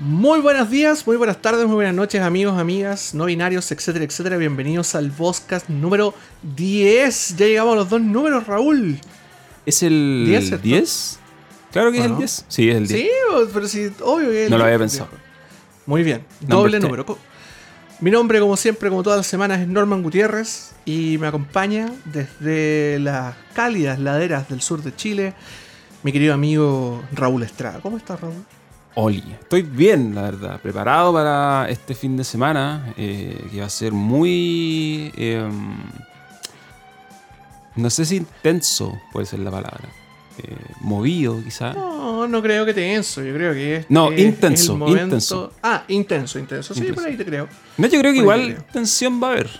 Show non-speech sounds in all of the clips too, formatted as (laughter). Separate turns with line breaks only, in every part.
Muy buenos días, muy buenas tardes, muy buenas noches, amigos, amigas, no binarios, etcétera, etcétera. Bienvenidos al podcast número 10. Ya llegamos a los dos números, Raúl.
¿Es el
10, ¿cierto?
10? Claro que es el
Bueno.
10. Sí, es el 10.
Sí, pero sí, obvio que.
No lo había pensado.
Muy bien, doble
10.
número. Mi nombre, como siempre, como todas las semanas, es Norman Gutiérrez y me acompaña desde las cálidas laderas del sur de Chile mi querido amigo Raúl Estrada. ¿Cómo estás, Raúl?
Oli. Estoy bien, la verdad. Preparado para este fin de semana. eh, que va a ser muy. eh, no sé si intenso puede ser la palabra. eh, movido, quizá.
No, no creo que tenso. Yo creo que es.
No, intenso,
es momento-
intenso.
Ah, intenso, intenso. Sí,
Intenso.
por ahí te creo.
No, yo creo que
Por
igual tensión va a haber.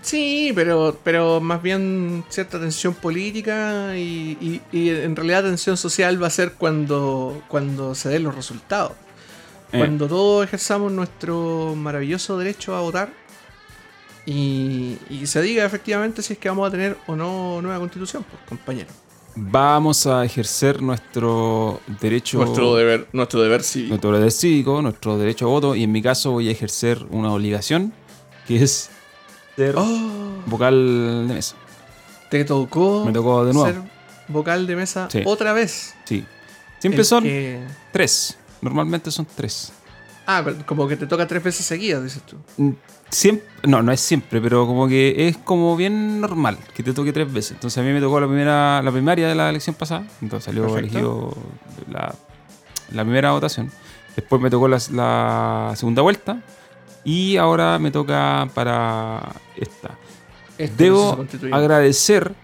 Sí, pero, pero más bien cierta tensión política y, y- y en realidad tensión social va a ser cuando, cuando se den los resultados.
Eh,
Cuando todos ejerzamos nuestro maravilloso derecho a votar y, y se diga efectivamente si es que vamos a tener o no nueva constitución, pues compañero.
Vamos a ejercer nuestro derecho.
deber, nuestro deber cívico.
nuestro deber cívico, nuestro derecho a voto, y en mi caso voy a ejercer una obligación, que es ser
Oh,
vocal de mesa.
te tocó,
Me tocó de nuevo.
ser vocal de mesa
Sí.
otra vez.
Sí. Siempre
El
son
que-
tres. Normalmente son tres.
Ah, pero como que te toca tres veces seguidas, dices tú.
Mm, Siempre, no, no es siempre, pero como que es como bien normal que te toque tres veces. Entonces a mí me tocó la primera, la primaria de la elección pasada. Entonces salió
Perfecto.
elegido la, la primera votación. Después me tocó la, la segunda vuelta. Y ahora me toca para esta.
Este
Debo agradecer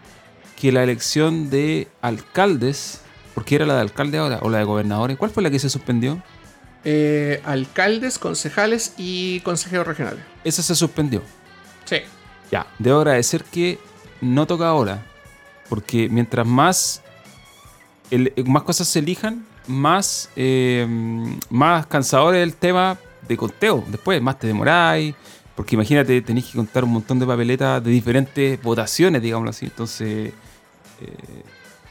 que la elección de alcaldes, porque era la de alcalde ahora, o la de gobernadores, ¿cuál fue la que se suspendió?
Eh, alcaldes, concejales y consejeros regionales.
Esa se suspendió.
Sí.
Ya, debo agradecer que no toca ahora, porque mientras más, el- más cosas se elijan, más, eh, más cansador es el tema de conteo. Después, más te demoráis, porque imagínate, tenéis que contar un montón de papeletas de diferentes votaciones, digámoslo así. Entonces, eh,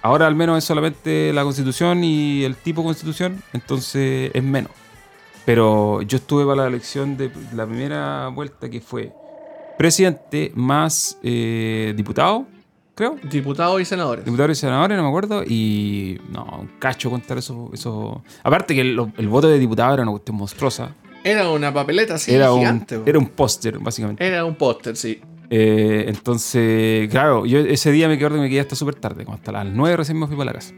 ahora al menos es solamente la constitución y el tipo constitución, entonces es menos. Pero yo estuve para la elección de la primera vuelta que fue presidente más eh, diputado, creo.
Diputados y senadores.
Diputados y senadores, no me acuerdo. Y no, un cacho contar eso. eso. Aparte que el, el voto de diputado era una cuestión monstruosa.
Era una papeleta así
era, un,
gigante. po.
era un póster, básicamente.
Era un póster, sí.
Eh, entonces, claro, yo ese día me quedé, me quedé hasta súper tarde, como hasta las 9 recién me fui para la casa.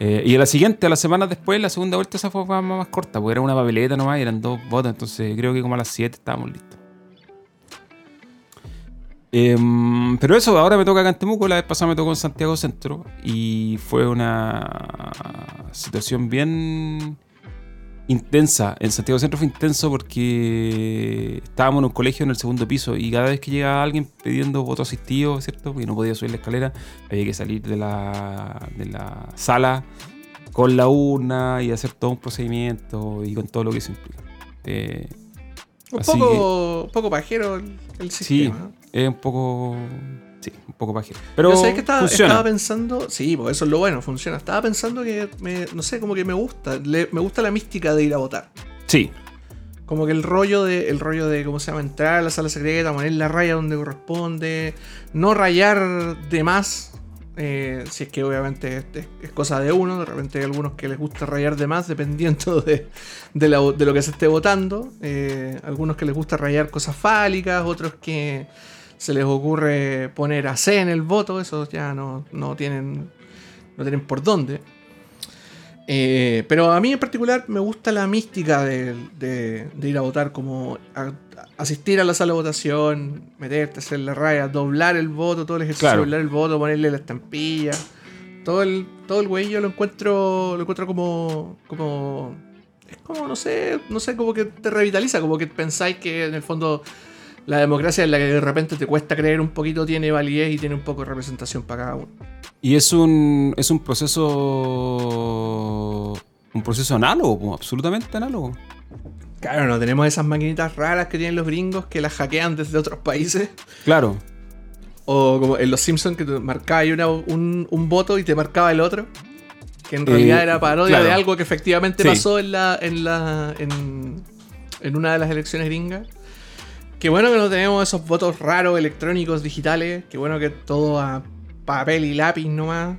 Eh, y a la siguiente, a las semanas después, la segunda vuelta esa fue más, más corta, porque era una papeleta nomás y eran dos votos, entonces creo que como a las 7 estábamos listos. Em, pero eso, ahora me toca acá en Temuco, la vez pasada me tocó en Santiago Centro y fue una situación bien intensa. En Santiago Centro fue intenso porque estábamos en un colegio en el segundo piso y cada vez que llegaba alguien pidiendo voto asistido, ¿cierto? Porque no podía subir la escalera, había que salir de la, de la sala con la urna y hacer todo un procedimiento y con todo lo que eso implica. Eh,
Un poco, poco pajero el, el
sí,
sistema. ¿no?
es un poco... Sí, un poco pajero. Pero
sé que estaba,
funciona.
estaba pensando, sí, pues eso es lo bueno, funciona. Estaba pensando que, me, no sé, como que me gusta, le- me gusta la mística de ir a votar.
Sí,
Como que el rollo de, el rollo de, ¿cómo se llama? Entrar a la sala secreta, poner la raya donde corresponde, no rayar de más, eh, si es que obviamente es, es- es cosa de uno, de repente hay algunos que les gusta rayar de más dependiendo de, de, la- de lo que se esté votando, eh, algunos que les gusta rayar cosas fálicas, otros que se les ocurre poner a C en el voto, esos ya no, no tienen, no tienen por dónde. Eh, pero a mí en particular me gusta la mística de, de- de ir a votar, como a- asistir a la sala de votación, meterte, hacer la raya, doblar el voto, todo el ejercicio,
Claro.
doblar el voto, ponerle la estampilla. Todo el, todo el güey yo lo encuentro, lo encuentro como, como, es como, no sé, no sé, como que te revitaliza, como que pensáis que en el fondo la democracia en la que de repente te cuesta creer un poquito tiene validez y tiene un poco de representación para cada uno.
Y es un, es un proceso. Un proceso análogo, absolutamente análogo.
Claro, no tenemos esas maquinitas raras que tienen los gringos que las hackean desde otros países.
Claro.
O como en Los Simpsons que te marcaba una- un, un voto y te marcaba el otro. Que en realidad
Eh,
era parodia
claro.
de algo que efectivamente
Sí.
pasó en la. en la. en, en una de las elecciones gringas. Qué bueno que no tenemos esos votos raros electrónicos digitales. Qué bueno que todo a papel y lápiz nomás.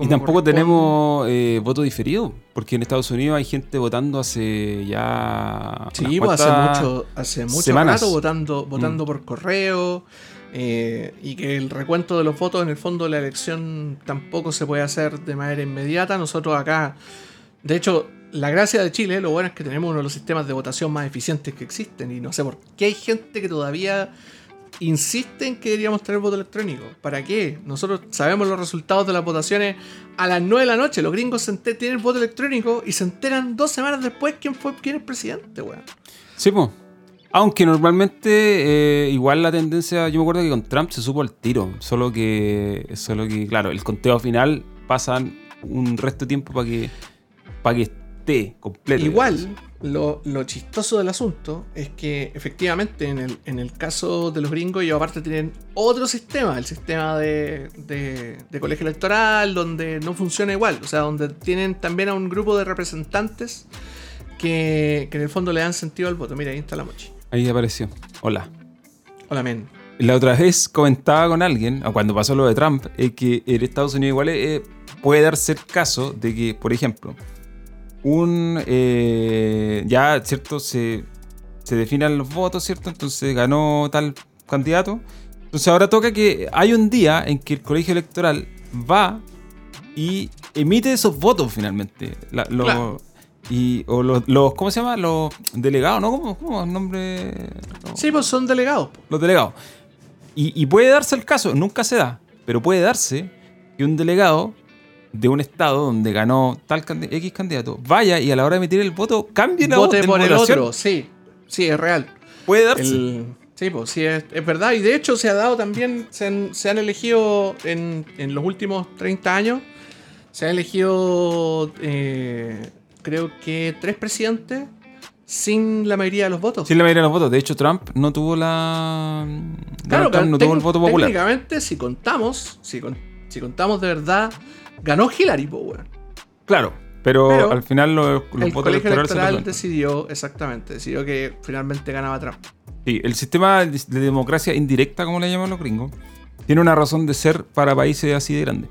Y tampoco tenemos eh, voto diferido, porque en Estados Unidos hay gente votando hace ya.
Sí, pues hace mucho, hace mucho
semanas.
rato votando,
Mm.
votando por correo. eh, y que el recuento de los votos en el fondo de la elección tampoco se puede hacer de manera inmediata. Nosotros acá, de hecho, la gracia de Chile, lo bueno es que tenemos uno de los sistemas de votación más eficientes que existen. Y no sé por qué hay gente que todavía insiste en que deberíamos tener voto electrónico. ¿Para qué? Nosotros sabemos los resultados de las votaciones a las 9 de la noche. Los gringos se tienen voto electrónico y se enteran dos semanas después quién fue quién es presidente, weón.
Sí, pues. Aunque normalmente, eh, igual la tendencia, yo me acuerdo que con Trump se supo al tiro. Solo que, solo que claro, el conteo final pasan un resto de tiempo para que, para que completo.
Igual, lo, lo chistoso del asunto es que efectivamente en el, en el caso de los gringos ellos aparte tienen otro sistema, el sistema de, de- de colegio electoral, donde no funciona igual, o sea, donde tienen también a un grupo de representantes que, que en el fondo le dan sentido al voto. Mira, ahí está la mochi.
Ahí apareció. Hola.
Hola, men.
La otra vez comentaba con alguien, cuando pasó lo de Trump, es que en Estados Unidos igual eh, puede darse el caso de que, por ejemplo, un eh, ya, ¿cierto? Se, se definan los votos, ¿cierto? Entonces ganó tal candidato. Entonces ahora toca que hay un día en que el colegio electoral va y emite esos votos finalmente. La- lo-
Claro.
y, o los, los- ¿cómo se llama? Los delegados, ¿no? ¿Cómo, cómo el nombre? No.
Sí, pues son delegados.
los delegados. Y, y puede darse el caso, nunca se da, pero puede darse que un delegado de un estado donde ganó tal X candidato vaya y a la hora de emitir el voto cambie la
Vote por el otro, sí. Sí, es real.
Puede darse.
El- sí, pues sí, es, es verdad. Y de hecho se ha dado también, se han, se han elegido en, en los últimos 30 años, se han elegido eh, creo que tres presidentes sin la mayoría de los votos.
Sin la mayoría de los votos. De hecho, Trump no tuvo la.
claro,
Donald Trump no tuvo el voto popular.
Técnicamente, si contamos, si, con- si contamos de verdad, ganó Hillary, po, weón.
Claro, pero,
Pero
al final los, los
El
votos
colegio
electorales se
electoral decidió, exactamente, decidió que finalmente ganaba Trump.
Sí, el sistema de de democracia indirecta, como le llaman los gringos, tiene una razón de ser para países así de grandes.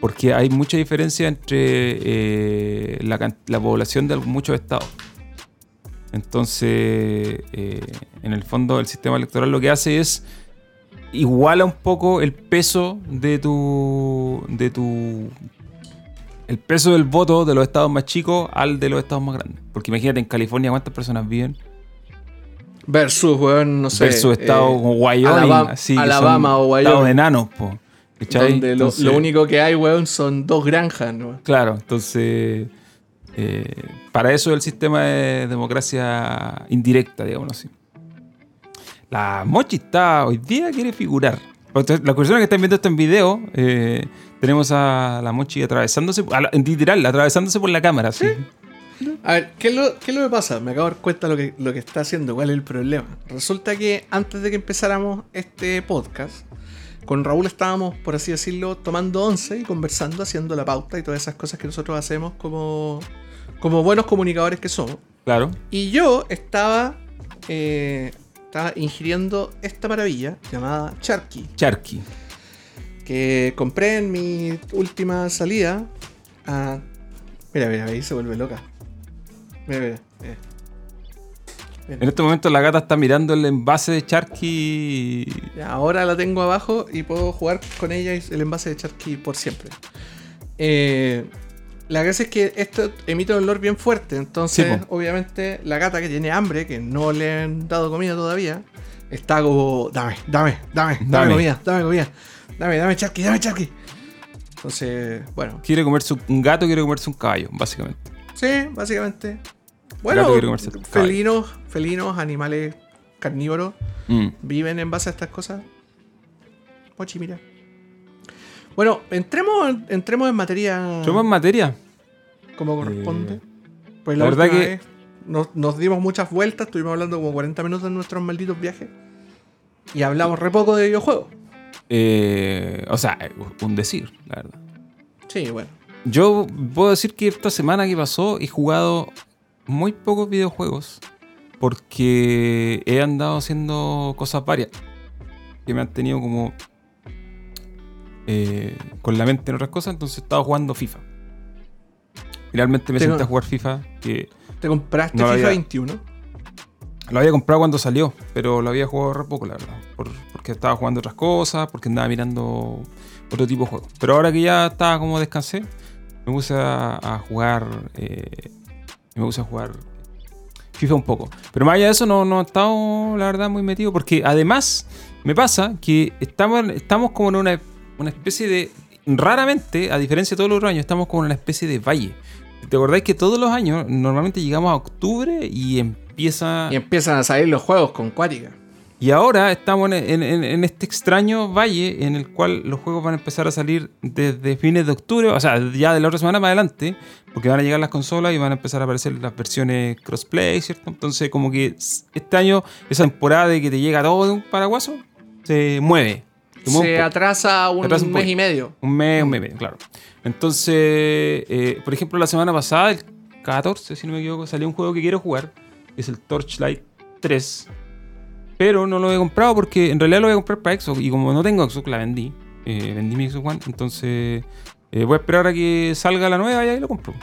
Porque hay mucha diferencia entre eh, la población de muchos estados. Entonces, eh, en el fondo, el sistema electoral lo que hace es iguala un poco el peso de tu. de tu. el peso del voto de los estados más chicos al de los estados más grandes. Porque imagínate en California cuántas personas viven.
Versus, weón, no sé.
versus estados
eh,
como Wyoming,
Alabama-
así,
Alabama o
Estados
Wyoming.
enanos, po.
Donde lo único que hay, weón, son dos granjas, ¿no?
Claro, entonces. eh, para eso el sistema de democracia indirecta, digamos así. La Mochi está hoy día quiere figurar. Las personas que están viendo esto en video, eh, tenemos a la Mochi atravesándose, a la- en literal, atravesándose por la cámara, sí.
A ver, ¿qué es, lo, qué es lo que pasa? Me acabo de dar cuenta lo que, lo que está haciendo, cuál es el problema. Resulta que antes de que empezáramos este podcast, con Raúl estábamos, por así decirlo, tomando once y conversando, haciendo la pauta y todas esas cosas que nosotros hacemos como, como buenos comunicadores que somos.
Claro.
Y yo estaba, eh, estaba ingiriendo esta maravilla llamada Charky.
Charqui.
que compré en mi última salida. a- Mira, mira, ahí se vuelve loca. Mira, mira. mira.
En este momento la gata está mirando el envase de Charqui.
Ya, ahora la tengo abajo y puedo jugar con ella el envase de Charky por siempre. Eh, la gracia es que esto emite un olor bien fuerte. Entonces,
Sí,
obviamente, la gata que tiene hambre, que no le han dado comida todavía, está como: dame, dame, dame, dame,
Dame.
comida, dame comida. Dame, dame Charky, dame Charky. Entonces, bueno,
Quiere comerse un- gato, quiere comerse un caballo, básicamente.
Sí, básicamente. Bueno, felinos, felinos, animales carnívoros,
Mm.
viven en base a estas cosas. Mochi, mira. Bueno, entremos, entremos en materia
Somos en materia.
como corresponde.
Eh,
pues
la
la,
verdad que-
nos, nos dimos muchas vueltas, estuvimos hablando como 40 minutos en nuestros malditos viajes. Y hablamos re poco de videojuegos.
Eh, o sea, un decir, la verdad.
Sí, bueno.
Yo puedo decir que esta semana que pasó he jugado muy pocos videojuegos porque he andado haciendo cosas varias que me han tenido como eh, con la mente en otras cosas, entonces he estado jugando FIFA. Finalmente me senté a jugar FIFA, que
¿Te compraste
No
FIFA
había-
21?
lo había comprado cuando salió, pero lo había jugado re poco, la verdad. por- porque estaba jugando otras cosas, porque andaba mirando otro tipo de juegos. Pero ahora que ya estaba como descansé, me puse a, a jugar. eh, me puse a jugar FIFA un poco. Pero más allá de eso, no, no he estado, la verdad, muy metido. Porque además, me pasa que estamos, estamos como en una, una especie de. Raramente, a diferencia de todos los otros años, estamos como en una especie de valle. ¿Te acordáis que todos los años normalmente llegamos a octubre y empieza.
Y empiezan a salir los juegos con Cuática.
Y ahora estamos en, en- en- en este extraño valle en el cual los juegos van a empezar a salir desde fines de octubre, o sea, ya de la otra semana más adelante, porque van a llegar las consolas y van a empezar a aparecer las versiones crossplay, ¿cierto? Entonces, como que este año, esa temporada de que te llega todo de un paraguaso, se mueve. Se un
atrasa un,
atrasa un
mes y medio.
Un mes, un mes, y medio, claro. Entonces, eh, por ejemplo, la semana pasada, el 14, si no me equivoco, salió un juego que quiero jugar, que es el Torchlight 3. Pero no lo he comprado porque en realidad lo voy a comprar para Xbox y como no tengo Xbox, la vendí. Eh, vendí mi Xbox One, entonces eh, voy a esperar a que salga la nueva y ahí lo compro.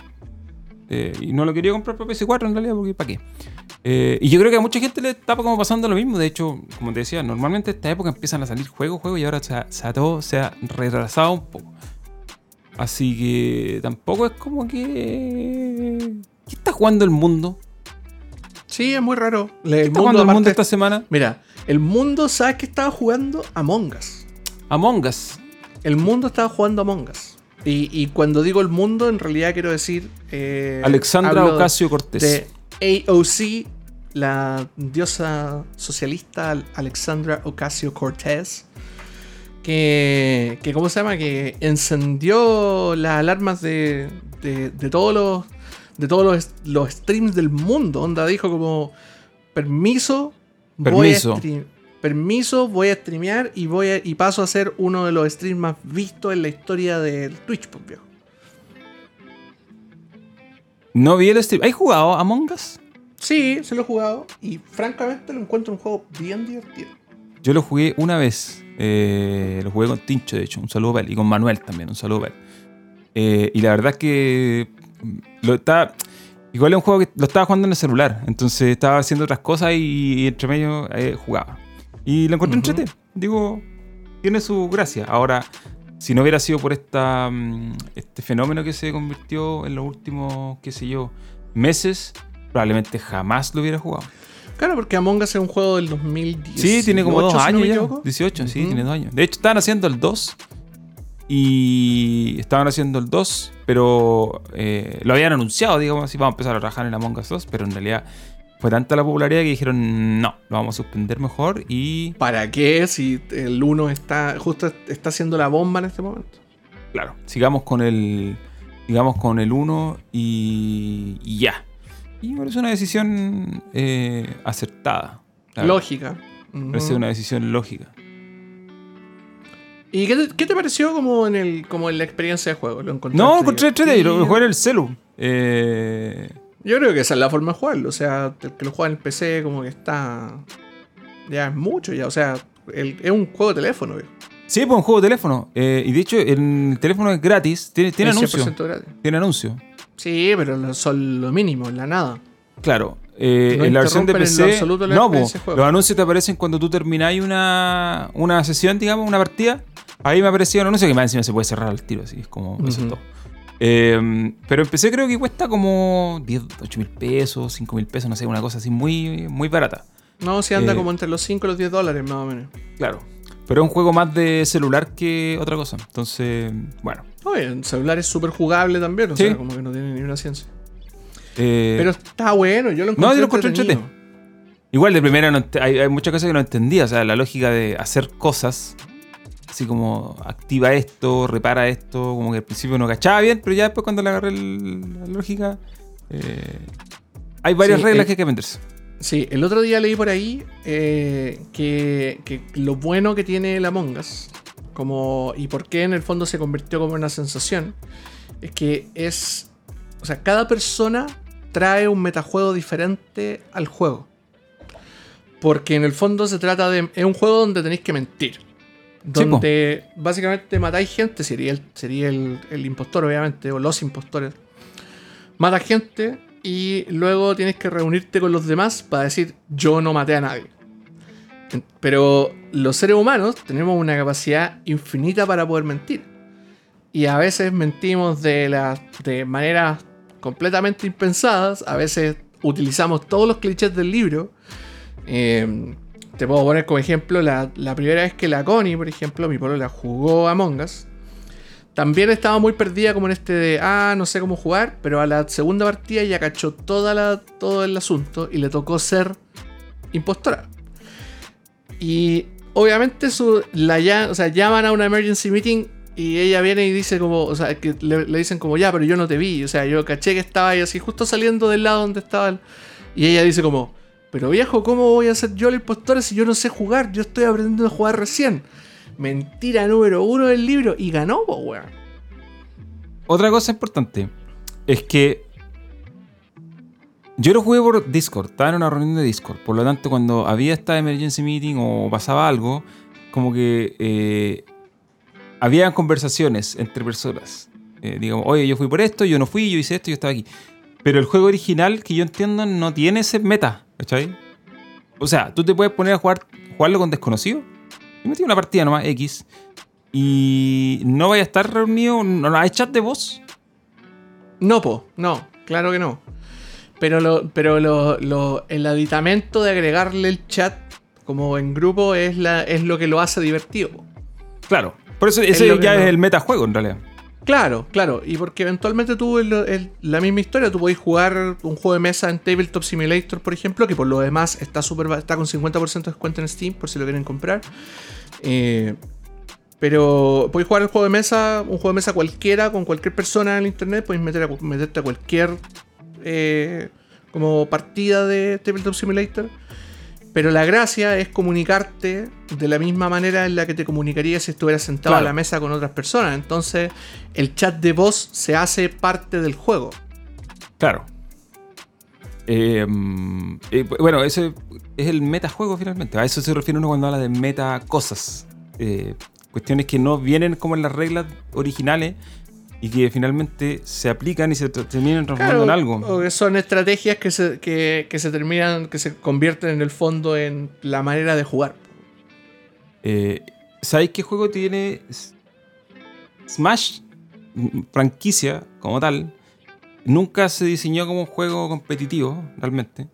Eh, y no lo quería comprar para PS4 en realidad porque ¿para qué? Eh, y yo creo que a mucha gente le está como pasando lo mismo. De hecho, como te decía, normalmente esta época empiezan a salir juegos, juegos y ahora se ha, se ha todo se ha retrasado un poco. Así que tampoco es como que... ¿Qué está jugando el mundo?
Sí, es muy raro. Le-
¿Qué
El
está
mundo,
jugando el mundo esta semana?
Mira, el mundo, ¿sabes que estaba jugando? Among Us.
Among Us.
El mundo estaba jugando Among Us. Y, y cuando digo el mundo, en realidad quiero decir. eh,
Alexandra Ocasio Cortés.
De AOC, la diosa socialista Al- Alexandra Ocasio Cortés. Que, que, ¿cómo se llama? Que encendió las alarmas de, de, de todos los de todos los, los streams del mundo. Onda dijo como permiso, voy a
Permiso.
voy a streamear y voy a- y paso a ser uno de los streams más vistos en la historia del Twitch, pues, viejo.
No vi el stream. ¿Has jugado Among Us?
Sí, se lo he jugado y francamente lo encuentro un juego bien divertido.
Yo lo jugué una vez. eh, lo jugué con Tincho, de hecho. Un saludo para él. Y con Manuel también. Un saludo para él. Eh, y la verdad es que lo estaba. Igual es un juego que lo estaba jugando en el celular. Entonces estaba haciendo otras cosas y, y entre medio eh, jugaba. Y lo encontré
Ujú.
entrete. Digo, tiene su gracia. Ahora, si no hubiera sido por esta, mm, este fenómeno que se convirtió en los últimos, qué sé yo, meses, probablemente jamás lo hubiera jugado.
Claro, porque Among Us es un juego del 2010.
Sí, tiene como dos años ya.
18,
18, sí, tiene dos años. De hecho, estaban haciendo el 2. Y estaban haciendo el 2, pero eh, lo habían anunciado, digamos así, vamos a empezar a trabajar en Among Us 2, pero en realidad fue tanta la popularidad que dijeron, no, lo vamos a suspender mejor y,
¿Para qué? Si el 1 está justo está haciendo la bomba en este momento.
claro, sigamos con el, sigamos con el 1 y, y ya. Y me parece una decisión eh, acertada.
Lógica.
Me parece una decisión lógica.
¿Y qué te, qué te pareció como en el como en la experiencia de juego? ¿Lo
No, encontré entrete, lo jugué en el celu. Eh,
Yo creo que esa es la forma de jugarlo. O sea, el que lo juega en el PC como que está... Ya es mucho ya. O sea, el- es un juego de teléfono. viejo.
Sí, pues un juego de teléfono. Eh, y de hecho, el teléfono es gratis. Tiene, tiene
Es
anuncio.
100% gratis.
Tiene anuncio.
Sí, pero son lo mínimo, la nada.
Claro. eh,
No
en la versión de PC. no,
juego.
los anuncios te aparecen cuando tú termináis una, una sesión, digamos, una partida. Ahí me aparecía un anuncio que más encima se puede cerrar al tiro, así es como eso es
Ujú.
todo. Eh, pero empecé creo que cuesta como 10, 8 mil pesos, 5 mil pesos, no sé, una cosa así muy, muy barata.
No, si anda
Eh,
como entre los 5 y los 10 dólares más o menos.
Claro. Pero es un juego más de celular que otra cosa. Entonces, bueno.
Oye, en celular es súper jugable también, o
Sí.
sea, como que no tiene ni una ciencia.
eh,
Pero está bueno, yo lo encontré
No, yo lo encontré
entretenido.
Igual de primera no ent- hay, hay muchas cosas que no entendía. O sea, la lógica de hacer cosas. Así como activa esto, repara esto. Como que al principio no cachaba bien, pero ya después cuando le agarré el- la lógica. eh, hay varias
Sí,
reglas
el-
que hay que aprenderse.
Sí, el otro día leí por ahí eh, que, que lo bueno que tiene el Among Us, como, y por qué en el fondo se convirtió como una sensación, es que es. O sea, cada persona trae un metajuego diferente al juego. Porque en el fondo se trata de. Es un juego donde tenéis que mentir. Donde básicamente matáis gente, sería, el, sería el, el, impostor, obviamente, o los impostores. Mata gente y luego tienes que reunirte con los demás para decir: Yo no maté a nadie. Pero los seres humanos tenemos una capacidad infinita para poder mentir. Y a veces mentimos de, la, de maneras completamente impensadas. A veces utilizamos todos los clichés del libro. Eh, te puedo poner como ejemplo la, primera vez que la Connie, por ejemplo, mi la jugó Among Us. También estaba muy perdida como en este de, ah, no sé cómo jugar, pero a la segunda partida ya cachó toda la, todo el asunto y le tocó ser impostora. Y obviamente su, la ya, o sea, llaman a una emergency meeting y ella viene y dice como, o sea, que le, dicen como, ya, pero yo no te vi. O sea, yo caché que estaba ahí así justo saliendo del lado donde estaba. Y ella dice como, pero viejo, ¿cómo voy a ser yo el impostor si yo no sé jugar? Yo estoy aprendiendo a jugar recién. Mentira número uno del libro. Y ganó, weón.
Otra cosa importante es que yo lo jugué por Discord, estaba en una reunión de Discord. Por lo tanto, cuando había esta emergency meeting o pasaba algo, como que eh, había conversaciones entre personas. Eh, digamos, oye, yo fui por esto, yo no fui, yo hice esto, yo estaba aquí. Pero el juego original, que yo entiendo, no tiene ese meta, ¿cachai? O sea, tú te puedes poner a jugar, jugarlo con desconocido. Yo metí una partida nomás, X. Y no vaya a estar reunido, ¿no hay chat de voz?
No, po, no, claro que no. Pero, lo, pero lo, el aditamento de agregarle el chat como en grupo es, la, es lo que lo hace divertido.
Claro, por eso ese ya es el metajuego en realidad.
Claro, claro, y porque eventualmente tú la misma historia, tú podés jugar un juego de mesa en Tabletop Simulator, por ejemplo, que por lo demás está super, está con 50% de descuento en Steam, por si lo quieren comprar. Eh, pero podéis jugar el juego de mesa, un juego de mesa cualquiera, con cualquier persona en el internet, podéis meter meterte a cualquier eh, como partida de Tabletop Simulator. Pero la gracia es comunicarte de la misma manera en la que te comunicarías si estuvieras sentado a la mesa con otras personas. Entonces, el chat de voz se hace parte del juego.
Claro. Eh, eh, bueno, ese es el metajuego finalmente. A eso se refiere uno cuando habla de meta cosas. cuestiones que no vienen como en las reglas originales, y que finalmente se aplican y se terminan transformando en algo.
O que son estrategias que se, que, se terminan, que se convierten en el fondo en la manera de jugar.
Eh, ¿Sabéis qué juego tiene Smash? Franquicia como tal. Nunca se diseñó como un juego competitivo, realmente.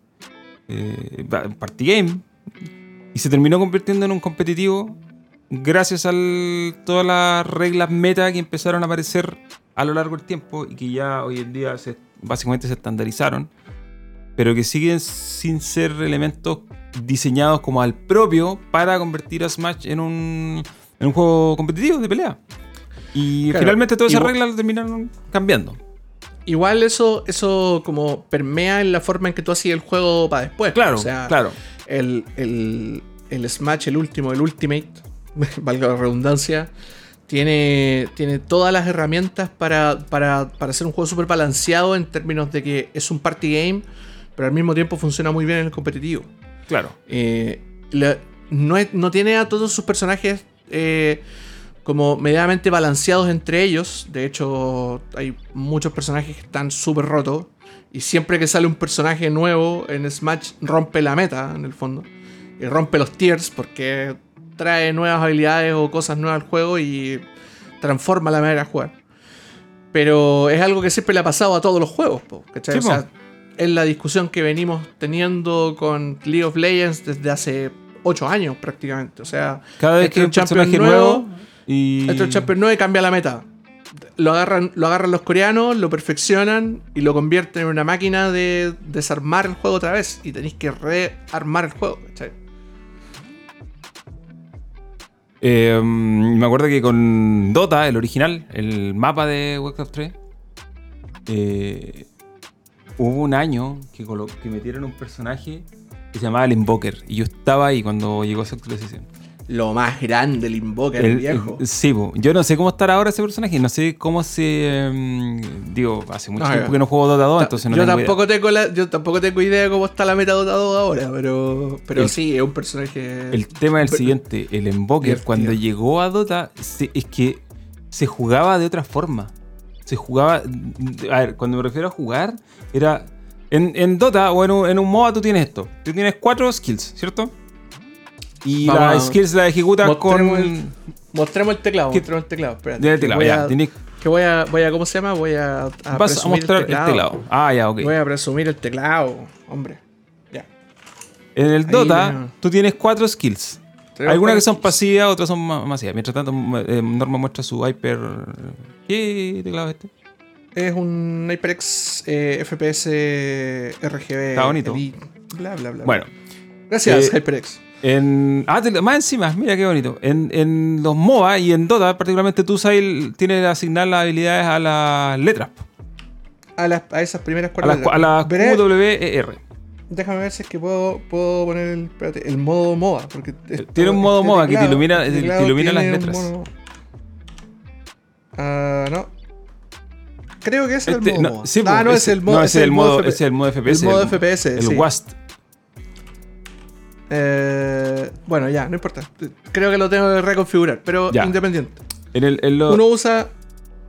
Eh, party game. Y se terminó convirtiendo en un competitivo gracias a todas las reglas meta que empezaron a aparecer a lo largo del tiempo y que ya hoy en día se, básicamente se estandarizaron, pero que siguen sin ser elementos diseñados como al propio para convertir a Smash en un, en un juego competitivo de pelea. Y finalmente todas esas reglas terminaron cambiando.
Igual eso, eso como permea en la forma en que tú hacías el juego para después.
Claro, o sea, claro.
El, el, el Smash, el último, el Ultimate, (laughs) valga la redundancia, tiene, tiene todas las herramientas para, para, para hacer un juego súper balanceado en términos de que es un party game, pero al mismo tiempo funciona muy bien en el competitivo.
Claro.
Eh, no, no, tiene a todos sus personajes eh, como medianamente balanceados entre ellos. De hecho, hay muchos personajes que están súper rotos. Y siempre que sale un personaje nuevo en Smash, rompe la meta, en el fondo. Y rompe los tiers porque trae nuevas habilidades o cosas nuevas al juego y transforma la manera de jugar. Pero es algo que siempre le ha pasado a todos los juegos, ¿cachai? o sea, es la discusión que venimos teniendo con League of Legends desde hace 8 años prácticamente. O sea,
cada vez que un champion nuevo,
y este champion nuevo cambia la meta. Lo agarran, lo agarran los coreanos, lo perfeccionan y lo convierten en una máquina de desarmar el juego otra vez. Y tenéis que rearmar el juego, ¿cachai?
Eh, me acuerdo que con Dota, el original, el mapa de Warcraft 3, eh, hubo un año que, metieron un personaje que se llamaba el Invoker. Y yo estaba ahí cuando llegó esa actualización.
Lo más grande, el Invoker, el, viejo.
sí, yo no sé cómo estará ahora ese personaje, no sé cómo se. Em, digo, hace mucho tiempo que no juego Dota 2, entonces no
yo
tengo
tampoco idea. Tengo la, yo tampoco tengo idea de cómo está la meta Dota 2 ahora, pero, pero sí, es un personaje.
El tema es el siguiente: el Invoker, cuando llegó a Dota, es que se jugaba de otra forma. Se jugaba. A ver, cuando me refiero a jugar, era. En, Dota o en un, en un MOBA tú tienes esto. Tú tienes cuatro skills, ¿cierto? Y las skills la ejecutas con.
El, mostremos el teclado. Mostremos el teclado. Espérate.
El teclado, ya.
Que voy a, voy a, ¿cómo se llama? Voy a,
a Vas a mostrar el teclado. Ah, ya, ok.
Voy a presumir el teclado, hombre. Ya.
En el Dota, tú tienes cuatro skills. Algunas que son pasivas, otras son masivas. Mientras tanto, eh, Norma muestra su Hyper. ¿Qué teclado es este?
Es un HyperX eh, FPS RGB.
Está bonito.
bla, bla, bla.
Bueno.
Gracias, eh, HyperX.
En, ah, más encima, mira qué bonito. En, en, los MOBA y en Dota, particularmente tú, Sail, tienes que asignar las habilidades a las letras.
A, las, a esas primeras cuatro
a las, A las QWER.
Déjame ver si es que puedo, puedo poner el, espérate, el modo MOBA. Porque
Tiene un modo MOBA que te ilumina, te ilumina las letras.
Ah, no. Creo que es el
este,
modo.
No, sí,
ah, no, es el modo. No,
es el modo, es el modo FPS.
El modo FPS.
El, el WAST.
Eh, bueno, ya, no importa. Creo que lo tengo que reconfigurar, pero independiente.
En el,
Uno usa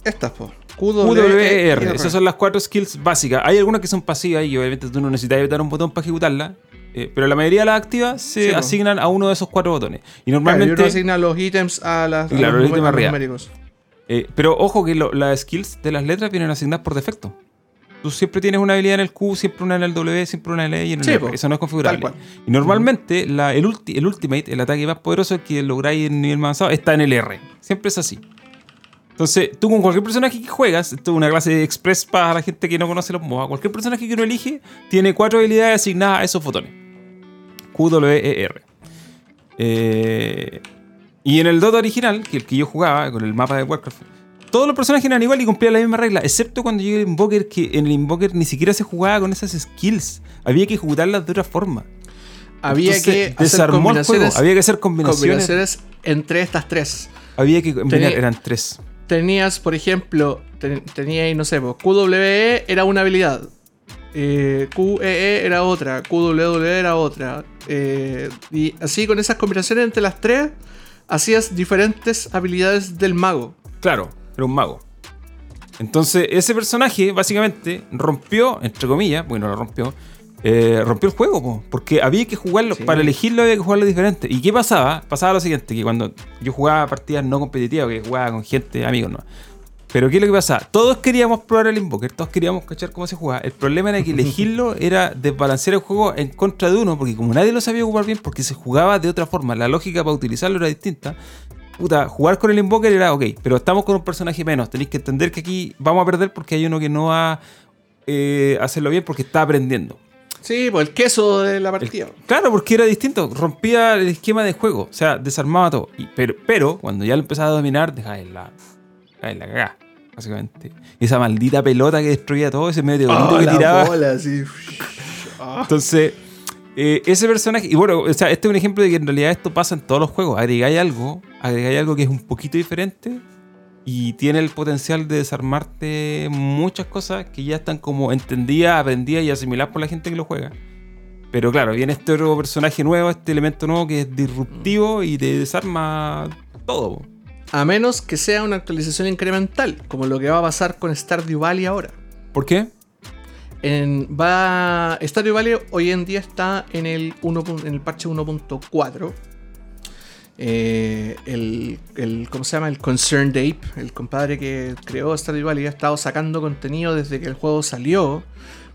estas, po.
QWER. Esas son las cuatro skills básicas. Hay algunas que son pasivas y obviamente tú no necesitas apretar un botón para ejecutarlas. Eh, pero la mayoría de las activas se asignan a uno de esos cuatro botones. Y normalmente.
Claro, y asigna los ítems a las
claro, los, ítems numéricos. Eh, pero ojo que las skills de las letras vienen asignadas por defecto. Tú siempre tienes una habilidad en el Q, siempre una en el W, siempre una en el E y en el R. Eso no es configurable. Y normalmente el, Ultimate, el ataque más poderoso que lográis en nivel más avanzado, está en el R. Siempre es así. Entonces, tú con cualquier personaje que juegas, esto es una clase de express para la gente que no conoce los MOBA, cualquier personaje que uno elige tiene cuatro habilidades asignadas a esos botones. Q, W, E, R. Eh, y en el Dota original, que el que yo jugaba con el mapa de Warcraft, todos los personajes eran igual y cumplían la misma regla, excepto cuando llegó el Invoker, que en el Invoker ni siquiera se jugaba con esas skills. Había que ejecutarlas de otra forma.
Había que hacer
combinaciones, Había que hacer
combinaciones. entre estas tres.
Había que combinar, eran tres.
Tenías, por ejemplo, tenías, no sé, QWE era una habilidad. Eh, QEE era otra, QWW era otra. Eh, y así con esas combinaciones entre las tres, hacías diferentes habilidades del mago.
Claro, era un mago. Entonces, ese personaje básicamente rompió, entre comillas, bueno, lo rompió, eh, rompió el juego, porque había que jugarlo, para elegirlo había que jugarlo diferente. ¿Y qué pasaba? Pasaba lo siguiente, que cuando yo jugaba partidas no competitivas, que jugaba con gente, amigos, no. Pero ¿qué es lo que pasaba? Todos queríamos probar el Invoker, todos queríamos cachar cómo se jugaba. El problema era que (laughs) elegirlo era desbalancear el juego en contra de uno, porque como nadie lo sabía ocupar bien, porque se jugaba de otra forma, la lógica para utilizarlo era distinta puta, jugar con el Invoker era ok, pero estamos con un personaje menos. Tenéis que entender que aquí vamos a perder porque hay uno que no va a eh, hacerlo bien porque está aprendiendo.
Sí, pues el queso de la partida.
claro, porque era distinto. Rompía el esquema de juego. O sea, desarmaba todo. pero, pero cuando ya lo empezaba a dominar, dejaba en la, en la cagada. Básicamente. Esa maldita pelota que destruía todo, ese medio bonito oh, que tiraba. (laughs) Entonces, eh, ese personaje, y bueno, o sea, este es un ejemplo de que en realidad esto pasa en todos los juegos. Agregáis algo, agregáis algo que es un poquito diferente y tiene el potencial de desarmarte muchas cosas que ya están como entendidas, aprendidas y asimiladas por la gente que lo juega. Pero claro, viene este otro personaje nuevo, este elemento nuevo que es disruptivo y te desarma todo.
A menos que sea una actualización incremental, como lo que va a pasar con Stardew Valley ahora.
¿Por qué?
En, va, Stardew Valley hoy en día está en el, 1, en el parche 1.4. Eh, el, el, ¿cómo se llama? El Concerned Ape, el compadre que creó Stardew Valley, ha estado sacando contenido desde que el juego salió.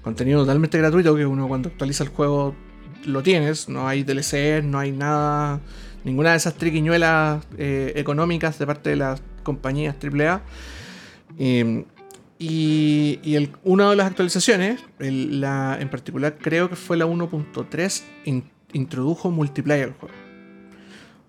Contenido totalmente gratuito que uno cuando actualiza el juego lo tienes. No hay DLC, no hay nada, ninguna de esas triquiñuelas eh, económicas de parte de las compañías AAA. Y, una de las actualizaciones, la, en particular creo que fue la 1.3, introdujo multiplayer al juego.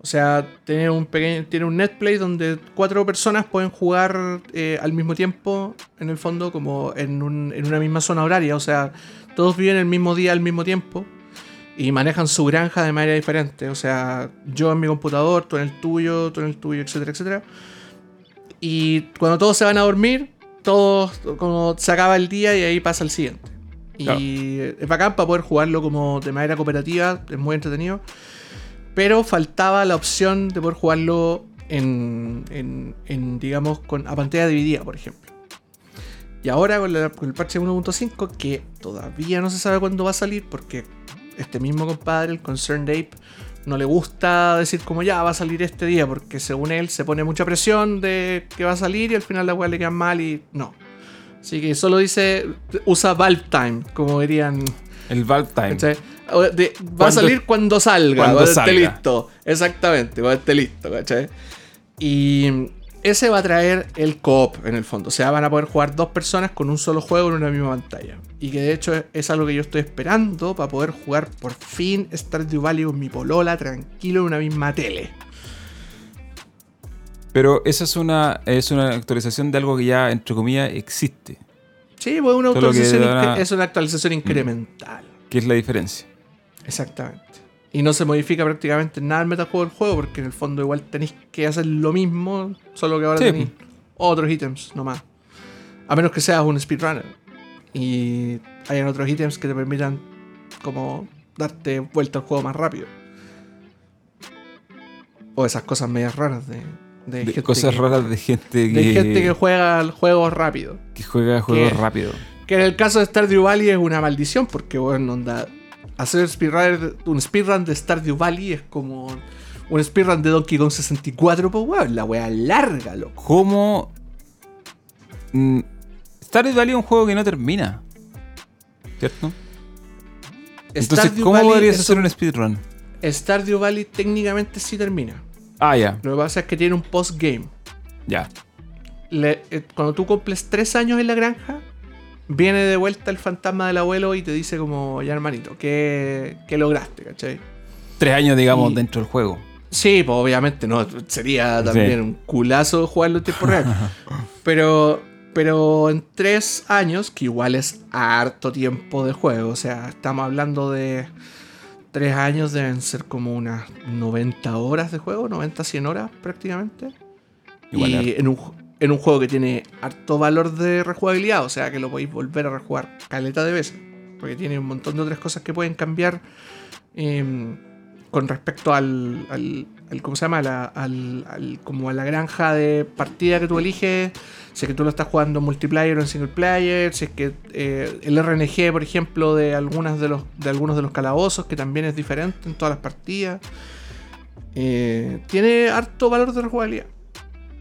O sea, tiene un, pequeño, tiene un netplay donde cuatro personas pueden jugar eh, al mismo tiempo, en el fondo, como en, un, en, una misma zona horaria. O sea, todos viven el mismo día al mismo tiempo. y manejan su granja de manera diferente. O sea, yo en mi computador, tú en el tuyo, tú en el tuyo, etcétera, etcétera. Y cuando todos se van a dormir, todos como se acaba el día y ahí pasa el siguiente. Y es bacán para poder jugarlo como de manera cooperativa, es muy entretenido. Pero faltaba la opción de poder jugarlo en, en, digamos, con, a pantalla dividida, por ejemplo. Y ahora con, con el parche 1.5, que todavía no se sabe cuándo va a salir, porque este mismo compadre, el Concerned Ape, no le gusta decir como ya va a salir este día, porque según él se pone mucha presión de que va a salir y al final la weá le queda mal y no. Así que solo dice, usa Valve Time, como dirían.
El Valve Time.
va a salir cuando salga, cuando, esté listo. Exactamente, cuando esté listo, ¿cachai? Y ese va a traer el co-op en el fondo. O sea, van a poder jugar dos personas con un solo juego en una misma pantalla. Y que de hecho es algo que yo estoy esperando para poder jugar por fin Stardew Valley con mi polola tranquilo en una misma tele.
Pero esa es una, es una actualización de algo que ya, entre comillas, existe.
Sí, pues una actualización es una actualización incremental.
¿Qué es la diferencia?
Exactamente. Y no se modifica prácticamente nada el metajuego del juego, porque en el fondo igual tenéis que hacer lo mismo, solo que ahora tenéis otros ítems nomás. A menos que seas un speedrunner. Y hayan otros ítems que te permitan como darte vuelta al juego más rápido. O esas cosas medias raras de,
de, cosas raras de gente que.
De gente que juega juegos rápido.
Que juega juegos rápido.
Que en el caso de Stardew Valley es una maldición, porque bueno, onda hacer un speedrun de Stardew Valley es como un speedrun de Donkey Kong 64, pues weón, la wea larga, loco.
¿Cómo? Mm, Stardew Valley es un juego que no termina. ¿Cierto? Entonces, ¿cómo podrías hacer un speedrun?
Stardew Valley técnicamente sí termina.
Ah, ya.
Lo que pasa es que tiene un post-game.
Ya.
Eh, cuando tú cumples tres años en la granja, viene de vuelta el fantasma del abuelo y te dice como, ya hermanito, ¿qué, lograste, cachai?
Tres años, digamos, dentro del juego.
Sí, pues obviamente, no, sería también un culazo jugarlo en tiempo real. (laughs) pero, pero en tres años, que igual es harto tiempo de juego, o sea, estamos hablando de tres años, deben ser como unas 90 horas de juego, 90, 100 horas prácticamente. y en un, en un juego que tiene harto valor de rejugabilidad, o sea que lo podéis volver a rejugar caleta de veces, porque tiene un montón de otras cosas que pueden cambiar em, con respecto al, ¿cómo se llama? al, como a la granja de partida que tú eliges, si es que tú lo estás jugando en multiplayer o en single player, si es que eh, el RNG, por ejemplo, de, algunas de, los, de algunos de los calabozos, que también es diferente en todas las partidas, eh, tiene harto valor de rejugabilidad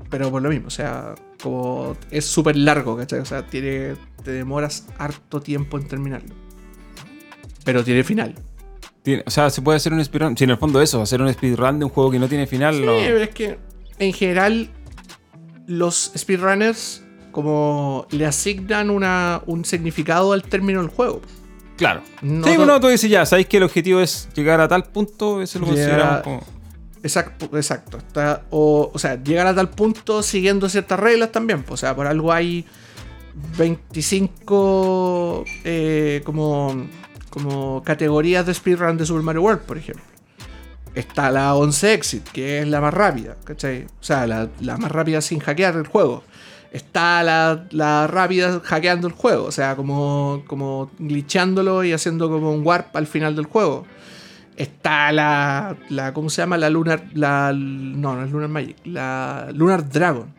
pero por lo mismo, o sea, como es súper largo, ¿cachai? O sea, tiene, te demoras harto tiempo en terminarlo. Pero tiene final.
o sea, se puede hacer un speedrun. Si en el fondo eso, hacer un speedrun de un juego que no tiene final.
Sí, pero es que en general los speedrunners como le asignan una, un significado al término del juego.
Claro. sí, bueno, tú dices ya, sabéis que el objetivo es llegar a tal punto, eso lo consideramos como...
Exacto, exacto. Está, o, sea, llegar a tal punto siguiendo ciertas reglas también. O sea, por algo hay 25 eh, como, como categorías de speedrun de Super Mario World, por ejemplo. Está la 11 Exit, que es la más rápida, ¿cachai? O sea, la, más rápida sin hackear el juego. Está la, la, rápida hackeando el juego, o sea, como, como glitchándolo y haciendo como un warp al final del juego. Está la, la. ¿Cómo se llama? La Lunar. La, no, no es Lunar Magic. La Lunar Dragon.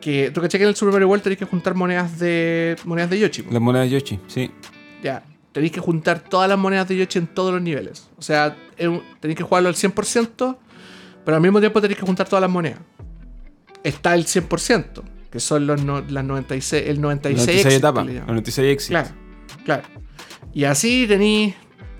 Que tú caché que en el Super Mario World tenéis que juntar monedas de. monedas de Yoshi.
Las monedas de Yoshi, sí.
Ya. Tenéis que juntar todas las monedas de Yoshi en todos los niveles. O sea, tenéis que jugarlo al 100%, pero al mismo tiempo tenéis que juntar todas las monedas. Está el 100%, que son los las 96, el 96, 96
etapas. 96 exit.
Claro, claro. Y así tenéis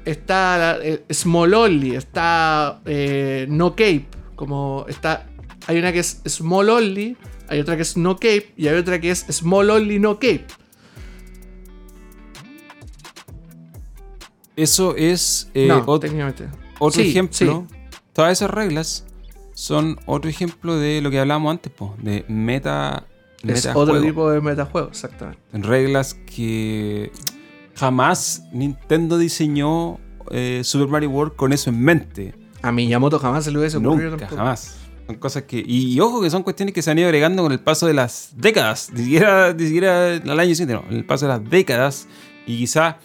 está eh, Small Only, está eh, No Cape, como está, hay una que es Small Only, hay otra que es No Cape y hay otra que es Small Only No Cape.
Eso es
eh,
otro, ejemplo. Todas esas reglas son otro ejemplo de lo que hablábamos antes, de meta.
Es otro tipo de metajuego, exactamente.
Reglas que jamás Nintendo diseñó eh, Super Mario World con eso en mente.
A Miyamoto jamás se le hubiese ocurrido
Nunca, jamás. Son cosas que. Y, y ojo que son cuestiones que se han ido agregando con el paso de las décadas. Ni siquiera, ni siquiera al año siguiente, no. El paso de las décadas. Y quizá.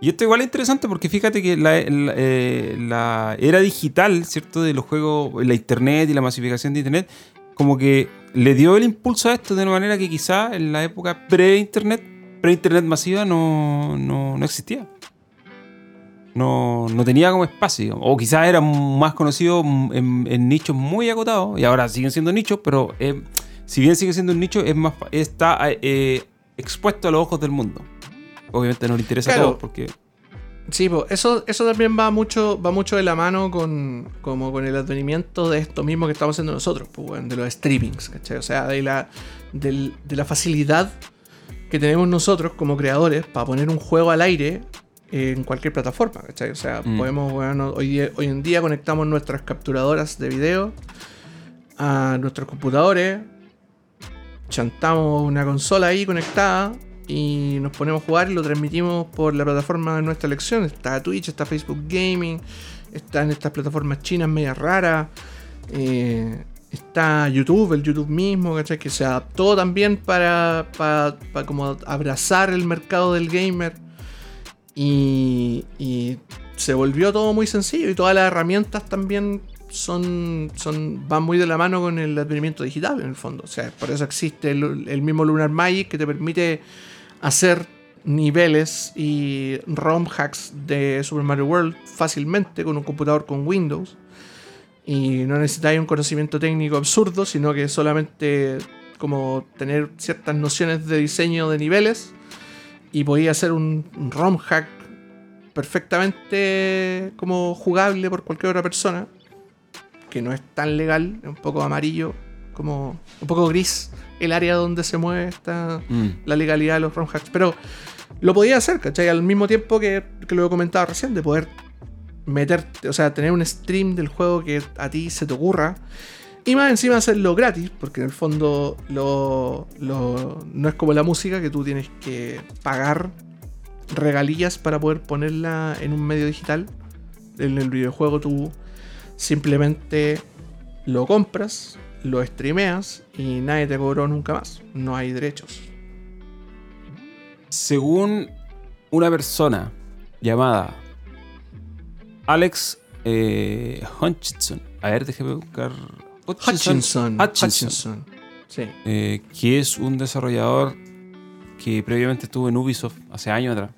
Y esto igual es interesante porque fíjate que la, la, eh, la era digital, ¿cierto? De los juegos, la internet y la masificación de internet, como que le dio el impulso a esto de una manera que quizá en la época pre-internet, pre-internet masiva, no, no, no existía no, no tenía como espacio. O quizás era más conocido en, en nichos muy acotados. Y ahora siguen siendo nichos, pero eh, si bien sigue siendo un nicho, es más, está eh, expuesto a los ojos del mundo. Obviamente no le interesa
Claro.
a todos porque.
Sí, pues eso, eso también va mucho, va mucho de la mano con, como con el advenimiento de esto mismo que estamos haciendo nosotros, pues, de los streamings, ¿cachai? O sea, de la, del- de la facilidad que tenemos nosotros como creadores para poner un juego al aire en cualquier plataforma, ¿cachai? O sea,
Mm.
podemos, weón, hoy, en día conectamos nuestras capturadoras de video a nuestros computadores, chantamos una consola ahí conectada y nos ponemos a jugar y lo transmitimos por la plataforma de nuestra elección. Está Twitch, está Facebook Gaming, están estas plataformas chinas medias raras, eh, está YouTube, el YouTube mismo, ¿cachai? Que se adaptó también para, para, para como abrazar el mercado del gamer y, y se volvió todo muy sencillo y todas las herramientas también son, son van muy de la mano con el advenimiento digital en el fondo. O sea, por eso existe el, el mismo Lunar Magic que te permite hacer niveles y ROM hacks de Super Mario World fácilmente con un computador con Windows. Y no necesitáis un conocimiento técnico absurdo, sino que solamente como tener ciertas nociones de diseño de niveles y podía hacer un, un ROM hack perfectamente como jugable por cualquier otra persona que no es tan legal, es un poco amarillo, como un poco gris el área donde se mueve esta,
Mm.
la legalidad de los ROM hacks, pero lo podía hacer, ¿cachai? Al mismo tiempo que, que lo he comentado recién, de poder meterte, o sea, tener un stream del juego que a ti se te ocurra. Y más encima hacerlo gratis, porque en el fondo lo, lo- no es como la música que tú tienes que pagar regalías para poder ponerla en un medio digital. En el videojuego tú simplemente lo compras, lo streameas y nadie te cobró nunca más. No hay derechos.
Según una persona llamada Alex eh, Hutchinson, a ver, déjeme buscar.
Hutchinson.
Hutchinson.
Hutchinson. Sí.
eh, que es un desarrollador que previamente estuvo en Ubisoft hace años atrás.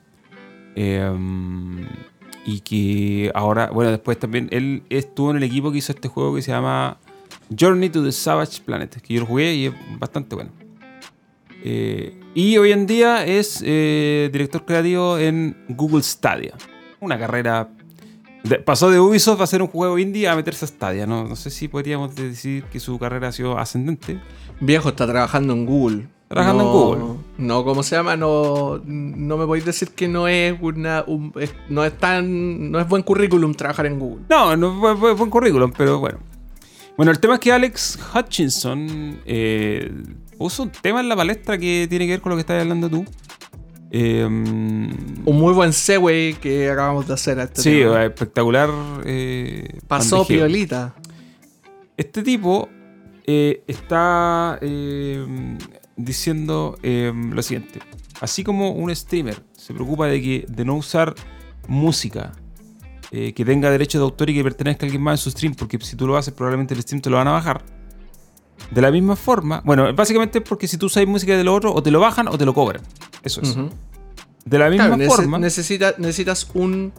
Eh, y que ahora, bueno, después también él estuvo en el equipo que hizo este juego que se llama Journey to the Savage Planet, que yo lo jugué y es bastante bueno. Eh, y hoy en día es director creativo en Google Stadia. Una carrera. De- pasó de Ubisoft a hacer un juego indie a meterse a Stadia. No, no sé si podríamos decir que su carrera ha sido ascendente.
Viejo está trabajando en Google.
Trabajando
No-
en Google.
No, ¿cómo se llama? No, no me podéis decir que no es una. un- es- no es tan. No es buen currículum trabajar en Google.
No, no fue buen currículum, pero bueno. Bueno, el tema es que Alex Hutchinson eh, puso un tema en la palestra que tiene que ver con lo que estás hablando tú. Eh,
Un muy buen segue que acabamos de hacer a este
sí,
tema.
espectacular. eh,
Pasó
bandejeo.
piolita.
Este tipo eh, está eh, diciendo eh, lo siguiente. Así como un streamer se preocupa de, que, de no usar música eh, que tenga derecho de autor y que pertenezca a alguien más en su stream, porque si tú lo haces probablemente el stream te lo van a bajar. De la misma forma, bueno, básicamente es porque si tú usas música de lo otro, o te lo bajan o te lo cobran. Eso es. De la misma
Claro,
forma,
necesita- necesitas un,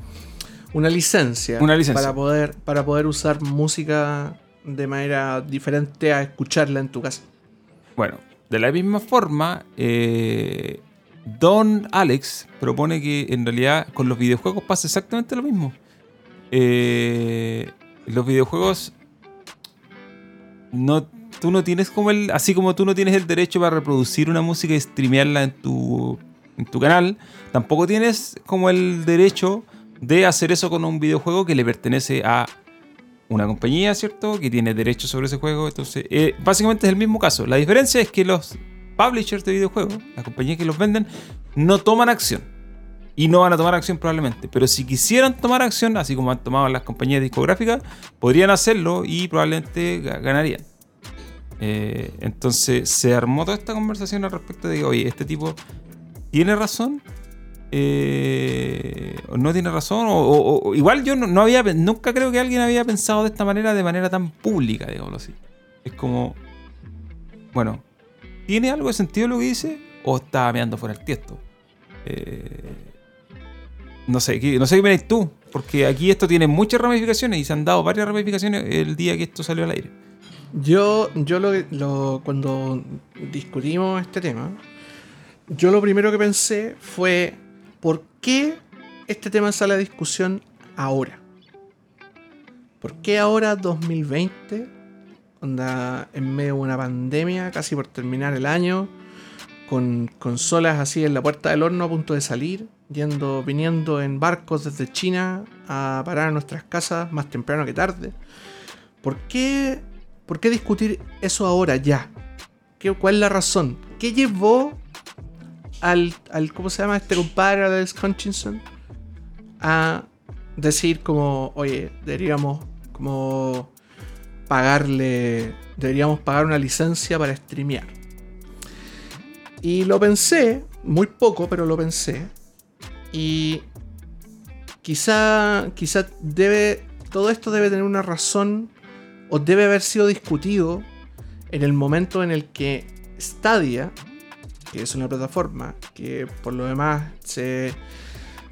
una licencia.
Una licencia.
Para poder, para poder usar música de manera diferente a escucharla en tu casa.
Bueno, de la misma forma, eh, Don Alex propone que en realidad con los videojuegos pasa exactamente lo mismo. Eh, los videojuegos no tú no tienes como el así como tú no tienes el derecho para reproducir una música y streamearla en tu en tu canal, tampoco tienes como el derecho de hacer eso con un videojuego que le pertenece a una compañía, ¿cierto? Que tiene derechos sobre ese juego. Entonces, eh, básicamente es el mismo caso. La diferencia es que los publishers de videojuegos, las compañías que los venden, no toman acción. Y no van a tomar acción probablemente. Pero si quisieran tomar acción, así como han tomado las compañías discográficas, podrían hacerlo y probablemente ga- ganarían. Eh, entonces se armó toda esta conversación al respecto de, oye, este tipo tiene razón. Eh, no tiene razón. O, igual yo no, había, nunca creo que alguien había pensado de esta manera, de manera tan pública, digámoslo así. Es como, bueno, ¿tiene algo de sentido lo que dice? ¿O está meando fuera el tiesto? Eh, no sé, ¿qué- no sé qué opinas tú. Porque aquí esto tiene muchas ramificaciones y se han dado varias ramificaciones el día que esto salió al aire.
Yo, yo lo, lo- cuando discutimos este tema, yo lo primero que pensé fue ¿por qué este tema sale a discusión ahora? ¿Por qué ahora 2020? Onda, en medio de una pandemia, casi por terminar el año, con consolas así en la puerta del horno a punto de salir, yendo, viniendo en barcos desde China a parar a nuestras casas más temprano que tarde. ¿Por qué, por qué discutir eso ahora ya? ¿Qué, ¿Cuál es la razón? ¿Qué llevó al, al ¿cómo se llama este compadre, Alex Hutchinson, a decir como, oye, deberíamos como pagarle, deberíamos pagar una licencia para streamear? Y lo pensé, muy poco, pero lo pensé. Y quizá, quizá debe, todo esto debe tener una razón o debe haber sido discutido en el momento en el que Stadia, que es una plataforma que por lo demás se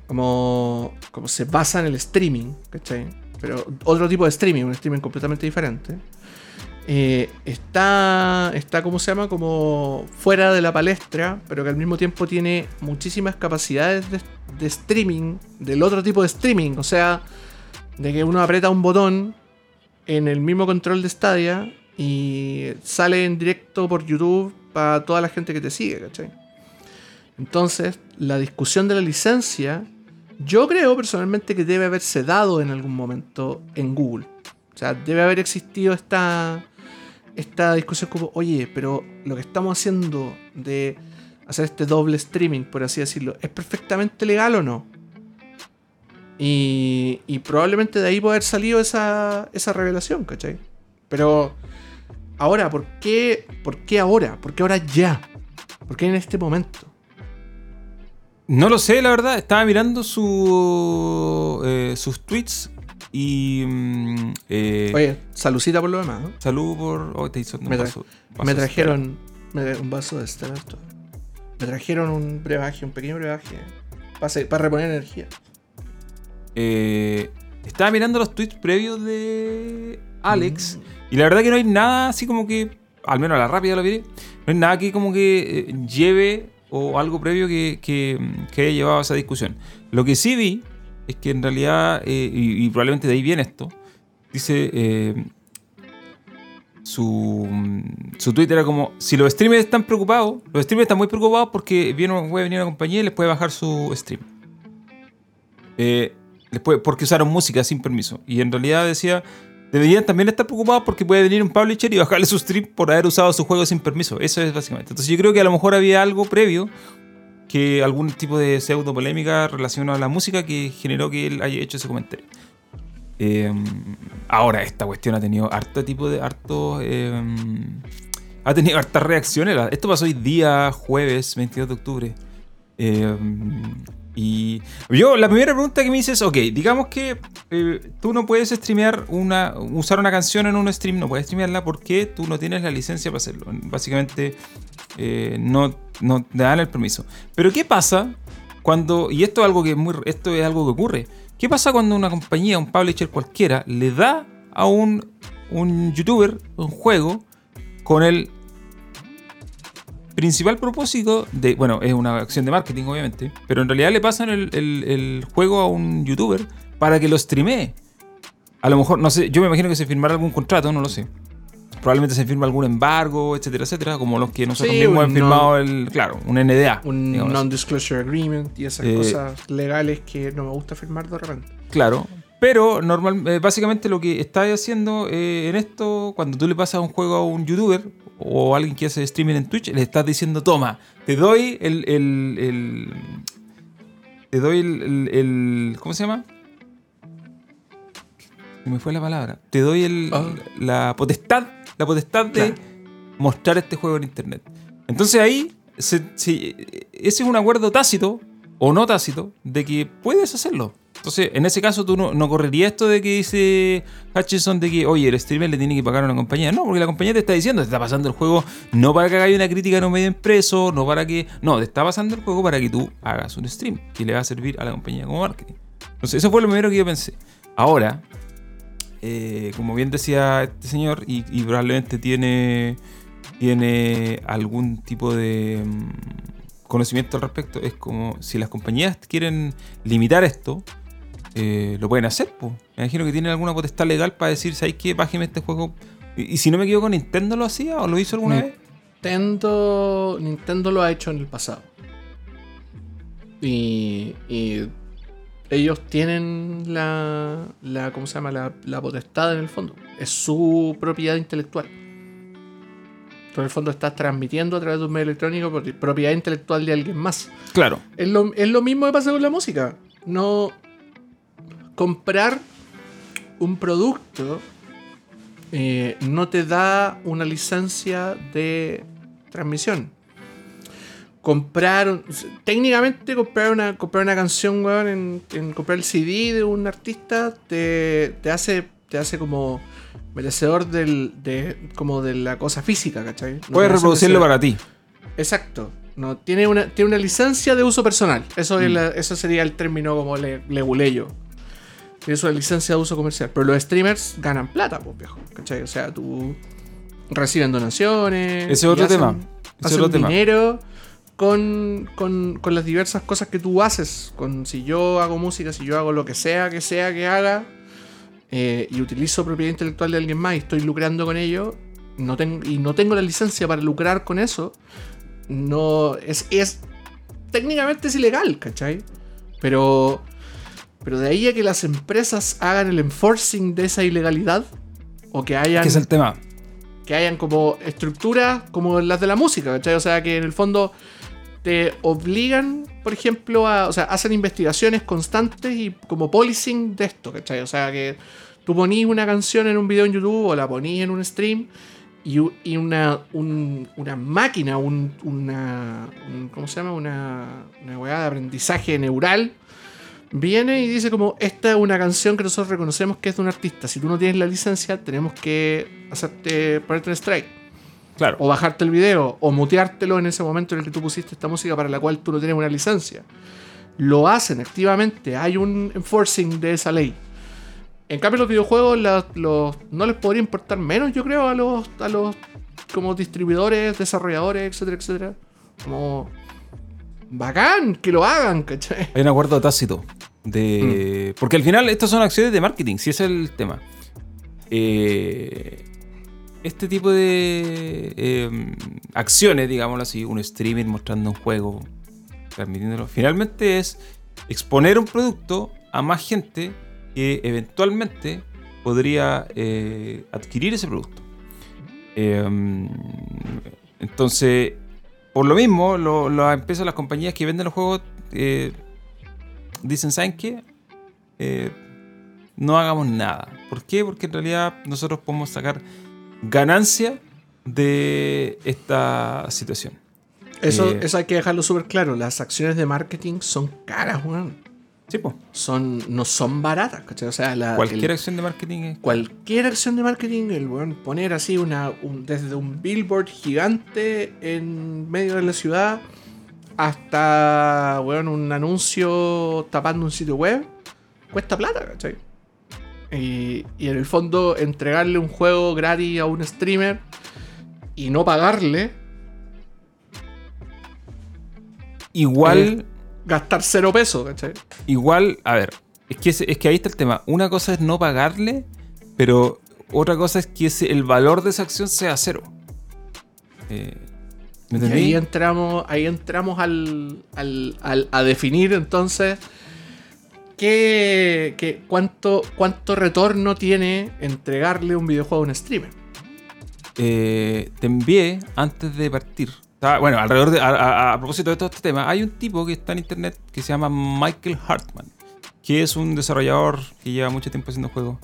como, como se basa en el streaming, ¿cachai? Pero otro tipo de streaming, un streaming completamente diferente. eh, está, está, ¿cómo se llama? Como fuera de la palestra, pero que al mismo tiempo tiene muchísimas capacidades de, de streaming, del otro tipo de streaming. O sea, de que uno aprieta un botón en el mismo control de Stadia y sale en directo por YouTube para toda la gente que te sigue, ¿cachai? Entonces, la discusión de la licencia, yo creo personalmente que debe haberse dado en algún momento en Google. O sea, debe haber existido esta, esta discusión como, oye, pero lo que estamos haciendo de hacer este doble streaming, por así decirlo, ¿es perfectamente legal o no? Y, y probablemente de ahí puede haber salido esa, esa revelación, ¿cachai? Pero ahora, ¿por qué, ¿por qué ahora? ¿Por qué ahora ya? ¿Por qué en este momento?
No lo sé, la verdad. Estaba mirando su, eh, sus tweets y. mm, eh,
Oye, salucita por lo demás, ¿no?
Salud por. Oh, te hizo un
Me tra-
vaso- vaso
Me trajeron me- un vaso de Stella Artois. Me trajeron un brebaje, un pequeño brebaje. Para, para reponer energía.
Eh, estaba mirando los tweets previos de Alex y la verdad que no hay nada así como que, al menos a la rápida lo vi, no hay nada que como que eh, lleve o algo previo que, que, que haya llevado a esa discusión. Lo que sí vi es que en realidad, eh, y, y probablemente de ahí viene esto, dice... eh, su, su tweet era como, si los streamers están preocupados, los streamers están muy preocupados porque viene, puede venir una compañía y les puede bajar su stream. Eh, porque usaron música sin permiso. Y en realidad decía, deberían también estar preocupados porque puede venir un publisher y bajarle su stream por haber usado su juego sin permiso. Eso es básicamente. Entonces yo creo que a lo mejor había algo previo, que algún tipo de pseudo polémica relacionada a la música que generó que él haya hecho ese comentario. Eh, ahora, esta cuestión ha tenido harto tipo de. harto. eh, ha tenido hartas reacciones. Esto pasó hoy día, jueves 22 de octubre. Eh, y yo, la primera pregunta que me dices, ok, digamos que eh, tú no puedes streamear una, usar una canción en un stream, no puedes streamearla porque tú no tienes la licencia para hacerlo. Básicamente, eh, no, no te dan el permiso. Pero ¿qué pasa cuando, y esto es algo que es muy, esto es algo que ocurre, ¿qué pasa cuando una compañía, un publisher cualquiera, le da a un, un youtuber un juego con el principal propósito de, bueno, es una acción de marketing obviamente, pero en realidad le pasan el, el- el juego a un youtuber para que lo streamee. A lo mejor, no sé, yo me imagino que se firmará algún contrato, no lo sé. Probablemente se firma algún embargo, etcétera, etcétera, como los que nosotros
Sí,
mismos hemos firmado el, claro, un NDA.
Un non-disclosure agreement y esas
Eh,
cosas legales que no me gusta firmar de repente.
Claro. Pero normal, eh, básicamente lo que estás haciendo eh, en esto, cuando tú le pasas un juego a un youtuber o alguien que hace streaming en Twitch, le estás diciendo, toma, te doy el, el- el- te doy el, el- ¿Cómo se llama? Se me fue la palabra. Te doy el,
Ah.
la potestad, la potestad de
Claro.
mostrar este juego en internet. Entonces ahí, se- se- ese es un acuerdo tácito o no tácito de que puedes hacerlo. Entonces, en ese caso, tú no, no correrías esto de que dice Hutchinson de que, oye, el streamer le tiene que pagar a una compañía. No, porque la compañía te está diciendo, te está pasando el juego no para que hagas una crítica un medio impreso, no para que. No, te está pasando el juego para que tú hagas un stream que le va a servir a la compañía como marketing. Entonces, eso fue lo primero que yo pensé. Ahora, eh, como bien decía este señor, y, y probablemente tiene, tiene algún tipo de mm, conocimiento al respecto, es como si las compañías quieren limitar esto, eh, lo pueden hacer. po. Me imagino que tienen alguna potestad legal para decir, ¿sabes qué? Bájeme este juego. Y, y si no me equivoco, Nintendo lo hacía o lo hizo alguna vez.
Nintendo, Nintendo lo ha hecho en el pasado. Y, y ellos tienen la, la ¿cómo se llama? La, la potestad en el fondo. Es su propiedad intelectual. Tú en el fondo estás transmitiendo a través de un medio electrónico por- propiedad intelectual de alguien más.
Claro.
Es lo, es lo mismo que pasa con la música. No comprar un producto eh, no te da una licencia de transmisión. Comprar, técnicamente comprar una, comprar una canción, weón, en, en comprar el CD de un artista te, te hace, te hace como merecedor del, de, como de la cosa física, ¿cachai? No
Puedes reproducirlo para ti.
Exacto. No, tiene, una, tiene una licencia de uso personal. Eso, es
Mm.
la- eso sería el término como le, leguleyo. Tiene su licencia de uso comercial. Pero los streamers ganan plata, pues viejo. ¿Cachai? O sea, tú reciben donaciones.
Ese es otro
hacen-
tema. Ese es
hacen
otro tema.
dinero con, con, con las diversas cosas que tú haces. Con si yo hago música, si yo hago lo que sea que sea que haga. eh, y utilizo propiedad intelectual de alguien más y estoy lucrando con ello. No tengo, y no tengo la licencia para lucrar con eso no es, es técnicamente es ilegal, ¿cachai? Pero pero de ahí a que las empresas hagan el enforcing de esa ilegalidad o que hayan
Que es el tema.
que hayan como estructuras como las de la música, ¿cachai? O sea, que en el fondo te obligan, por ejemplo, a, o sea, hacen investigaciones constantes y como policing de esto, ¿cachai? O sea, que tú ponís una canción en un video en YouTube o la ponís en un stream y, una, un- una máquina, un, una, un- ¿cómo se llama? Una, una weá de aprendizaje neural viene y dice como, esta es una canción que nosotros reconocemos que es de un artista. Si tú no tienes la licencia, tenemos que hacerte, ponerte un strike.
Claro.
O bajarte el video, o muteártelo en ese momento en el que tú pusiste esta música para la cual tú no tienes una licencia. Lo hacen activamente, hay un enforcing de esa ley. En cambio, los videojuegos la- los- no les podría importar menos, yo creo, a los, a los como distribuidores, desarrolladores, etcétera, etcétera. Como bacán que lo hagan, ¿cachai?
Hay un acuerdo tácito. De... Porque al final estas son acciones de marketing, si ese es el tema. Eh, Este tipo de eh, acciones, digámoslo así, un streaming mostrando un juego, transmitiéndolo, finalmente es exponer un producto a más gente que eventualmente podría eh, adquirir ese producto. Eh, entonces, por lo mismo, lo- las empresas, las compañías que venden los juegos eh, dicen, ¿saben qué? Eh, no hagamos nada. ¿Por qué? Porque en realidad nosotros podemos sacar ganancia de esta situación.
Eso,
Eh.
eso hay que dejarlo súper claro. Las acciones de marketing son caras, weón.
Sí, pues.
Son, no son baratas, ¿cachai? O sea, la,
Cualquier
el-
acción de marketing es...
cualquier acción de marketing, el weón poner así una, un- desde un billboard gigante en medio de la ciudad hasta weón, un anuncio tapando un sitio web, cuesta plata, ¿cachai? Y, y en el fondo entregarle un juego gratis a un streamer y no pagarle,
Igual,
gastar cero pesos, ¿cachai?
igual, a ver, es que, es que ahí está el tema. Una cosa es no pagarle, pero otra cosa es que ese- el valor de esa acción sea cero. Eh, ¿Me
Y ahí entramos, ahí entramos al, al- al- a definir entonces qué, qué- cuánto, cuánto retorno tiene entregarle un videojuego a un streamer.
Eh, te envié, antes de partir, bueno, alrededor de, a, propósito de todo este tema, hay un tipo que está en internet que se llama Michael Hartman, que es un desarrollador que lleva mucho tiempo haciendo juegos.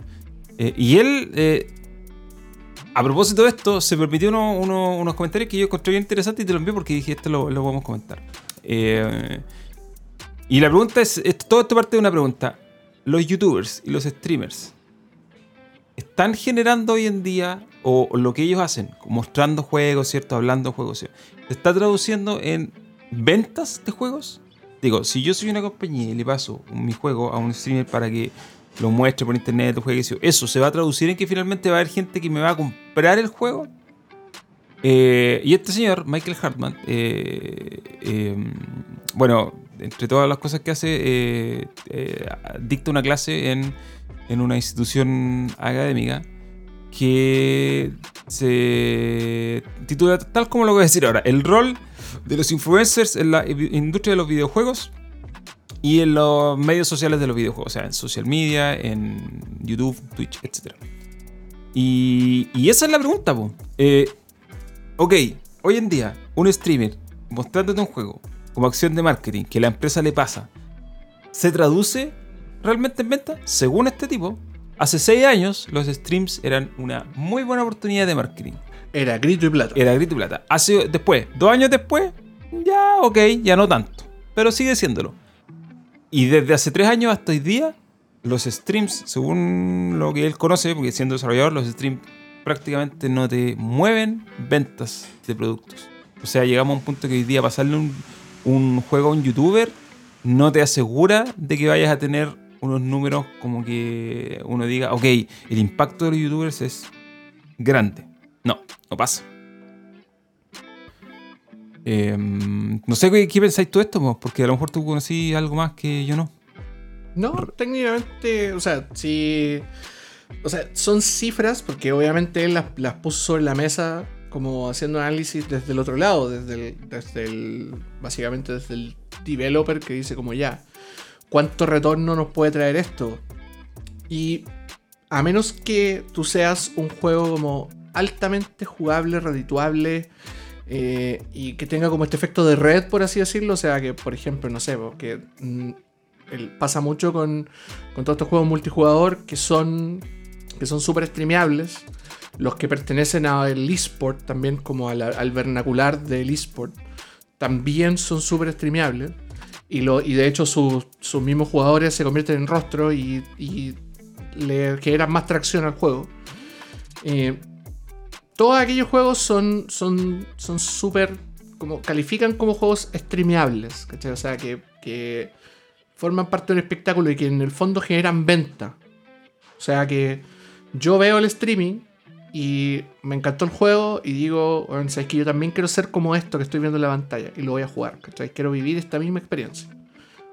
Eh, y él, eh, a propósito de esto, se permitió unos comentarios que yo encontré bien interesantes y te lo envié porque dije, esto lo, lo a comentar. Eh, y la pregunta es, todo esto parte de una pregunta. ¿Los youtubers y los streamers están generando hoy en día, o, lo que ellos hacen, mostrando juegos, ¿cierto? Hablando juegos, ¿se está traduciendo en ventas de juegos? Digo, si yo soy una compañía y le paso mi juego a un streamer para que lo muestre por internet, juegue, eso se va a traducir en que finalmente va a haber gente que me va a comprar el juego. Eh, y este señor, Michael Hartman, eh, em, bueno, entre todas las cosas que hace, eh, dicta una clase en en una institución académica que se titula tal como lo voy a decir ahora, el rol de los influencers en la industria de los videojuegos y en los medios sociales de los videojuegos, o sea, en social media, en YouTube, Twitch, etc. Y, esa es la pregunta, eh, ok, hoy en día, un streamer mostrándote un juego como acción de marketing que la empresa le pasa, ¿se traduce realmente en venta, según este tipo, hace 6 años los streams eran una muy buena oportunidad de marketing.
Era grito y plata.
Era grito y plata. Hace, después, dos años después, ya ok, ya no tanto. Pero sigue siéndolo. Y desde hace 3 años hasta hoy día, los streams, según lo que él conoce, porque siendo desarrollador, los streams prácticamente no te mueven ventas de productos. O sea, llegamos a un punto que hoy día pasarle un juego a un youtuber no te asegura de que vayas a tener unos números como que uno diga, ok, el impacto de los youtubers es grande. No, no pasa. Em, no sé ¿qué, pensáis tú esto, porque a lo mejor tú conocí algo más que yo no.
No, técnicamente, o sea, sí. O sea, son cifras, porque obviamente él las, puso sobre la mesa como haciendo análisis desde el otro lado, desde el, desde el. Básicamente desde el developer que dice como ya cuánto retorno nos puede traer esto. Y a menos que tú seas un juego como altamente jugable, redituable eh, y que tenga como este efecto de red, por así decirlo, o sea que, por ejemplo, no sé, que mm, pasa mucho con, con todos estos juegos multijugador que son que son súper streameables, los que pertenecen al eSport, también como al, vernacular del eSport, también son súper streameables. Y, lo, y de hecho sus, mismos jugadores se convierten en rostro y, le generan más tracción al juego. Eh, todos aquellos juegos son son son súper como califican como juegos streameables, ¿cachai? O sea, que, que forman parte del espectáculo y que en el fondo generan venta. O sea que yo veo el streaming y me encantó el juego y digo, bueno, sabes que yo también quiero ser como esto que estoy viendo en la pantalla y lo voy a jugar, ¿cachai? Quiero vivir esta misma experiencia.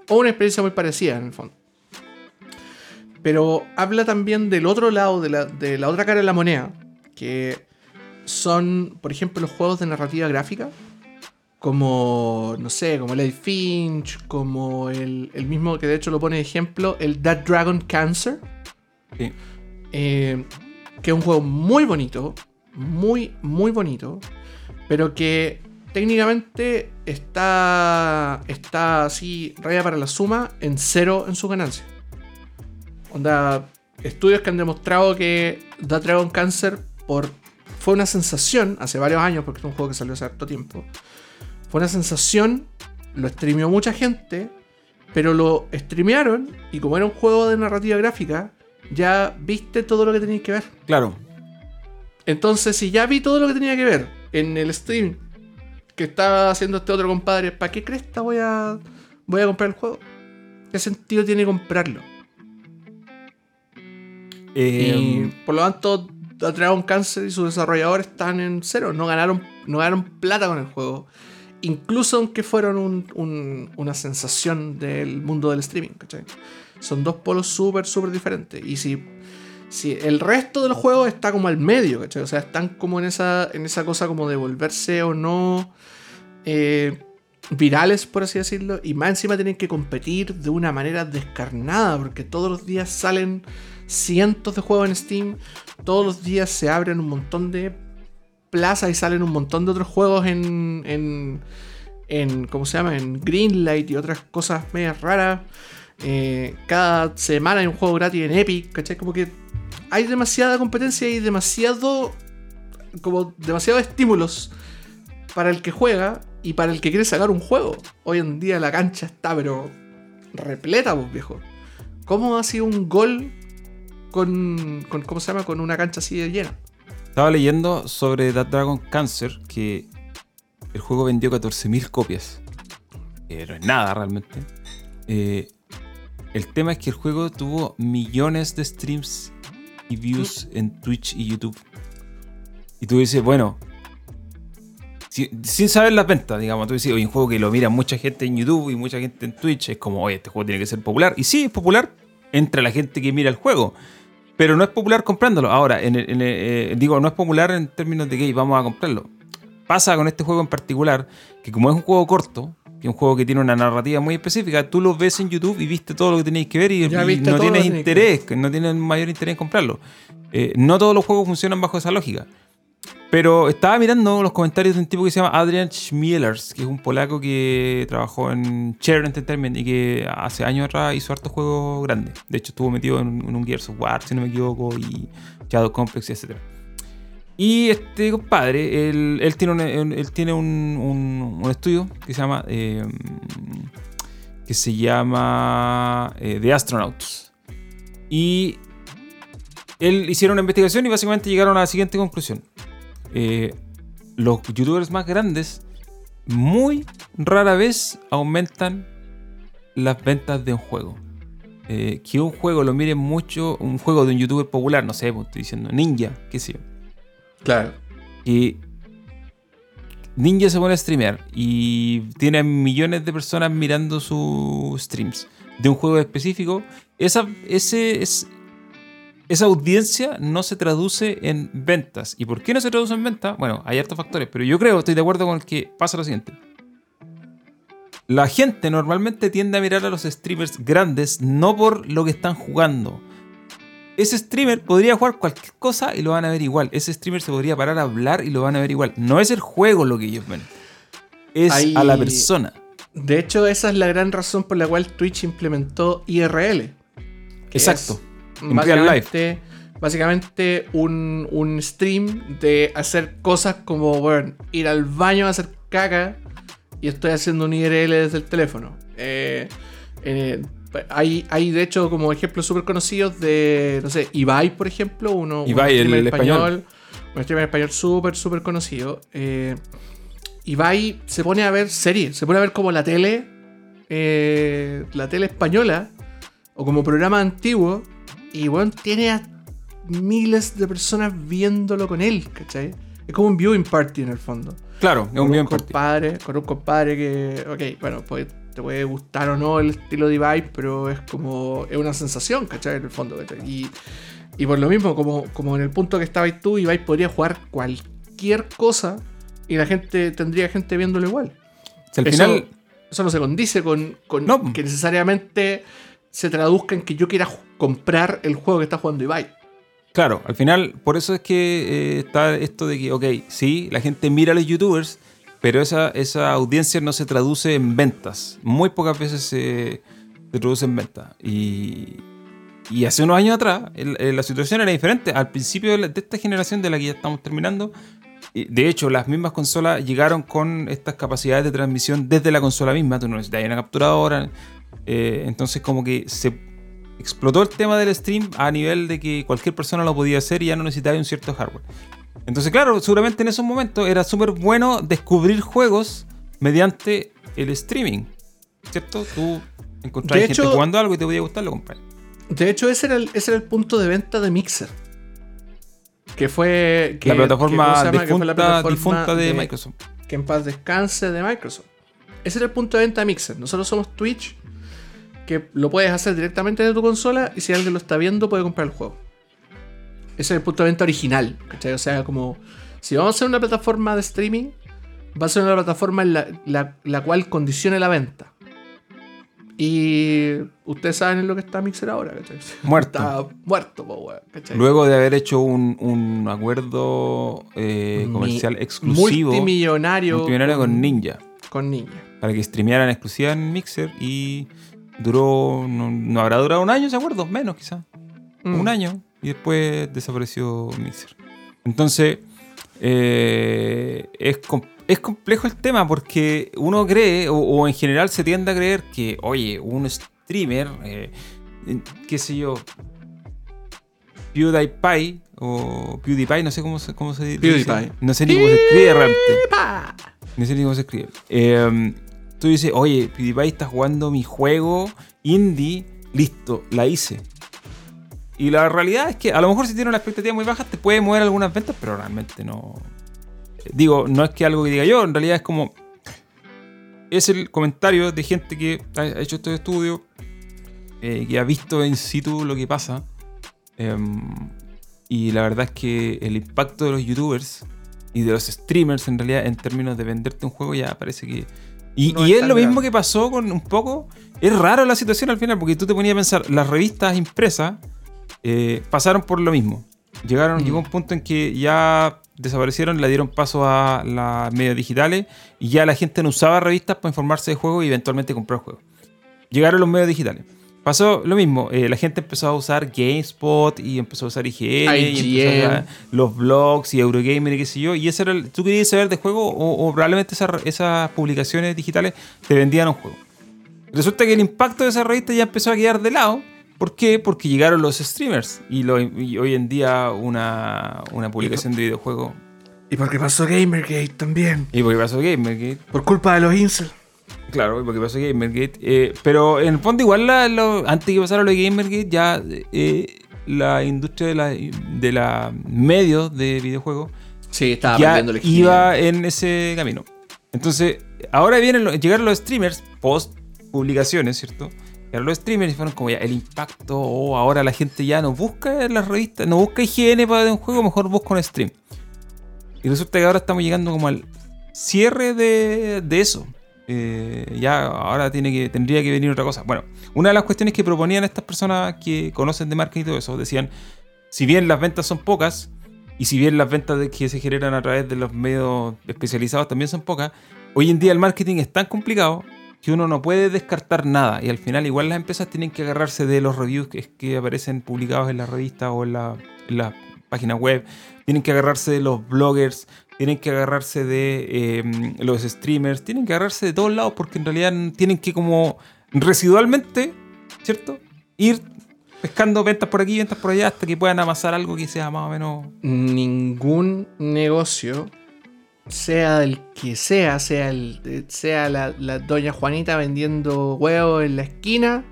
O una experiencia muy parecida en el fondo. Pero habla también del otro lado, de la, de la otra cara de la moneda, que son, por ejemplo, los juegos de narrativa gráfica, como, no sé, como el Finch, como el, el, mismo que de hecho lo pone de ejemplo, el That Dragon Cancer. Sí. Eh, que es un juego muy bonito, muy, muy bonito, pero que técnicamente está, está así, raya para la suma, en cero en su ganancia. Onda, estudios que han demostrado que The Dragon Cancer por, fue una sensación hace varios años, porque es un juego que salió hace harto tiempo. Fue una sensación, lo streameó mucha gente, pero lo streamearon y como era un juego de narrativa gráfica, ya viste todo lo que tenías que ver.
Claro.
Entonces, si ya vi todo lo que tenía que ver en el stream que estaba haciendo este otro compadre, ¿para qué cresta voy a, voy a comprar el juego? ¿Qué sentido tiene comprarlo? Eh, y por lo tanto, Dragon Cancer y sus desarrolladores están en cero. No ganaron, no ganaron plata con el juego. Incluso aunque fueron una sensación del mundo del streaming. ¿cachai? Son dos polos súper, súper diferentes. Y si, si el resto de los juegos está como al medio, ¿cachai? O sea, están como en esa, en esa cosa como de volverse o no eh, virales, por así decirlo. Y más encima tienen que competir de una manera descarnada, porque todos los días salen cientos de juegos en Steam. Todos los días se abren un montón de plazas y salen un montón de otros juegos en, en, en ¿cómo se llama? En Greenlight y otras cosas medias raras. Eh, cada semana hay un juego gratis en Epic, ¿cachai? Como que hay demasiada competencia y demasiado, como demasiados estímulos para el que juega y para el que quiere sacar un juego. Hoy en día la cancha está, pero repleta, vos viejo. ¿Cómo ha sido un gol con, con, ¿cómo se llama? Con una cancha así de llena.
Estaba leyendo sobre That Dragon Cancer que el juego vendió 14.000 copias. Eh, no es nada realmente. Eh, el tema es que el juego tuvo millones de streams y views en Twitch y YouTube. Y tú dices, bueno, sin saber las ventas, digamos, tú dices, oye, un juego que lo mira mucha gente en YouTube y mucha gente en Twitch, es como, oye, este juego tiene que ser popular. Y sí, es popular entre la gente que mira el juego. Pero no es popular comprándolo. Ahora, en eh, digo, no es popular en términos de que vamos a comprarlo. Pasa con este juego en particular, que como es un juego corto, que es un juego que tiene una narrativa muy específica, tú lo ves en YouTube y viste todo lo que tenéis que ver y, no tienes interés, no tienes mayor interés en comprarlo. Eh, no todos los juegos funcionan bajo esa lógica. Pero estaba mirando los comentarios de un tipo que se llama Adrian Schmielers, que es un polaco que trabajó en Share Entertainment y que hace años atrás hizo hartos juegos grandes. De hecho, estuvo metido en, un Gears of War, si no me equivoco, y Shadow Complex, etc. Y este compadre, él, tiene, un, él tiene un, estudio que se llama. Eh, que se llama eh, The Astronauts. Y él hicieron una investigación y básicamente llegaron a la siguiente conclusión. Eh, los youtubers más grandes muy rara vez aumentan las ventas de un juego. que un juego lo mire mucho, un juego de un youtuber popular, no sé, pues, estoy diciendo Ninja, qué sé yo
Claro.
Y Ninja se pone a streamear y tiene millones de personas mirando sus streams de un juego específico. Esa, ese, es, esa audiencia no se traduce en ventas. ¿Y por qué no se traduce en ventas? Bueno, hay hartos factores, pero yo creo, estoy de acuerdo con el que pasa lo siguiente. La gente normalmente tiende a mirar a los streamers grandes no por lo que están jugando, ese streamer podría jugar cualquier cosa y lo van a ver igual. Ese streamer se podría parar a hablar y lo van a ver igual. No es el juego lo que ellos ven. Es a la persona.
De hecho, esa es la gran razón por la cual Twitch implementó IRL.
Exacto.
Básicamente, básicamente un, un, stream de hacer cosas como, bueno, ir al baño a hacer caca y estoy haciendo un IRL desde el teléfono. Eh, eh, hay, hay de hecho como ejemplos súper conocidos de, no sé, Ibai, por ejemplo, uno,
Ibai, el, español,
Un streamer español súper, súper conocido. Eh, Ibai se pone a ver series, se pone a ver como la tele, eh, la tele española, o como programa antiguo, y bueno, tiene a miles de personas viéndolo con él, ¿cachai? Es como un viewing party en el fondo.
Claro, es un viewing
party. con un compadre que, ok, bueno, pues te puede gustar o no el estilo de Ibai, pero es como, es una sensación, ¿cachai? En el fondo, Y, y por lo mismo, como, como en el punto que estabas tú, Ibai podría jugar cualquier cosa y la gente tendría gente viéndolo igual.
al final...
Eso no se condice con, con que necesariamente se traduzca en que yo quiera comprar el juego que está jugando Ibai.
Claro, al final, por eso es que eh, está esto de que, ok, sí, la gente mira a los youtubers, pero esa, esa audiencia no se traduce en ventas. Muy pocas veces se, traduce en ventas. Y, y, hace unos años atrás la situación era diferente. Al principio de, esta generación de la que ya estamos terminando, de hecho, las mismas consolas llegaron con estas capacidades de transmisión desde la consola misma. Tú no necesitas una capturadora. Eh, entonces, como que se explotó el tema del stream a nivel de que cualquier persona lo podía hacer y ya no necesitaba un cierto hardware. Entonces, claro, seguramente en esos momentos era súper bueno descubrir juegos mediante el streaming. ¿Cierto? Tú encontrás gente jugando algo y te podía gustar, lo compras.
De hecho, ese era, el, ese era el punto de venta de Mixer. Que fue.
la, plataforma difunta, de, Microsoft.
Que en paz descanse de Microsoft. Ese era el punto de venta de Mixer. Nosotros somos Twitch, que lo puedes hacer directamente de tu consola y si alguien lo está viendo, puede comprar el juego. Ese es el punto de venta original, ¿cachai? O sea, como si vamos a hacer una plataforma de streaming, va a ser una plataforma en la, cual condicione la venta. Y ustedes saben en lo que está Mixer ahora, ¿cachai? (laughs)
Muerto.
Está muerto, po, ¿cachai?
Luego de haber hecho un, un acuerdo eh,
Mi-
comercial exclusivo
Multimillonario.
multimillonario con Ninja
Con Ninja.
para que streamearan exclusiva en Mixer y duró, no, no habrá durado un año ese acuerdo, menos quizás,
Mm.
un año y después desapareció Mixer. Entonces, eh, es, com- es complejo el tema porque uno cree, o, o en general se tiende a creer que, oye, un streamer, eh, qué sé yo, PewDiePie o PewDiePie, no sé cómo se, cómo se dice.
PewDiePie.
No sé ni cómo se escribe realmente. No sé ni cómo se escribe. Eh, tú dices, oye, PewDiePie está jugando mi juego indie, listo, la hice. Y la realidad es que a lo mejor si tiene una expectativa muy baja te puede mover algunas ventas, pero realmente no. Digo, no es que algo que diga yo, en realidad es como. Es el comentario de gente que ha hecho estos estudios, eh, que ha visto in situ lo que pasa. Em, y la verdad es que el impacto de los youtubers y de los streamers en realidad en términos de venderte un juego ya parece que... Y,
No
y
es
lo mismo
grave.
que pasó con un poco... Es raro la situación al final porque tú te ponías a pensar, las revistas impresas eh, pasaron por lo mismo. Llegaron,
Mm.
Llegó un punto en que ya desaparecieron, le dieron paso a las medios digitales y ya la gente no usaba revistas para informarse de juegos y eventualmente comprar juegos. Llegaron los medios digitales. Pasó lo mismo, eh, la gente empezó a usar GameSpot y empezó a usar IGN, y empezó a los blogs y Eurogamer y qué sé yo. Y ese era el- tú querías saber de juego o, o probablemente esas, esas publicaciones digitales te vendían un juego. Resulta que el impacto de esa revista ya empezó a quedar de lado. ¿Por qué? Porque llegaron los streamers y, lo- y hoy en día una, una publicación de videojuego.
Y porque pasó Gamergate también.
Y porque pasó Gamergate,
Por culpa de los incel.
Claro, porque pasó Gamergate. eh, pero en el fondo, igual la- lo- antes que pasara lo de Gamergate, ya eh, la industria de la, de la medios de videojuegos
Sí, estaba
ya iba en ese camino. Entonces, ahora vienen los- llegaron los streamers post publicaciones, ¿cierto? Llegaron los streamers y fueron como ya el impacto, o ahora la gente ya no busca las revistas, no busca IGN para un juego, mejor busca un stream. Y resulta que ahora estamos llegando como al cierre de, de eso. Eh, ya ahora tendría que venir otra cosa. Bueno, una de las cuestiones que proponían estas personas que conocen de marketing y todo eso, decían, si bien las ventas son pocas, y si bien las ventas que se generan a través de los medios especializados también son pocas, hoy en día el marketing es tan complicado que uno no puede descartar nada. Y al final igual las empresas tienen que agarrarse de los reviews que, que aparecen publicados en la revista o en la, en la página web. Tienen que agarrarse de los bloggers. Tienen que agarrarse de eh, los streamers. Tienen que agarrarse de todos lados porque en realidad tienen que como residualmente, ¿cierto? Ir pescando ventas por aquí, ventas por allá hasta que puedan amasar algo que sea más o menos
Ningún negocio, sea el que sea, sea, el, eh, sea la, la doña Juanita vendiendo huevos en la esquina,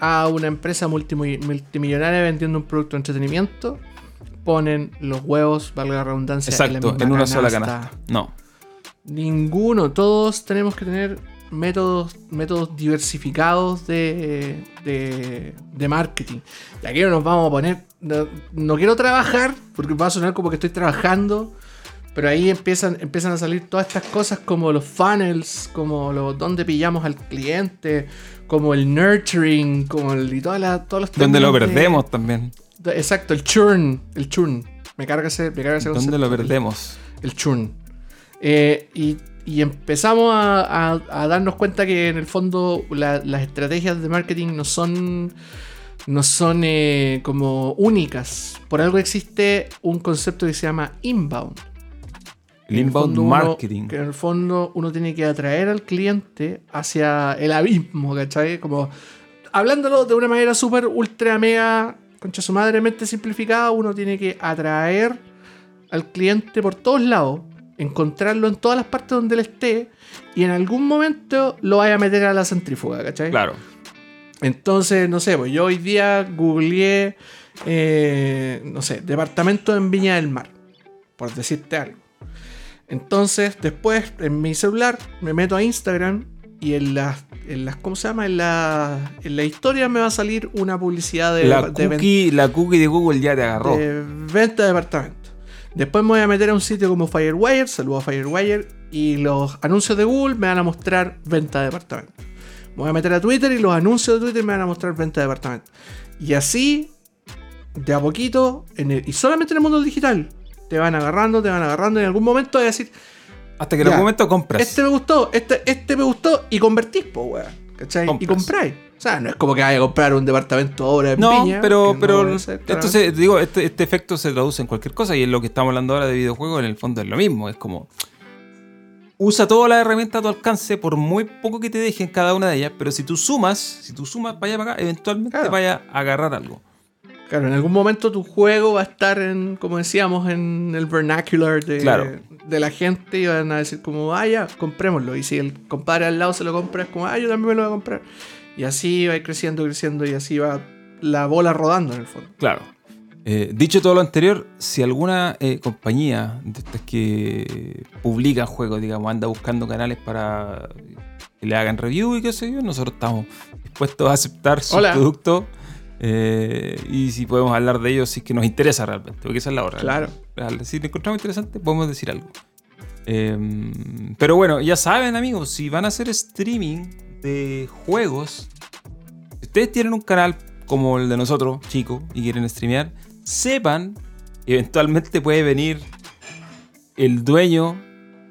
a una empresa multimi- multimillonaria vendiendo un producto de entretenimiento, ponen los huevos, valga la redundancia,
Exacto,
en, la
en, una sola
canasta.
No.
Ninguno, todos tenemos que tener métodos, métodos diversificados de, de, de marketing. Y aquí no nos vamos a poner, no, no quiero trabajar, porque va a sonar como que estoy trabajando, pero ahí empiezan, empiezan a salir todas estas cosas como los funnels, como los donde pillamos al cliente, como el nurturing, como el, y todas las todos los
Donde lo
de-
perdemos también.
Exacto, el churn, el churn. Me carga ese, me carga ese
Donde
concepto.
lo
El-
perdemos.
el churn. Eh, y, y empezamos a, a- a darnos cuenta que en el fondo la- las estrategias de marketing no son, no son eh, como únicas. Por algo existe un concepto que se llama inbound.
El
En el
inbound
uno-
marketing.
que en el fondo uno tiene que atraer al cliente hacia el abismo, ¿cachai? Como hablándolo de una manera súper ultra mega, concha su madre, mente simplificada, uno tiene que atraer al cliente por todos lados, encontrarlo en todas las partes donde él esté y en algún momento lo vaya a meter a la centrífuga, ¿cachai?
Claro.
Entonces, no sé, pues yo hoy día googleé, eh, no sé, departamento en Viña del Mar, por decirte algo. Entonces, después en mi celular me meto a Instagram y en las, en las ¿cómo se llama? En la, en la historia me va a salir una publicidad de,
La
de
cookie, la cookie de Google ya te agarró.
de venta de departamento. Después me voy a meter a un sitio como Firewire, saludo a Firewire, y los anuncios de Google me van a mostrar venta de departamento. Me voy a meter a Twitter y los anuncios de Twitter me van a mostrar venta de departamentos. Y así, de a poquito, en el- y solamente en el mundo digital, te van agarrando, te van agarrando. Y en algún momento vas a decir,
Hasta que en algún momento compras.
este me gustó, este, este me gustó, y convertís, po, weón. ¿Cachai? Y compráis. O sea, no es como que vaya a comprar un departamento ahora en
No, pero, pero
no ser,
se- digo, este, este efecto se traduce en cualquier cosa y en lo que estamos hablando ahora de videojuegos, en el fondo es lo mismo. Es como. Usa todas las herramientas a tu alcance, por muy poco que te dejen cada una de ellas, pero si tú sumas, si tú sumas para allá para acá, eventualmente
Claro.
vaya a agarrar algo.
Claro, en algún momento tu juego va a estar en, como decíamos, en el vernacular de,
Claro.
de la gente y van a decir como, ah, ya, comprémoslo. Y si el compadre al lado se lo compra, es como, ah, yo también me lo voy a comprar. Y así va a ir creciendo, creciendo y así va la bola rodando en el fondo.
Claro. Eh, dicho todo lo anterior, si alguna eh, compañía de estas que publica juegos, digamos, anda buscando canales para que le hagan review y qué sé yo, nosotros estamos dispuestos a aceptar sus
Hola.
productos eh, y si podemos hablar de ellos si es que nos interesa realmente, porque esa es la hora.
Claro.
Si lo encontramos interesante, podemos decir algo. Eh, pero bueno, ya saben, amigos, si van a hacer streaming de juegos, si ustedes tienen un canal como el de nosotros, chico, y quieren streamear, sepan eventualmente puede venir el dueño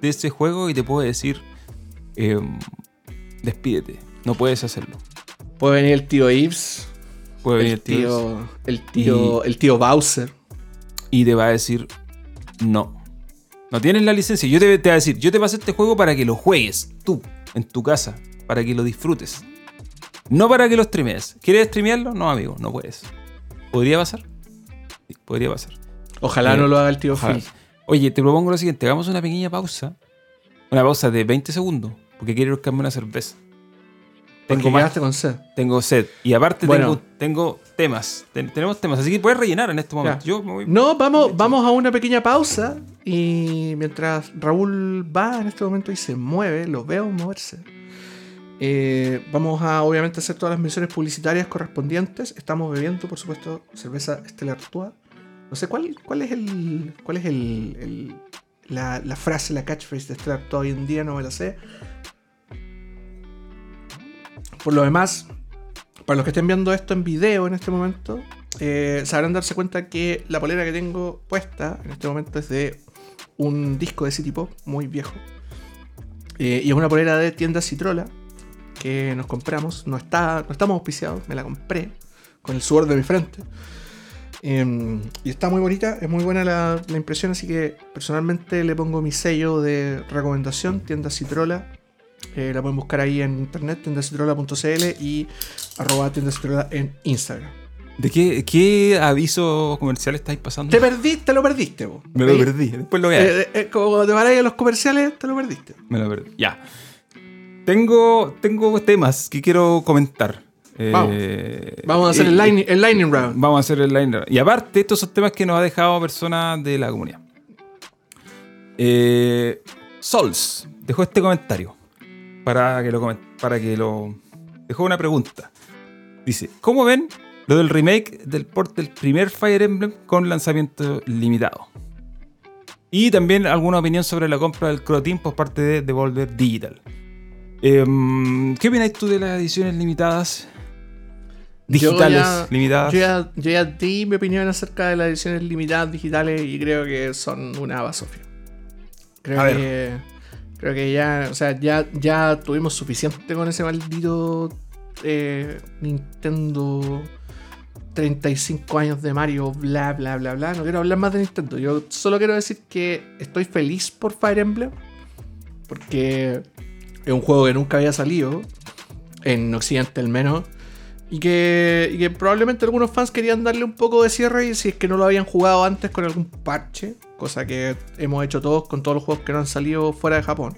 de ese juego y te puede decir, eh, despídete, no puedes hacerlo.
Puede venir el tío
venir
el
el tío
el tío, el tío Bowser.
y te va a decir no. No tienes la licencia. Yo te, te voy a decir, yo te pasé este juego para que lo juegues tú, en tu casa, para que lo disfrutes. No para que lo streamees. ¿Quieres streamearlo? No, amigo, no puedes. ¿Podría pasar? Sí, podría pasar.
Ojalá
Eh,
no lo haga el tío. Phil.
Oye, te propongo lo siguiente, hagamos una pequeña pausa. Una pausa de 20 segundos, porque quiero buscarme una cerveza.
Porque
Tengo más,
con sed.
tengo sed. Y aparte
Bueno.
tengo, tengo temas. Ten- tenemos temas, así que puedes rellenar en este momento.
Ya.
Yo me voy-
No, vamos, vamos a una pequeña pausa y mientras Raúl va en este momento y se mueve, lo veo moverse. eh, vamos a obviamente hacer todas las menciones publicitarias correspondientes. Estamos bebiendo, por supuesto, cerveza Estela Artois. No sé cuál, cuál es el. cuál es el. el- la, la frase, la catchphrase de Estela Artois hoy en día, no me la sé. Por lo demás, para los que estén viendo esto en video en este momento, eh, sabrán darse cuenta que la polera que tengo puesta en este momento es de un disco de City Pop muy viejo. Eh, y es una polera de tienda Citrola que nos compramos. No, está, no estamos auspiciados, me la compré con el sudor de mi frente. Eh, y está muy bonita, es muy buena la, la impresión, así que personalmente le pongo mi sello de recomendación, tienda Citrola. Eh, la pueden buscar ahí en internet, tiendacitrola.cl y arroba en Instagram.
¿De qué, qué aviso comercial estáis pasando?
Te perdiste, te lo perdiste, vos.
Me lo perdí. Después lo voy a ver.
eh, eh, como cuando te paráis a los comerciales, te lo perdiste.
Me lo perdí. Ya. Tengo, tengo temas que quiero comentar.
Vamos.
Eh,
Vamos a hacer el, line, el lightning round.
Vamos a hacer el line. Y aparte, estos son temas que nos ha dejado personas de la comunidad. Eh, Sols dejó este comentario para que lo para que lo dejó una pregunta. Dice, ¿cómo ven lo del remake del port del primer Fire Emblem con lanzamiento limitado? Y también alguna opinión sobre la compra del Croteam por parte de Devolver Digital. Em, ¿Qué opináis tú de las ediciones limitadas?
Yo
Digitales
ya-
limitadas.
Yo ya, yo ya di mi opinión acerca de las ediciones limitadas digitales y creo que son una basofia. Creo
A ver.
Creo que ya. O sea, ya, ya tuvimos suficiente con ese maldito eh, Nintendo 35 años de Mario, bla bla bla bla. No quiero hablar más de Nintendo. Yo solo quiero decir que estoy feliz por Fire Emblem. Porque es un juego que nunca había salido. En Occidente al menos. Y que, y que probablemente algunos fans querían darle un poco de cierre si es que no lo habían jugado antes con algún parche, cosa que hemos hecho todos con todos los juegos que no han salido fuera de Japón.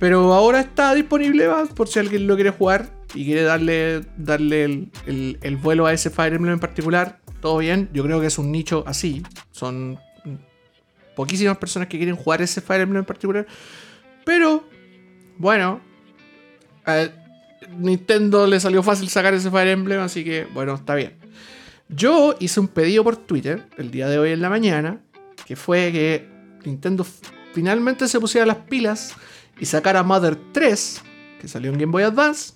Pero ahora está disponible por si alguien lo quiere jugar y quiere darle, darle el, el- el vuelo a ese Fire Emblem en particular. Todo bien, yo creo que es un nicho así. Son poquísimas personas que quieren jugar ese Fire Emblem en particular. Pero, bueno, a Nintendo le salió fácil sacar ese Fire Emblem, así que, bueno, está bien. Yo hice un pedido por Twitter el día de hoy en la mañana, que fue que Nintendo finalmente se pusiera las pilas y sacara Mother 3, que salió en Game Boy Advance,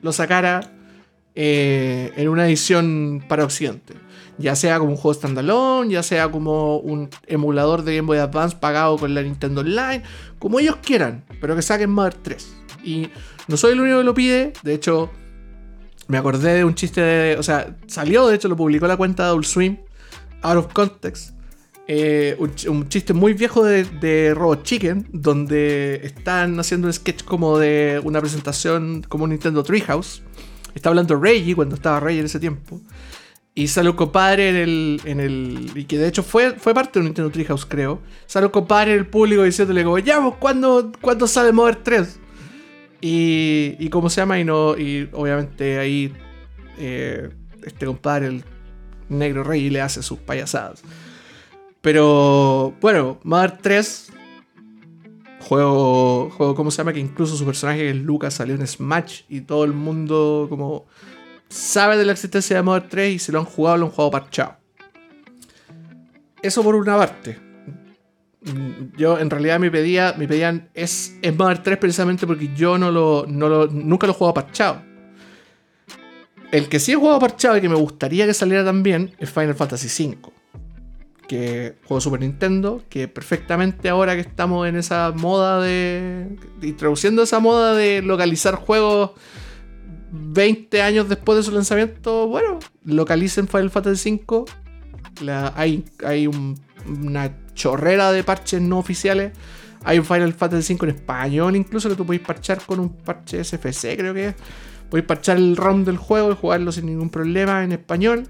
lo sacara eh, en una edición para Occidente. Ya sea como un juego standalone, ya sea como un emulador de Game Boy Advance pagado con la Nintendo Online, como ellos quieran, pero que saquen Mother 3. Y no soy el único que lo pide, de hecho, me acordé de un chiste de. O sea, salió, de hecho, lo publicó la cuenta de Adult Swim, out of context. Eh, un, ch- un chiste muy viejo de, de Robot Chicken, donde están haciendo un sketch como de una presentación como un Nintendo Treehouse. Está hablando Reggie cuando estaba Reggie en ese tiempo. Y sale un compadre en el, en el. Y que de hecho fue, fue parte de un Nintendo Treehouse, creo. Sale un compadre en el público diciéndole, como, ya, pues, ¿cuándo, ¿cuándo sale Mother 3? Y, y cómo se llama, y no. Y obviamente ahí. eh, este compadre, el negro rey, le hace sus payasadas. Pero bueno, Mother 3. Juego, juego, ¿cómo se llama? Que incluso su personaje, Lucas, salió en Smash y todo el mundo como sabe de la existencia de Mother 3 y si lo han jugado, lo han jugado parchado. Eso por una parte. Yo en realidad me pedía, me pedían es, es Mother 3 precisamente porque yo no lo, no lo- nunca lo he jugado parchado. El que sí he jugado parchado y que me gustaría que saliera también es Final Fantasy V. Que juego Super Nintendo, que perfectamente ahora que estamos en esa moda de. introduciendo esa moda de localizar juegos 20 años después de su lanzamiento, bueno, localicen Final Fantasy V. Hay un- una chorrera de parches no oficiales. Hay un Final Fantasy V en español, incluso que tú podéis parchar con un parche SFC, creo que es. Podéis parchar el ROM del juego y jugarlo sin ningún problema en español.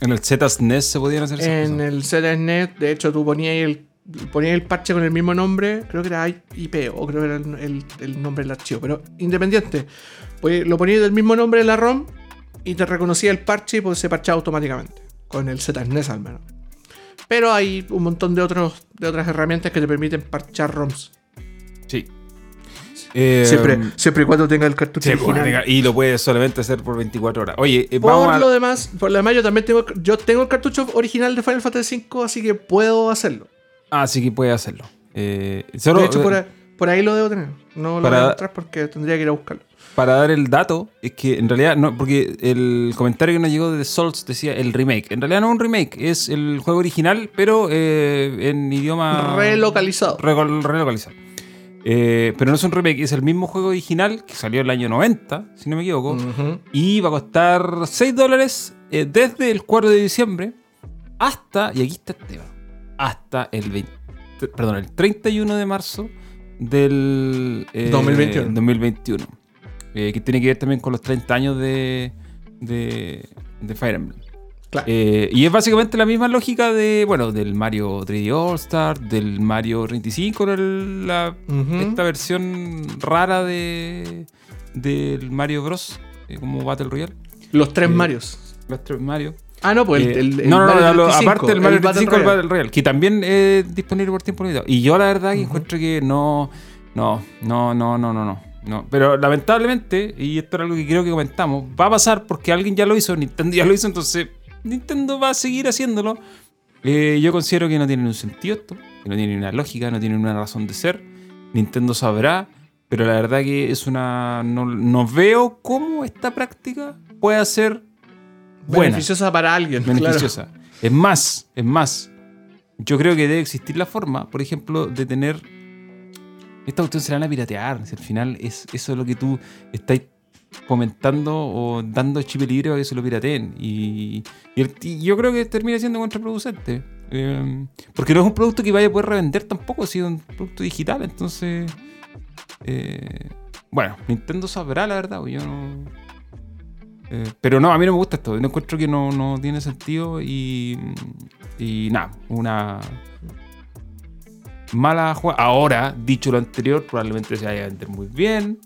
En el ZSNES se podían hacer esas
En
cosas.
el ZNet, de hecho, tú ponías el, ponías el parche con el mismo nombre, creo que era IP o creo que era el, el- el nombre del archivo, pero independiente. Pues lo ponías del mismo nombre de la ROM y te reconocía el parche y pues se parchaba automáticamente, con el ZNES al menos. Pero hay un montón de, otros, de otras herramientas que te permiten parchar ROMs.
Sí. Eh,
Siempre, siempre y cuando tenga el cartucho
sí,
original.
y lo puedes solamente hacer por 24 horas. Oye, eh,
Por
vamos a.
lo demás, por lo demás, yo también tengo, yo tengo el cartucho original de Final Fantasy V, así que puedo hacerlo.
Ah, sí que puedes hacerlo. Eh, solo,
de hecho, por
eh,
ahí, por ahí lo debo tener. No lo
Para-
voy a mostrar porque tendría que ir a buscarlo.
para dar el dato, es que en realidad no, porque el comentario que nos llegó de Souls decía el remake. En realidad no es un remake, es el juego original, pero eh, en idioma.
Relocalizado.
Relocalizado. Eh, pero no es un remake, es el mismo juego original que salió el año 90, si no me equivoco.
Ujú.
Y va a costar 6 dólares eh, desde el 4 de diciembre hasta, y aquí está el tema, hasta el 20, perdón, el 31 de marzo del eh,
2021.
2021. Eh, que tiene que ver también con los 30 años de, de, de Fire Emblem.
Claro.
Eh, y es básicamente la misma lógica de, bueno, del Mario 3D All Star, del Mario 35, el- la, esta versión rara de del Mario Bros. eh, como Battle Royale.
Los tres
eh,
Marios.
Los tres Mario.
Ah, no, pues el,
no, no, no,
Mario
hablo-
35,
aparte del Mario
el Battle
35, el. Battle Royale, que también es disponible por tiempo limitado. Y yo la verdad que encuentro que no, no, no, no, no, no, no, no. Pero lamentablemente, y esto era algo que creo que comentamos, va a pasar porque alguien ya lo hizo, Nintendo ya lo hizo, entonces Nintendo va a seguir haciéndolo. Eh, yo considero que no tiene un sentido esto, que no tiene una lógica, no tiene una razón de ser. Nintendo sabrá, pero la verdad que es una... No, no veo cómo esta práctica puede ser buena
Beneficiosa para alguien. claro.
beneficiosa. Es más, es más. Yo creo que debe existir la forma, por ejemplo, de tener. Esta cuestión se la van a piratear. Si al final es eso es lo que tú estás comentando o dando chip libre para que se lo pirateen. Y, y yo creo que termina siendo contraproducente. Eh, porque no es un producto que vaya a poder revender tampoco, si es un producto digital. Entonces. eh, bueno, Nintendo sabrá la verdad. Yo no. Eh, pero no, a mí no me gusta esto. No encuentro que no, no tiene sentido y. Y nada, una. Mala jugada. Ahora, dicho lo anterior, probablemente se vaya a vender muy bien.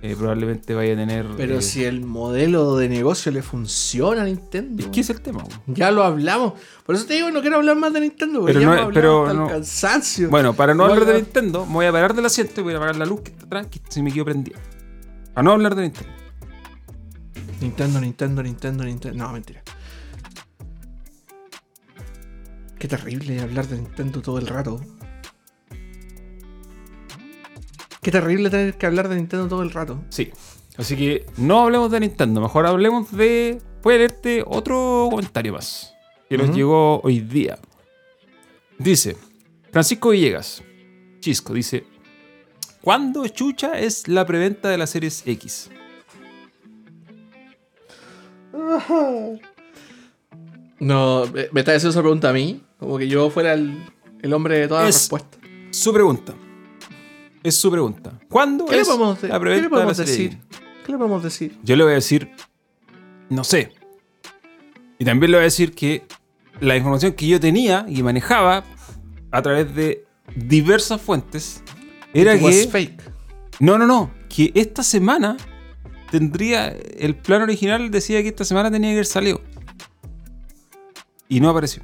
Eh, probablemente vaya a tener.
Pero
eh,
si el modelo de negocio le funciona a Nintendo.
Es que es el tema. güey.
Ya lo hablamos. Por eso te digo, no quiero hablar más de Nintendo.
Pero
ya
no
hemos
es-
hablado
pero
hasta el
no-
cansancio.
Bueno, para no hablar de Nintendo, me voy a parar del asiento y voy a apagar la luz que está atrás, que se me quedó prendida. Para no hablar de Nintendo.
Nintendo, Nintendo, Nintendo, Nintendo. No, mentira. Qué terrible hablar de Nintendo todo el rato. Qué terrible tener que hablar de Nintendo todo el rato.
Sí. Así que no hablemos de Nintendo, mejor hablemos de. Puede leerte otro comentario más que nos llegó hoy día. Dice Francisco Villegas, Chisco, dice: ¿Cuándo chucha es la preventa de la Series X?
No, me me está haciendo esa pregunta a mí. Como que yo fuera el, el hombre de todas las
Es-
respuestas.
Su pregunta. Es su pregunta. ¿Cuándo
¿Qué le
es
podemos,
la
¿qué le podemos
de la Series
decir? ¿Qué le podemos decir?
Yo le voy a decir, no sé. Y también le voy a decir que la información que yo tenía y manejaba a través de diversas fuentes era
It was
que...
fake.
No, no, no. Que esta semana tendría... El plan original decía que esta semana tenía que haber salido. Y no apareció.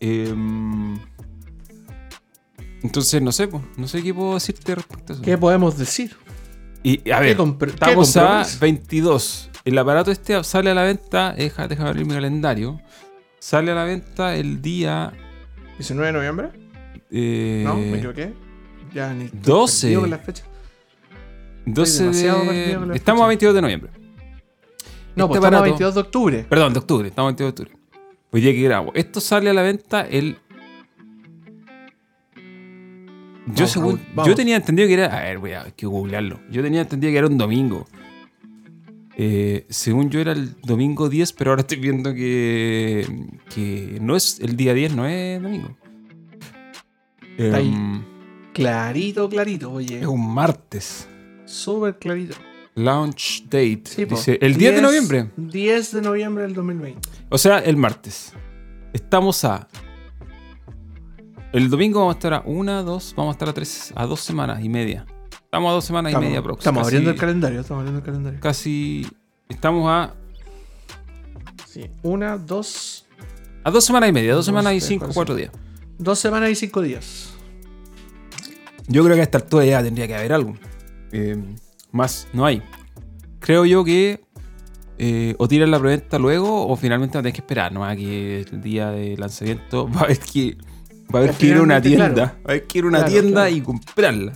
Em, entonces, no sé, po, no sé qué puedo decirte respecto a eso.
¿Qué podemos decir?
Y a
¿Qué
ver, estamos a
compromiso?
22. El aparato este sale a la venta, deja, déjame abrir mi calendario. Sale a la venta el día.
¿19 de noviembre?
eh,
No, me equivoqué. Ya ni. estoy
12.
perdido con las fechas.
12
demasiado perdido
de.
con la
Estamos
fecha.
a 22 de noviembre.
No,
Este
pues estamos a
aparato-
22 de octubre.
Perdón, de octubre. Estamos a 22 de octubre. Hoy día que grabo. Esto sale a la venta el. Yo,
Vamos,
según,
vamos.
yo tenía entendido que era. A ver, voy a hay que googlearlo. Yo tenía entendido que era un domingo. Eh, según yo era el domingo 10, pero ahora estoy viendo que, que no es el día 10, no es domingo.
Está ahí.
Em,
Clarito, clarito, oye.
es un martes.
Súper clarito.
Launch date.
Sí.
Dice, el 10 de noviembre.
10 de noviembre del 2020.
O sea, el martes. Estamos a. El domingo vamos a estar a una, dos, vamos a estar a tres, a dos semanas y media. Estamos a dos semanas
Estamos,
y media próxima.
estamos
Casi-
abriendo el calendario. Estamos abriendo el calendario.
Casi. Estamos a.
Sí. Una, dos.
A dos semanas y media, dos
Dos,
semanas y
tres,
cinco,
cuatro,
cuatro días.
Dos semanas y cinco días.
Yo creo que a esta altura ya tendría que haber algo. Eh, más no hay. Creo yo que eh, o tiran la preventa luego o finalmente va a tener que esperar. No a que el día de lanzamiento (laughs) va a haber que, va a haber que ir a una tienda.
claro.
Va a haber que ir a una
Claro,
tienda
claro.
y comprarla.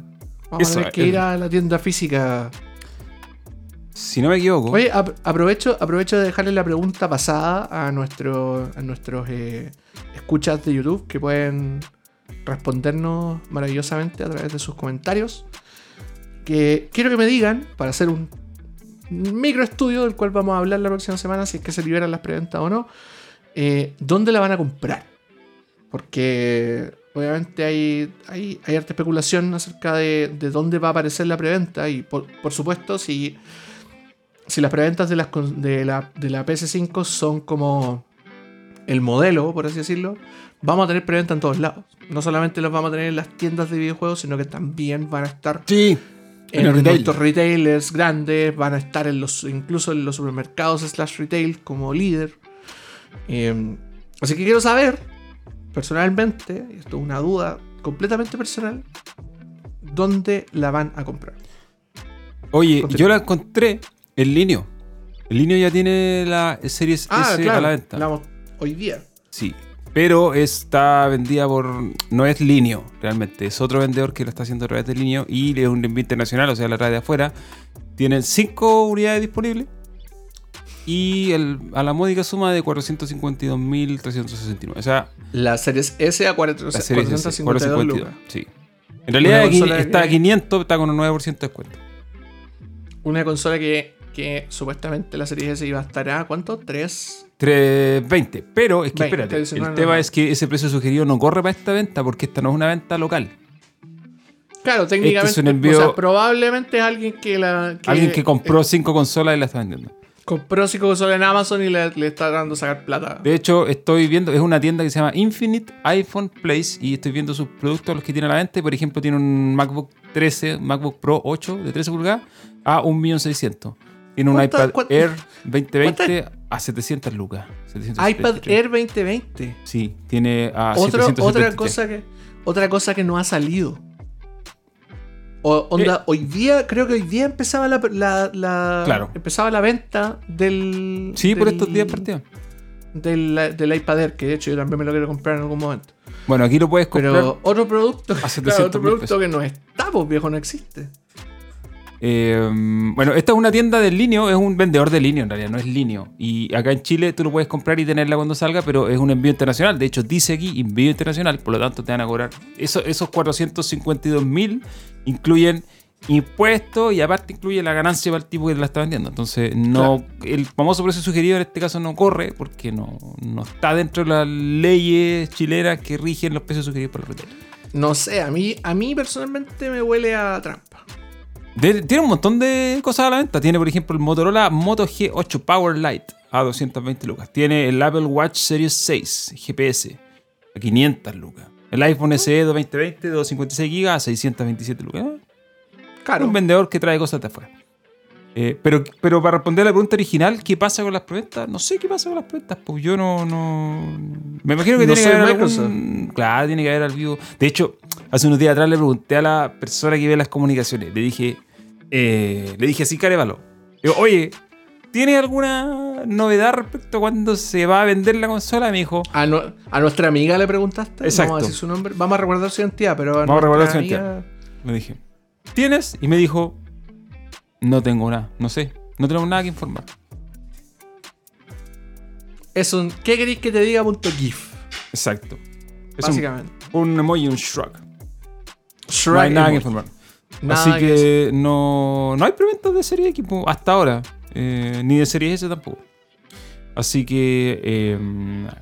Vamos
Eso,
a tener que ir a la tienda física.
Si no me equivoco.
Oye, ap- aprovecho, aprovecho de dejarle la pregunta pasada a, nuestro, a nuestros eh, escuchas de YouTube que pueden respondernos maravillosamente a través de sus comentarios. Que quiero que me digan, para hacer un micro estudio del cual vamos a hablar la próxima semana, si es que se liberan las preventas o no, eh, ¿dónde la van a comprar? Porque obviamente hay, hay, hay harta especulación acerca de, de dónde va a aparecer la preventa y por, por supuesto si si las preventas de, las, de, la, de la PS5 son como el modelo, por así decirlo, vamos a tener preventa en todos lados. No solamente los vamos a tener en las tiendas de videojuegos, sino que también van a estar
Sí.
en,
En retail.
retailers grandes, van a estar en los, incluso en los supermercados slash retail como líder. Eh, así que quiero saber, personalmente, esto es una duda completamente personal, dónde la van a comprar.
Oye,
Continúa.
yo la encontré en línea. El línea ya tiene la Series
Ah,
S
claro,
a la venta.
la hoy día.
Sí. Pero está vendida por. No es Linio, realmente. Es otro vendedor que lo está haciendo a través de Linio y es un envío internacional, o sea, la trae de afuera. Tienen 5 unidades disponibles y el- a la módica suma de 452.369. O sea,
La Series S a 4,
la serie S,
452 lucas.
Sí. En realidad aquí está a
que-
500, está con un 9% de descuento.
Una consola que, que supuestamente la Series S iba a estar a ¿cuánto? 3.
320. Pero es que
20,
espérate, el
19,
tema es que ese precio sugerido no corre para esta venta porque esta no es una venta local.
Claro, técnicamente.
Este es un envío-
o sea, probablemente es alguien que la.
Alguien que compró
eh,
5 consolas y la está vendiendo.
Compró consolas en Amazon y le, le está dando sacar plata.
De hecho, estoy viendo, es una tienda que se llama Infinite iPhone Place y estoy viendo sus productos, los que tiene a la venta. Por ejemplo, tiene un MacBook 13, MacBook Pro 8 de 13 pulgadas a 1.600.000. Tiene un
¿Cuánta-
iPad Air 2020 a 700 lucas. 773.
iPad Air 2020.
Sí, tiene a
Otro-
773.
otra, cosa que, otra cosa que no ha salido. O, onda, hoy día, creo que hoy día empezaba la, la- la-
Claro.
empezaba la venta del.
Sí, por estos días partidos.
Del, del iPad Air, que de hecho yo también me lo quiero comprar en algún momento.
Bueno, aquí lo puedes comprar.
Pero otro producto, (laughs) claro,
700
otro producto que no está, pues viejo, no existe.
Eh, bueno, esta es una tienda de líneo, es un vendedor de líneo en realidad, no es líneo. Y acá en Chile tú lo puedes comprar y tenerla cuando salga, pero es un envío internacional. De hecho, dice aquí envío internacional, por lo tanto te van a cobrar. Eso, esos 452 mil incluyen impuestos y aparte incluye la ganancia para el tipo que te la está vendiendo. Entonces, no el famoso precio sugerido en este caso no corre porque no, no está dentro de las leyes chilenas que rigen los precios sugeridos por el retail.
No sé, a mí, a mí personalmente me huele a trampa.
De- tiene un montón de cosas a la venta. Tiene, por ejemplo, el Motorola Moto G8 Power Lite a 220 lucas. Tiene el Apple Watch Series 6 GPS a 500 lucas. El iPhone SE 2020 de 256 GB a 627 lucas. ¿Eh?
Claro.
Un vendedor que trae cosas de afuera. Eh, pero, pero para responder a la pregunta original, ¿qué pasa con las preventas? No sé qué pasa con las preventas, pues yo no. no... Me imagino que
No
tiene que haber
Microsoft.
algún- Claro, tiene que haber algo. De hecho, hace unos días atrás le pregunté a la persona que ve las comunicaciones. Le dije, eh, le dije así, Carevalo. Digo, Oye, ¿tienes alguna novedad respecto a cuándo se va a vender la consola? Me dijo,
A, no- a nuestra amiga le preguntaste.
Exacto.
Vamos a decir su nombre. Vamos a recordar su identidad, pero.
Vamos a recordar su
amiga-
le dije, ¿tienes? Y me dijo, no tengo nada, no sé, no tenemos nada que informar.
Es un. ¿Qué queréis que te diga? Punto GIF.
Exacto. Es
Básicamente.
un emoji un shrug.
Shrug
no hay nada que informar.
Nada
Así
que
que, no, no hay preventas de serie X hasta ahora. eh, ni de serie S tampoco. Así que eh,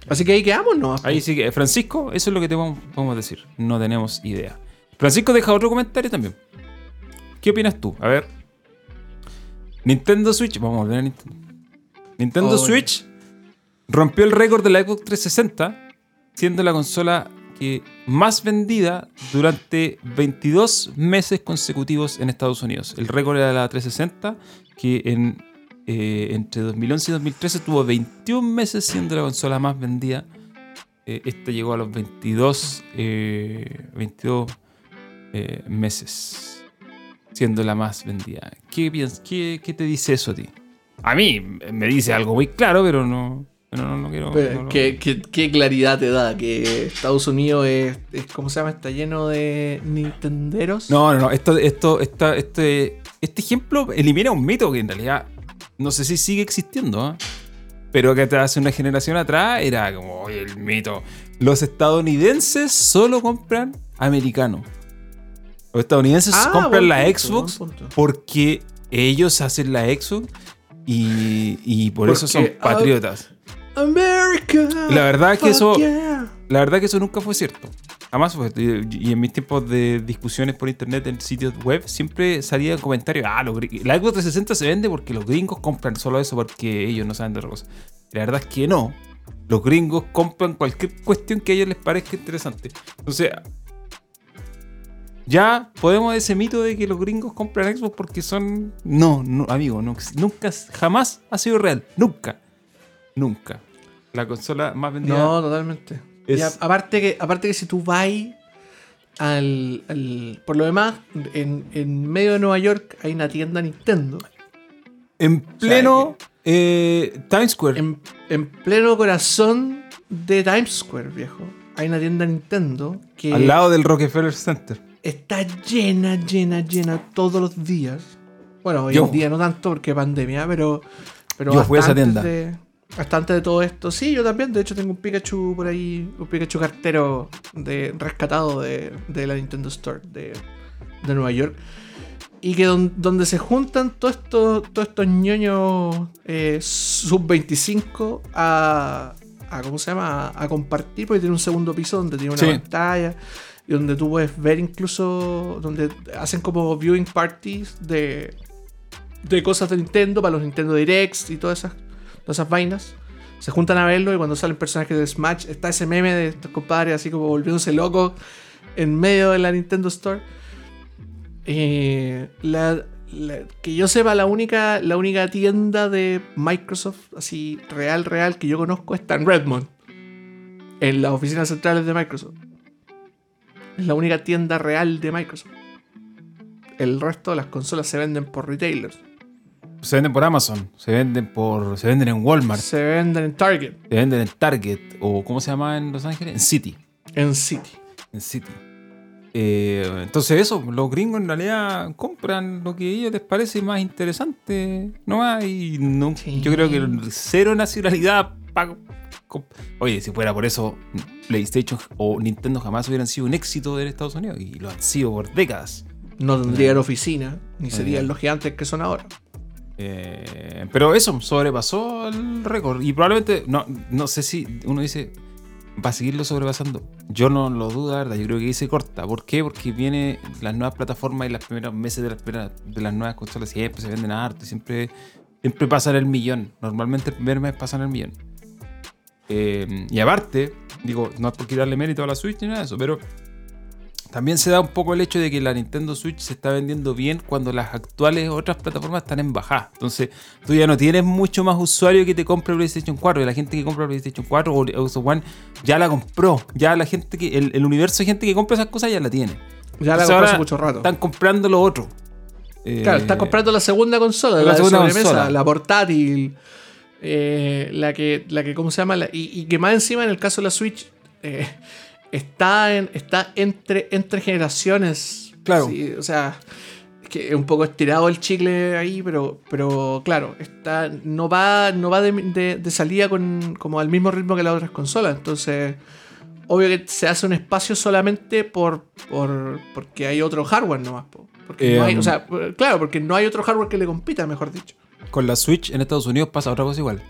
Así que ahí quedamos, ¿no?
ahí sí que Francisco, eso es lo que te vamos, vamos a decir. No tenemos idea. Francisco deja otro comentario también. ¿Qué opinas tú? A ver. Nintendo Switch, vamos a volver a Nintendo. Nintendo
Oh,
Switch rompió el récord de la Xbox 360, siendo la consola que más vendida durante 22 meses consecutivos en Estados Unidos. El récord era la 360, que en, eh, entre 2011 y 2013 tuvo 21 meses siendo la consola más vendida. Eh, esta llegó a los 22, eh, 22 eh, meses siendo la más vendida. ¿Qué, piens- qué, qué te dice eso a ti? A mí me dice algo muy claro, pero no, pero no, no quiero...
Pero,
no lo-
¿qué, qué, qué claridad te da que Estados Unidos es, es- ¿cómo se llama? Está lleno de Nintenderos.
No, no, no. Esto, esto, esta- este, este ejemplo elimina un mito que en realidad no sé si sigue existiendo, ¿ah? pero que hasta hace una generación atrás era como "Oye, el mito. Los estadounidenses solo compran americano. Los estadounidenses
Ah,
compran la
punto,
Xbox porque ellos hacen la Xbox y, y por eso son
ah,
patriotas.
America.
La verdad es que eso-
yeah.
La verdad que eso nunca fue cierto. Jamás fue. Y y en mis tiempos de discusiones por internet en sitios web, siempre salía el comentario, ah, los la Xbox 360 se vende porque los gringos compran solo eso porque ellos no saben de otra cosa. La verdad es que no. Los gringos compran cualquier cuestión que a ellos les parezca interesante. Entonces, ya podemos ese mito de que los gringos compran Xbox porque son... No, no, amigo, no, nunca, jamás ha sido real. Nunca. Nunca. La consola más vendida...
No, totalmente.
Es-
Y a- aparte, que, aparte que si tú vas al, al- Por lo demás, en, en medio de Nueva York hay una tienda Nintendo.
En pleno eh, Times Square.
En, en pleno corazón de Times Square, viejo. Hay una tienda Nintendo que
al lado del Rockefeller Center.
está llena, llena, llena todos los días. Bueno, hoy
Yo-
en día no tanto porque pandemia, pero. pero
Yo fui a esa tienda.
De, hasta antes de todo esto. Sí, yo también. De hecho, tengo un Pikachu por ahí. Un Pikachu cartero de, rescatado de, de la Nintendo Store de, de Nueva York. Y que don- donde se juntan todos estos, todos estos ñoños eh, sub-25 a, a. ¿Cómo se llama? A, a compartir, porque tiene un segundo piso donde tiene una
Sí.
pantalla. Y donde tú puedes ver incluso. Donde hacen como viewing parties de. De cosas de Nintendo para los Nintendo Directs y todas esas, todas esas vainas. Se juntan a verlo y cuando salen personajes de Smash está ese meme de estos compadres así como volviéndose locos en medio de la Nintendo Store. Eh, que yo sepa, la única, la única tienda de Microsoft, así real, real, que yo conozco está en Redmond. En las oficinas centrales de Microsoft. Es la única tienda real de Microsoft. El resto de las consolas se venden por retailers.
Se venden por Amazon, se venden por. se venden en Walmart,
Se venden en Target,
se venden en Target, o ¿cómo se llama en Los Ángeles? En City.
en City.
En City. Eh, entonces eso, los gringos en realidad compran lo que a ellos les parece más interesante, ¿no? Y no,
Sí.
yo creo que cero nacionalidad. pa- co- Oye, si fuera por eso, PlayStation o Nintendo jamás hubieran sido un éxito en Estados Unidos y lo han sido por décadas.
No tendrían oficina, ni serían los gigantes que son ahora.
Eh, pero eso sobrepasó el récord y probablemente, no, no sé si uno dice, va a seguirlo sobrepasando. Yo no lo dudo, la verdad. Yo creo que se corta. ¿Por qué? Porque viene las nuevas plataformas y los primeros meses de las, primeras- de nuevas consolas siempre se venden harto y siempre, siempre pasan el millón. Normalmente el primer mes pasan el millón. Eh, y aparte, digo, no es por quitarle mérito a la Switch ni nada de eso, pero también se da un poco el hecho de que la Nintendo Switch se está vendiendo bien cuando las actuales otras plataformas están en bajada. Entonces, tú ya no tienes mucho más usuario que te compre PlayStation 4. Y la gente que compra PlayStation 4 o Xbox One ya la compró. Ya la gente que, el, el universo de gente que compra esas cosas ya la tiene.
Ya la
ahora
hace mucho rato.
Están comprando lo otro. Eh,
Claro, estás comprando la segunda consola,
la segunda
sobremesa,
consola.
la portátil, eh, la que, la que, ¿cómo se llama? La- y, y que más encima en el caso de la Switch eh, está, en, está entre, entre generaciones.
Claro.
Sí, o sea, es que es un poco estirado el chicle ahí, pero, pero claro, está, no va, no va de, de- de salida con, como al mismo ritmo que las otras consolas. Entonces, obvio que se hace un espacio solamente por, por porque hay otro hardware nomás. po. Porque
Eh,
no hay, o
um,
sea, claro, porque no hay otro hardware que le compita, mejor dicho.
Con la Switch en Estados Unidos pasa otra cosa igual.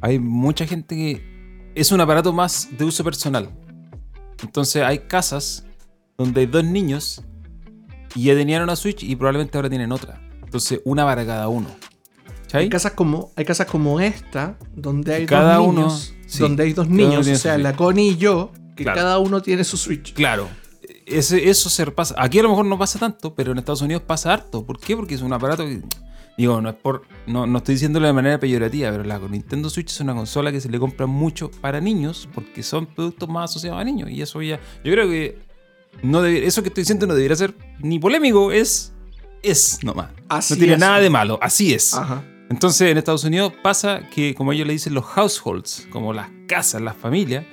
Hay mucha gente que es un aparato más de uso personal. Entonces hay casas donde hay dos niños y ya tenían una Switch y probablemente ahora tienen otra. Entonces una para cada uno.
Hay casas como, hay casas como esta, donde hay
Cada
dos
uno,
niños,
sí,
donde hay dos
uno
niños, o sea, la. Connie y yo, que
Claro.
cada uno tiene su Switch.
Claro. Ese, eso se pasa. Aquí a lo mejor no pasa tanto, pero en Estados Unidos pasa harto. ¿Por qué? Porque es un aparato que. Digo, no es por. No, no estoy diciéndolo de manera peyorativa, pero la Nintendo Switch es una consola que se le compra mucho para niños porque son productos más asociados a niños. Y eso ya. Yo creo que. No eso que estoy diciendo no debería ser ni polémico, es. Es nomás.
Así
no tiene
es.
nada de malo, así es.
Ajá.
Entonces en Estados Unidos pasa que, como ellos le dicen, los households, como las casas, las familias,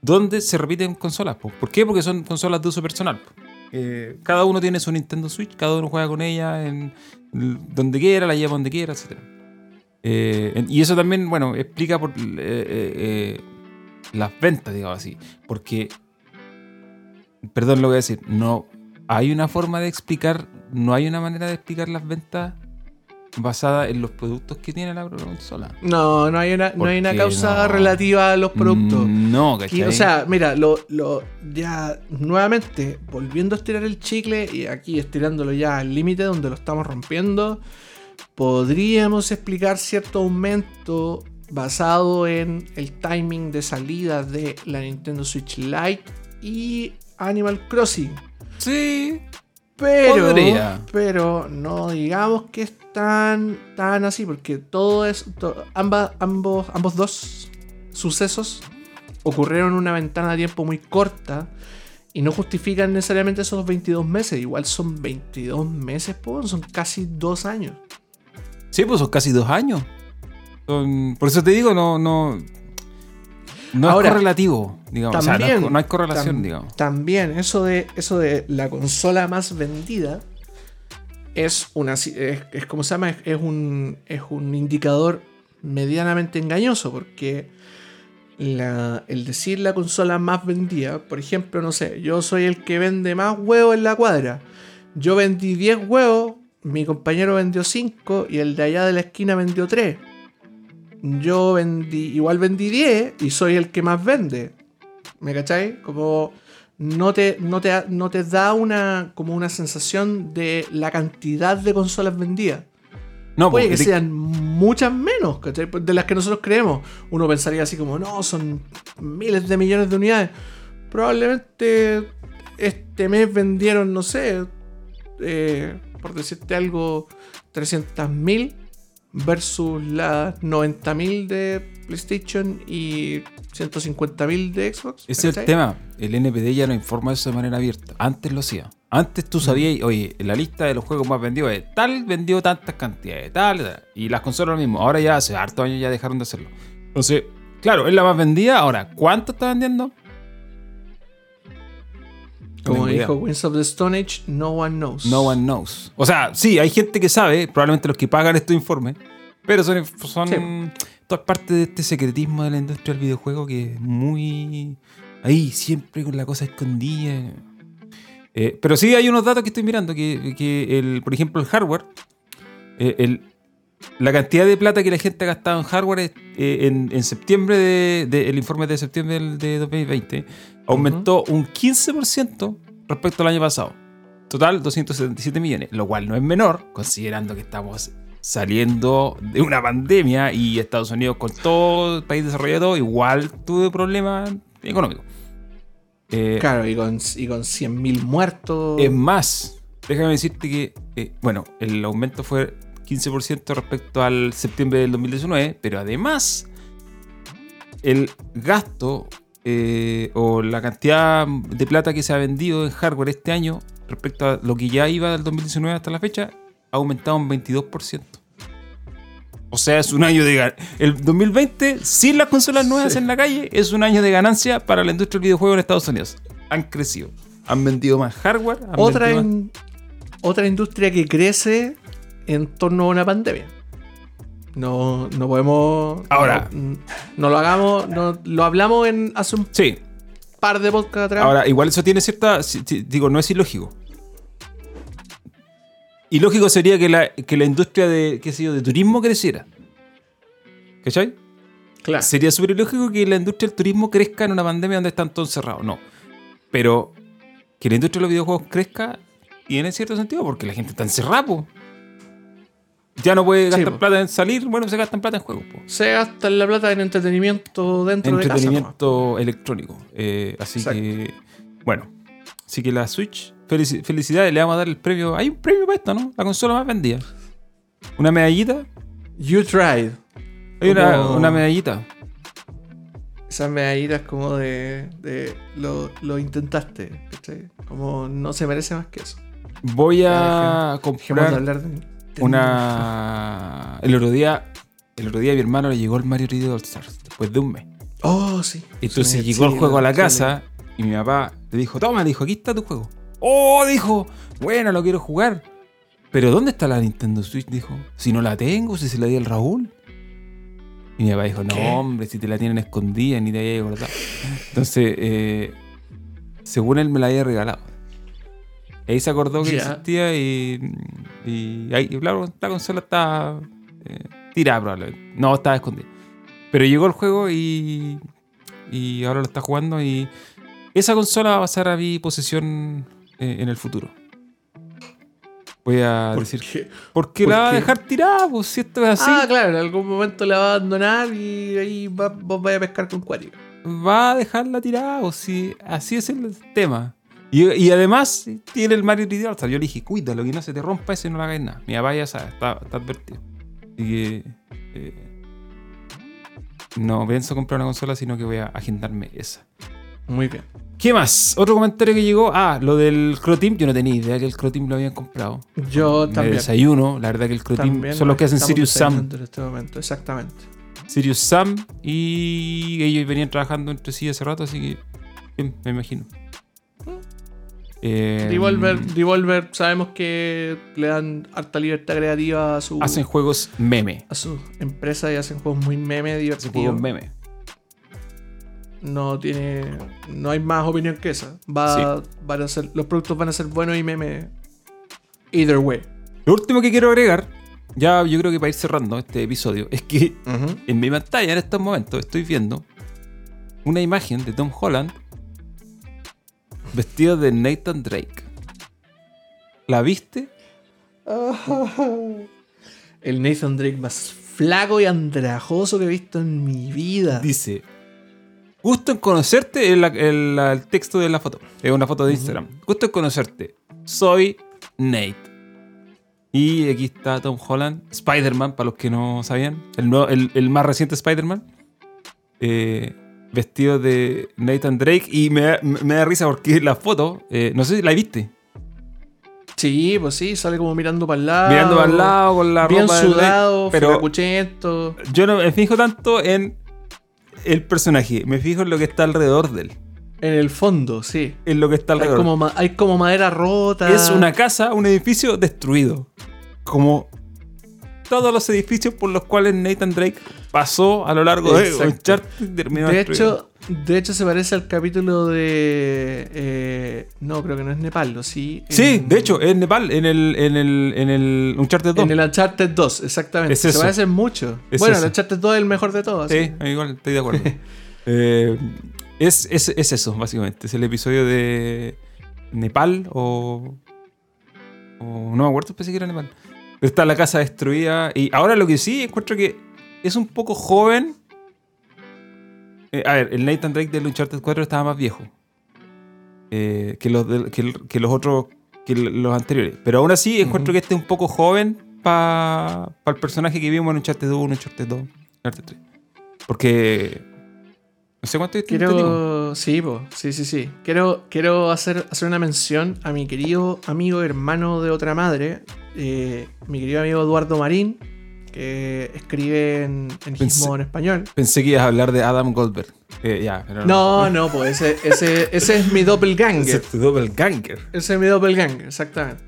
donde se repiten consolas. po. ¿Por qué? Porque son consolas de uso personal. Eh, cada uno tiene su Nintendo Switch, cada uno juega con ella en donde quiera, la lleva donde quiera, etc. Eh, y eso también, bueno, explica por eh, eh, las ventas, digamos así. Porque, perdón lo voy a decir, no hay una forma de explicar, no hay una manera de explicar las ventas basada en los productos que tiene la consola.
No, no hay una, no hay una causa
no.
relativa a los productos.
Mm, No, ¿cachai?
o sea, mira, lo, lo, ya nuevamente, volviendo a estirar el chicle y aquí estirándolo ya al límite donde lo estamos rompiendo, podríamos explicar cierto aumento basado en el timing de salida de la Nintendo Switch Lite y Animal Crossing.
sí.
Pero,
Podría.
pero no digamos que es tan, tan así, porque todo es, to- amba- ambos, ambos dos sucesos ocurrieron en una ventana de tiempo muy corta y no justifican necesariamente esos 22 meses. Igual son 22 meses, po, son casi dos años.
Sí, pues son casi dos años. Por eso te digo, no, no. No
Ahora,
es correlativo, digamos. o sea, no, es hay correlación,
Tam-
digamos.
También eso de, eso de la consola más vendida es una es, es como se llama, es, es un, es un indicador medianamente engañoso porque la- el decir la consola más vendida, por ejemplo, no sé, yo soy el que vende más huevos en la cuadra. Yo vendí 10 huevos, mi compañero vendió 5 y el de allá de la esquina vendió 3. Yo vendí, igual vendí 10 y soy el que más vende. ¿Me cachai? Como no te, no te, no te da una, como una sensación de la cantidad de consolas vendidas.
No,
Puede
porque
que sean muchas menos, ¿cachai? De las que nosotros creemos. Uno pensaría así como, no, son miles de millones de unidades. Probablemente este mes vendieron, no sé, eh, por decirte algo, 300.000 versus las 90.000 de PlayStation y 150.000 de Xbox.
Ese es el tema. El NPD ya no informa eso de manera abierta. Antes lo hacía. Antes
Mm.
tú sabías, oye, en la lista de los juegos más vendidos es tal vendió tantas cantidades, tal, tal. Y las consolas lo mismo. Ahora ya hace harto años ya dejaron de hacerlo. Entonces, claro, es la más vendida. Ahora, ¿cuánto está vendiendo?
Como dijo Winds of the Stone Age, no one knows.
No one knows. O sea, sí, hay gente que sabe, probablemente los que pagan estos informes, pero son, son
Sí.
todas partes de este secretismo de la industria del videojuego que es muy ahí, siempre con la cosa escondida. Eh, pero sí hay unos datos que estoy mirando, que, que el, por ejemplo el hardware, eh, el- la cantidad de plata que la gente ha gastado en hardware es, eh, en, en septiembre, de, de- el informe de septiembre del- de 2020, aumentó un 15% respecto al año pasado. Total, 277 millones, lo cual no es menor, considerando que estamos saliendo de una pandemia y Estados Unidos con todo el país desarrollado igual tuvo problemas económicos. Eh,
Claro, y con, y con 100.000 muertos.
es más, déjame decirte que, eh, bueno, el aumento fue 15% respecto al septiembre del 2019, pero además el gasto eh, o la cantidad de plata que se ha vendido en hardware este año respecto a lo que ya iba del 2019 hasta la fecha ha aumentado un 22%. O sea, es un año de gan- El 2020, sin las consolas nuevas
Sí.
en la calle, es un año de ganancia para la industria del videojuego en Estados Unidos. Han crecido. Han vendido más hardware. han
otra,
vendido más-
in- otra industria que crece en torno a una pandemia. No, no podemos.
Ahora.
No, no lo hagamos. No, lo hablamos en hace un
Sí.
par de podcasts atrás.
Ahora, igual eso tiene cierta. Digo, no es ilógico. Ilógico sería que la, que la industria de, qué sé yo, de turismo creciera. ¿Cachai?
claro.
Sería súper ilógico que la industria del turismo crezca en una pandemia donde están todos encerrados. No. Pero que la industria de los videojuegos crezca tiene cierto sentido porque la gente está encerrada. Ya no puede
Sí,
gastar plata en salir, bueno, se gastan plata en juegos, po.
Se gasta la plata en entretenimiento dentro de casa.
entretenimiento electrónico. Eh, así
Exacto.
que, bueno, así que la Switch, felici- felicidades, le vamos a dar el premio. Hay un premio para esto, ¿no? La consola más vendida. Una medallita.
You tried.
Hay una, una medallita.
Esas medallitas como de. de lo, lo intentaste. ¿cachai? Como no se merece más que eso.
Voy a
de
comprar
hablar de.
Una. El otro día. El otro día a mi hermano le llegó el Mario 3D All Stars después de un mes.
Oh, sí.
Entonces
Sí,
llegó el juego a la
sí.
casa y mi papá le dijo, toma, dijo, aquí está tu juego. Oh, dijo, bueno, lo quiero jugar. Pero ¿dónde está la Nintendo Switch? Dijo, si no la tengo, si se la di al Raúl. Y mi papá dijo, no,
¿Qué?
hombre, si te la tienen escondida, ni te había acordado. Entonces, eh, según él me la había regalado. Ahí se acordó que existía y, y, ahí, y claro, la consola estaba eh, tirada probablemente. No, estaba escondida. Pero llegó el juego y, y ahora lo está jugando y esa consola va a pasar a mi posesión eh, en el futuro. Voy a
¿Por
decir,
qué?
¿por qué
por
la va a dejar tirada? Pues si esto es así,
Ah, claro, en algún momento la va a abandonar y ahí va- vos vais a pescar con cuático.
va a dejarla tirada. O si así es el tema. Y, y además tiene el Mario 3D All-Star. Yo le dije, cuídalo, que no se te rompa eso y no le hagas nada. Mi papá ya sabe, está, está advertido. Así que eh, no pienso comprar una consola, sino que voy a agendarme esa.
Muy bien.
¿Qué más? Otro comentario que llegó. Ah, lo del Croteam. Yo no tenía idea que el Croteam lo habían comprado.
Yo
Me
también.
desayuno. La verdad que el Croteam son los que hacen Sirius Sam.
En este momento, exactamente.
Sirius Sam. Y ellos venían trabajando entre sí hace rato, así que. bien, me imagino. Eh,
Devolver, Devolver, sabemos que le dan harta libertad creativa a su,
Hacen juegos meme.
a su empresa y hacen juegos muy meme, divertidos.
juegos meme.
No tiene. No hay más opinión que esa. Va, van a ser, los productos van a ser buenos y meme. Either way.
Lo último que quiero agregar, ya yo creo que para ir cerrando este episodio, es que en mi pantalla en estos momentos estoy viendo una imagen de Tom Holland vestido de Nathan Drake. ¿La viste? (laughs)
El Nathan Drake más flaco y andrajoso que he visto en mi vida.
Dice, gusto en conocerte, el, el- el texto de la foto, es una foto de. Instagram. Gusto en conocerte, soy Nate. Y aquí está Tom Holland, Spider-Man, para los que no sabían, el, nuevo- el, el más reciente Spider-Man, eh, vestido de Nathan Drake. Y me, da- me da risa porque la foto, eh, no sé si la viste,
Sí, pues sí, sale como mirando para el lado.
mirando para el lado con la
Bien
ropa Drake,
sudado,
pero yo no me fijo tanto en el personaje, me fijo en lo que está alrededor de él.
En el fondo, sí.
en lo que está
Hay
alrededor.
como, hay como madera rota.
Es una casa, un edificio destruido. Como todos los edificios por los cuales Nathan Drake pasó a lo largo de. Uncharted terminó
De hecho, de hecho, se parece al capítulo de. eh, no, creo que no es Nepal, ¿no? Sí.
Sí, de hecho, en Nepal, en el, en el, en el Uncharted 2.
En el Uncharted 2, exactamente.
Es
se
eso.
parecen mucho.
Es
bueno,
eso.
el Uncharted 2 es el mejor de todos.
Sí, igual estoy de acuerdo. (laughs) Eh, es, es, es eso, básicamente. Es el episodio de Nepal o. o no me acuerdo, pensé que era Nepal. Pero está la casa destruida. Y ahora lo que sí encuentro que es un poco joven. Eh, a ver, el Nathan Drake del Uncharted 4 estaba más viejo eh, que, los del- que, los otros, que los anteriores. Pero aún así encuentro que este es un poco joven para el personaje que vimos en Uncharted 1, Uncharted 2, Uncharted 3. Porque no sé cuánto.
Quiero. Sí, po. sí, sí, sí. Quiero, quiero hacer, hacer una mención a mi querido amigo, hermano de otra madre, eh, mi querido amigo Eduardo Marín, que escribe en, en
Pensé-
Gizmo en español.
Pensé que ibas a hablar de Adam Goldberg. Eh, pero
No, no, pues ese, ese, ese es mi
Ese
doppelganger.
es tu doppelganger.
Ese es mi doppelganger, exactamente.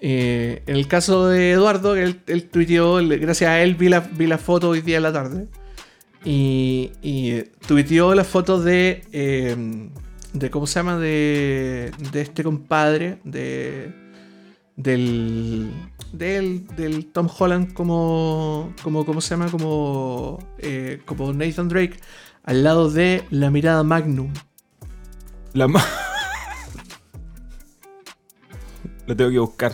Eh, en el caso de Eduardo, él, él tuiteó, gracias a él vi la, vi la foto hoy día en la tarde. Y, y tuiteó la foto de, eh, de. ¿Cómo se llama? De, de este compadre, de. Del. Del, del Tom Holland como. como ¿Cómo se llama? Como. eh, como Nathan Drake. Al lado de la mirada Magnum.
La ma- Lo tengo que buscar.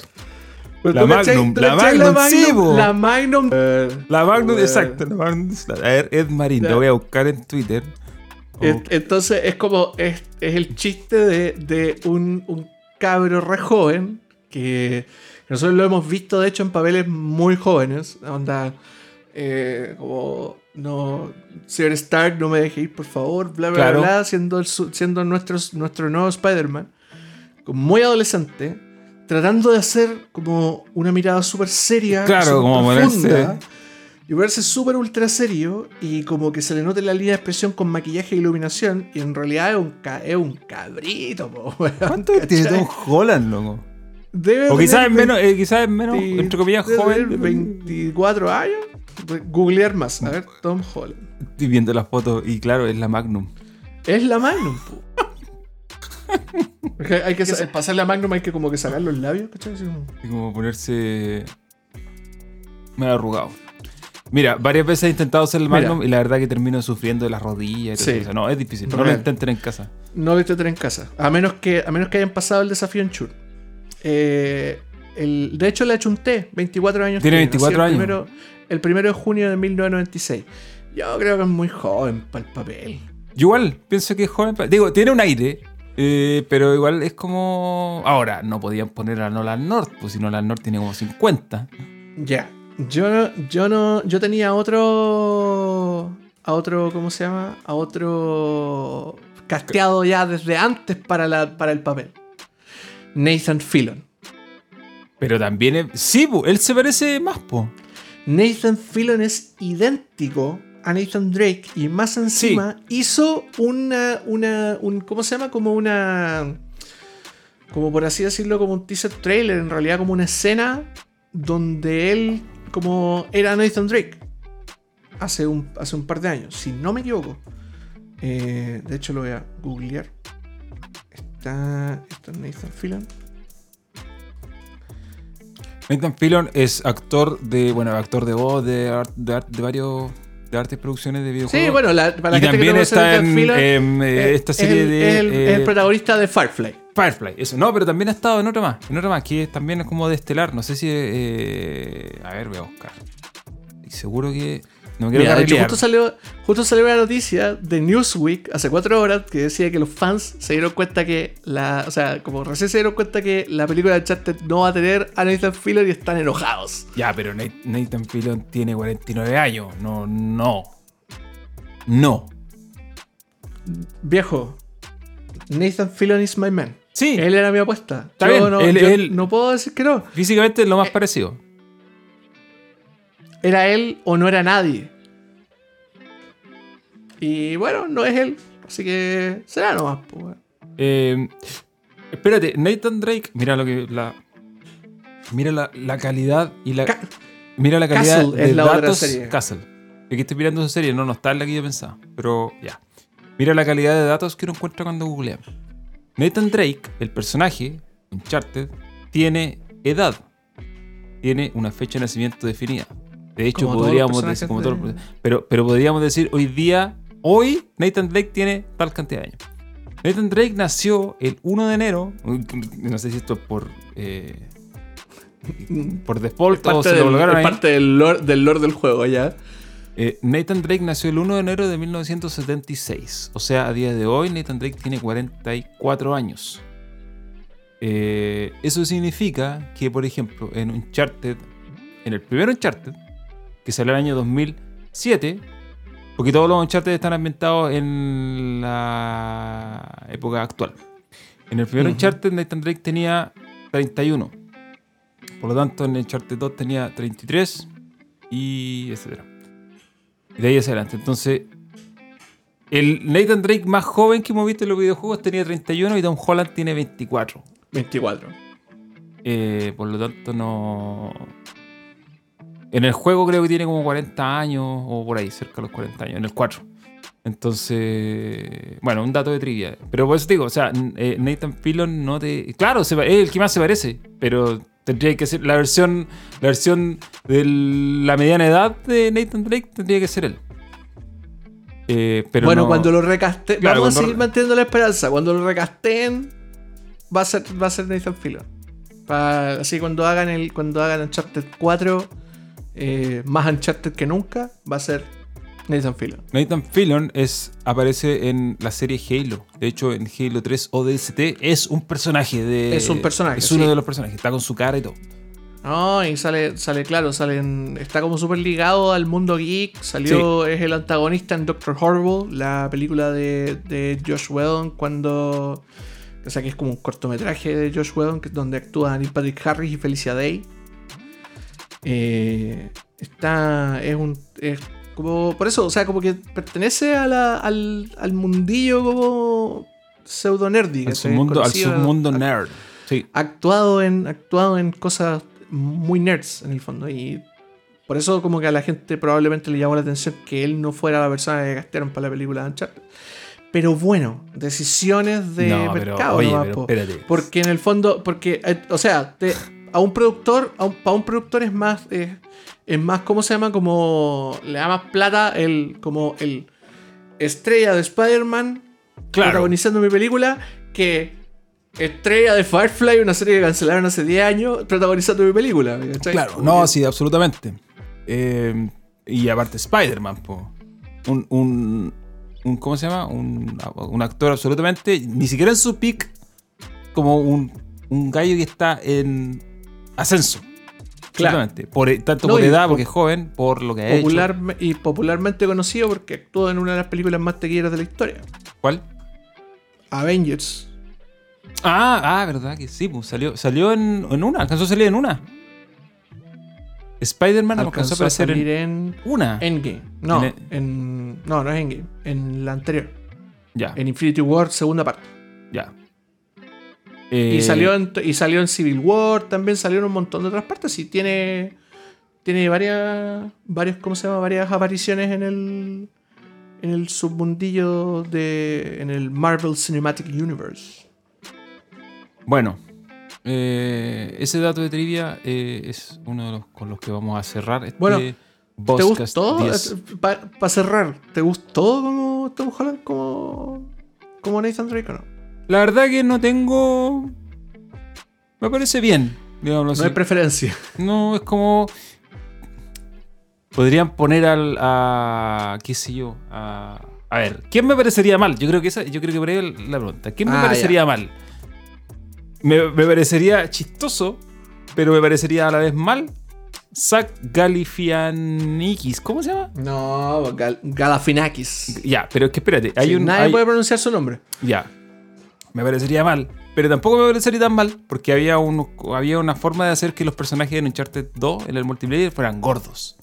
La Magnum, la Magnum, po.
La Magnum.
La Magnum, exacto. La Magnum, a ver, Ed Marín, lo voy a buscar en Twitter. Oh,
Et- Entonces es como. Es, es el chiste de, de un, un cabro re joven. Que nosotros lo hemos visto, de hecho, en papeles muy jóvenes. Onda. eh, como. No. Señor Stark, no me deje ir, por favor. Bla, bla,
Claro.
bla. Siendo, el su- siendo nuestro, nuestro nuevo Spider-Man. como Muy adolescente. Tratando de hacer como una mirada súper seria.
Claro, como
profunda, y verse súper ultra serio y como que se le note la línea de expresión con maquillaje e iluminación y en realidad es un, ca- es un cabrito, po, weón,
¿Cuánto tiene Tom Holland, loco?
Debe
O quizás es menos, eh, quizás es menos,
20
entre comillas, joven.
24 años. Googlear más, a ver, Tom Holland.
Estoy viendo las fotos y claro, es la Magnum.
Es la Magnum, po. (laughs) Porque hay que sa- pasar la Magnum hay que como que sacar los labios, ¿cachai? Así como-
ponerse. Me ha arrugado. Mira, varias veces he intentado hacer el
Mira.
Magnum y la verdad que termino sufriendo de las rodillas y todo
Sí.
eso. No, es difícil. No lo
Real.
intenten en casa.
No lo intenté en casa. A menos que, a menos que hayan pasado el desafío en Chur. Eh, el, de hecho, le achunté 24 años.
Tiene
tiene,
24
nació
años.
El primero, el primero de junio de 1996. Yo creo que es muy joven para el papel.
Yo igual pienso que es joven. Digo, tiene un aire, eh, pero igual es como. Ahora, no podían poner a Nolan North, pues si Nolan North tiene como 50.
Ya. Yo, yo no. Yo tenía otro. A otro. ¿Cómo se llama? A otro. Casteado ya desde antes para, la, para el papel. Nathan Fillon.
Pero también es. Sí, él se parece más, po.
Nathan Fillon es idéntico a Nathan Drake y más encima hizo una, una, un, ¿cómo se llama? Como una, como por así decirlo, como un teaser trailer, en realidad como una escena donde él como era Nathan Drake hace un, hace un par de años, si no me equivoco. Eh, de hecho lo voy a googlear. Está, está Nathan Fillon.
Nathan Fillon es actor de. Bueno, actor de voz, de, art- de, art- de varios. de artes producciones de videojuegos.
Sí, bueno, la, para la
y
gente que
también
no
está en
Fillon,
em, eh,
Eh,
esta
es
serie
el-
de.
es el,
eh,
es el protagonista de Firefly.
Firefly, eso. No, pero también ha estado en otra más. En otra más, que es- también es como de estelar. No sé si. eh, a ver, voy a buscar. Y seguro que. No quiero
Mira, de hecho, justo salió, justo salió una noticia de Newsweek hace cuatro horas que decía que los fans se dieron cuenta que la. O sea, como recién se dieron cuenta que la película de Uncharted no va a tener a Nathan Fillon y están enojados.
Ya, pero Nat- Nathan Fillon tiene 49 años. No, no. No.
Viejo, Nathan Fillon is my man.
Sí,
Él era mi apuesta.
Está
yo
bien,
no,
él-
yo
él-
no puedo decir que no.
físicamente es lo
Eh,
más parecido.
Era él o no era nadie. Y bueno, no es él. Así que será nomás, pues.
Eh, espérate, Nathan Drake, mira lo que. La, mira la, la calidad y la.
Ca-
mira la calidad
Castle
de
es la otra
datos.
serie.
Castle. Aquí estoy mirando esa serie, no, no está en la que yo pensaba. Pero ya. Mira la calidad de datos que uno encuentra cuando googleamos. Nathan Drake, el personaje, Uncharted, tiene edad. Tiene una fecha de nacimiento definida. De hecho,
Como
podríamos decir. como
de-
pero, pero podríamos decir hoy día, hoy Nathan Drake tiene tal cantidad de años. Nathan Drake nació el 1 de enero. No sé si esto es por. eh, por default o se lo
del,
colocaron
es
ahí.
parte del lore, del lore del juego ya.
Eh, Nathan Drake nació el 1 de enero de 1976. O sea, a día de hoy Nathan Drake tiene 44 años. Eh, eso significa que, por ejemplo, en Uncharted, en el primer Uncharted, que salió el año 2007, porque todos los Uncharted están ambientados en la época actual. En el primer
Ujú.
Uncharted, Nathan Drake tenía 31. Por lo tanto, en Uncharted 2 tenía 33 y etcétera. Y de ahí hacia adelante. Entonces, el Nathan Drake más joven que hemos visto en los videojuegos tenía 31 y Tom Holland tiene 24.
24.
Eh, por lo tanto, no. En el juego creo que tiene como 40 años o por ahí, cerca de los 40 años, en el 4. Entonces, bueno, un dato de trivia. Pero por eso te digo, o sea, eh, Nathan Fillon no te. Claro, es el que más se parece, pero tendría que ser la versión, la versión de la mediana edad de Nathan Drake tendría que ser él. Eh, pero
bueno,
no-
cuando lo recasten,
Claro,
vamos a seguir manteniendo la esperanza. Cuando lo recasten, va a ser, va a ser Nathan Fillion. Pa- así cuando hagan el, cuando hagan Uncharted 4, eh, más Uncharted que nunca, va a ser Nathan Fillion.
Nathan Fillon es, aparece en la serie Halo. De hecho, en Halo 3 ODST es un personaje de.
Es un personaje,
Es uno
sí.
de los personajes. Está con su cara y todo.
No, y sale, sale claro, salen, está como súper ligado al mundo geek. Salió, es el antagonista en Doctor Horrible, la película de, de Josh Whedon, cuando. O sea, que es como un cortometraje de Josh Whedon, donde actúan Neil Patrick Harris y Felicia Day. Eh, está. Es un. Es como. Por eso, o sea, como que pertenece a la- al, al mundillo como pseudo nerdy.
Al submundo, al
Conocido-
submundo nerd. Sí.
actuado en, actuado en cosas muy nerds en el fondo. Y por eso como que a la gente probablemente le llamó la atención que él no fuera la persona que castearon para la película de Uncharted. Pero bueno, decisiones de
no, pero,
mercado.
oye, pero espérate.
Porque en el fondo, porque, eh, o sea, te- a un productor, a un, para un productor es más, eh, es más, ¿cómo se llama? Como, le da más plata el, como el estrella de Spider-Man
Claro.
protagonizando mi película que estrella de Firefly, una serie que cancelaron hace 10 años, protagonizando mi película. ¿cachai?
Claro, no, sí, absolutamente. Eh, y aparte Spider-Man. Un, un, un- ¿Cómo se llama? Un, un actor absolutamente, ni siquiera en su peak, como un, un gallo que está en ascenso.
Claro.
Por, tanto
No,
por edad,
po-
porque es joven, por lo que ha hecho.
Popular, y popularmente conocido porque actuó en una de las películas más tequilleras de la historia.
¿Cuál?
Avengers.
Ah, ah, verdad que sí, pues salió, salió en, en una, alcanzó a salir en una. Spider-Man alcanzó
Alcanzó a
aparecer
salir
en
en
una.
Endgame. No,
En
en, no, no es Endgame. En la anterior.
ya,
En Infinity War, segunda parte.
ya.
Y
Eh,
salió en, y salió en Civil War, también salió en un montón de otras partes. Y tiene. Tiene varias. varios, ¿cómo se llama? Varias apariciones en el. En el submundillo de. En el Marvel Cinematic Universe.
Bueno, eh, ese dato de trivia eh, es uno de los con los que vamos a cerrar este
Bueno, ¿Te gustó?
10.
Para cerrar, ¿te gustó como Tom Holland como. como Nathan Drake o no?
La verdad que no tengo. Me parece bien, digámoslo así.
No hay preferencia.
No, es como. Podrían poner al. a. qué sé yo. A, a ver, ¿quién me parecería mal? Yo creo que esa, yo creo que por ahí la pregunta. ¿Quién me
Ah,
parecería mal? Me, me parecería chistoso, pero me parecería a la vez mal. Zach Galifianakis, ¿cómo se llama?
No, Gal- Galafinakis.
Ya, pero es que espérate, hay
Sí,
un.
nadie
hay-
puede pronunciar su nombre.
Ya. Me parecería mal. Pero tampoco me parecería tan mal. Porque había, un, había una forma de hacer que los personajes en Uncharted 2 en el multiplayer fueran gordos.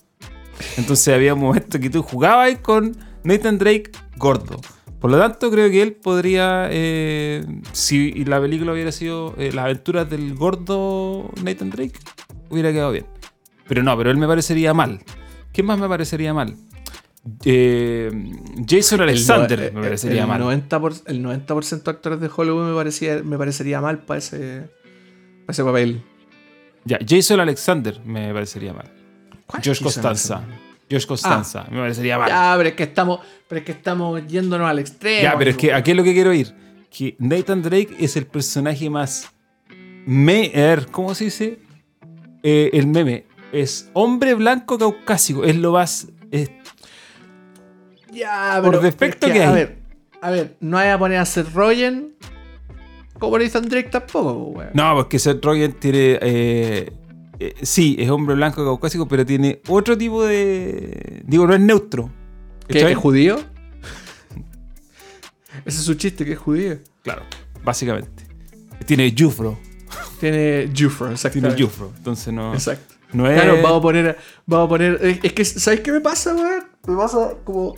Entonces había un momento que tú jugabas con Nathan Drake gordo. Por lo tanto, creo que él podría, eh, si la película hubiera sido eh, las aventuras del gordo Nathan Drake, hubiera quedado bien. Pero no, pero él me parecería mal. ¿Qué más me parecería mal? Eh, Jason Alexander
El
me parecería
el
mal.
90%, por- el 90% de actores de Hollywood me, parecía, me parecería mal para ese, para ese papel.
Ya, Jason Alexander me parecería mal.
¿Cuál
Josh Costanza. Josh Costanza, me parecería mal.
Ya, pero es que estamos, pero es que estamos yéndonos al extremo.
Ya, pero es que aquí es lo que quiero ir. Que Nathan Drake es el personaje más. Me, ¿cómo se dice? Eh, el meme. Es hombre blanco caucásico. Es lo más. es-
Ya,
por
pero-
defecto
pero es
que
A
hay.
ver, a ver, no hay a poner a Seth Rogen como Nathan Drake tampoco, po, weón.
no, porque Seth Rogen tiene. eh, eh, sí, es hombre blanco caucásico, pero tiene otro tipo de. Digo, no es neutro.
¿Qué. ¿Es judío? (laughs) Ese es su chiste, que es judío.
Claro, básicamente. Tiene Jufro.
Tiene Jufro,
Tiene
exactamente.
Jufro. Entonces no.
Exacto.
No es.
Claro, vamos a poner. Vamos a poner. Es, es que, ¿sabes qué me pasa, weón? Me pasa como.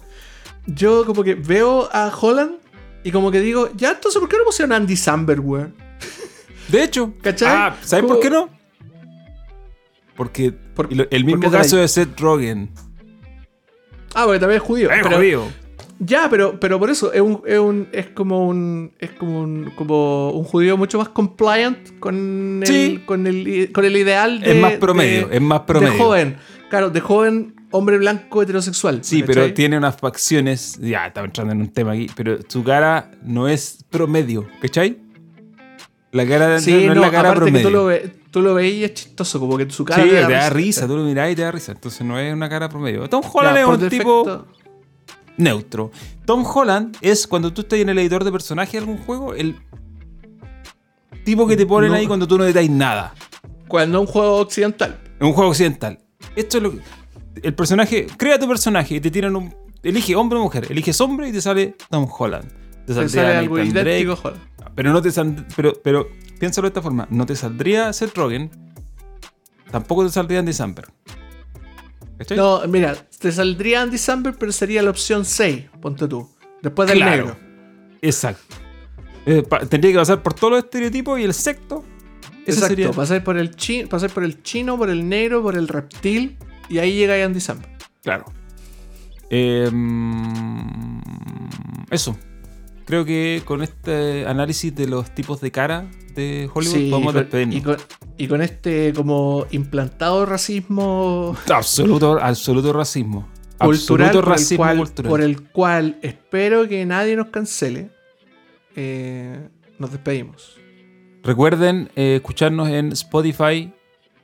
Yo como que veo a Holland y como que digo, ya entonces, ¿por qué no pusieron a Andy Samberg, weón? (laughs)
De hecho,
¿Cachai?
Ah, ¿sabes
Como-
por qué no? Porque
Por-
el, mismo
porque
caso de Seth Rogen.
Ah, porque también es judío.
Es
pero-
judío.
Ya, pero, pero por eso es un, es un es como un es como un como un judío mucho más compliant con el
Sí.
con el con el ideal de
es más promedio,
de,
es más
de
promedio.
joven. Claro, de joven hombre blanco heterosexual.
Sí, pero tiene unas facciones. Ya, estaba entrando en un tema aquí. Pero su cara no es promedio, ¿cachai? La cara de
Sí,
no,
no,
es la cara
que
promedio.
tú lo, ve- tú lo veis y es chistoso, como que su cara
sí,
te
te da risa, tú lo mirás y te da risa. Entonces no es una cara promedio. Tom Holland
Ya,
es un tipo neutro. Tom Holland es cuando tú estás en el editor de personaje de algún juego, el tipo que te ponen
No.
ahí cuando tú no detalles nada.
Cuando es un juego occidental.
En un juego occidental. Esto es lo que. El personaje. Crea tu personaje y te tiran un. Elige hombre o mujer. Eliges hombre y te sale Tom Holland. Te
Te sale algo idéntico, Holland.
Pero no te sal- pero, pero piénsalo de esta forma. No te saldría Seth Rogen. Tampoco te saldría Andy Samberg. ¿Cachai?
No, mira, te saldría Andy Samberg, pero sería la opción 6, ponte tú. Después del
Claro.
negro.
Exacto. Eh, tendría que pasar por todos los estereotipos y el sexto.
Exacto,
sería.
pasar por el chino, pasar por el chino, por el negro, por el reptil, y ahí llega Andy Samberg.
Claro. Eh, mm, eso. Creo que con este análisis de los tipos de cara de Hollywood
Sí,
podemos
y con,
despedirnos.
y, con, y con este como implantado racismo
Absoluto, absoluto racismo.
cultural
absoluto
por el,
racismo
cual,
cultural.
por el cual espero que nadie nos cancele, eh, nos despedimos.
Recuerden eh, escucharnos en Spotify.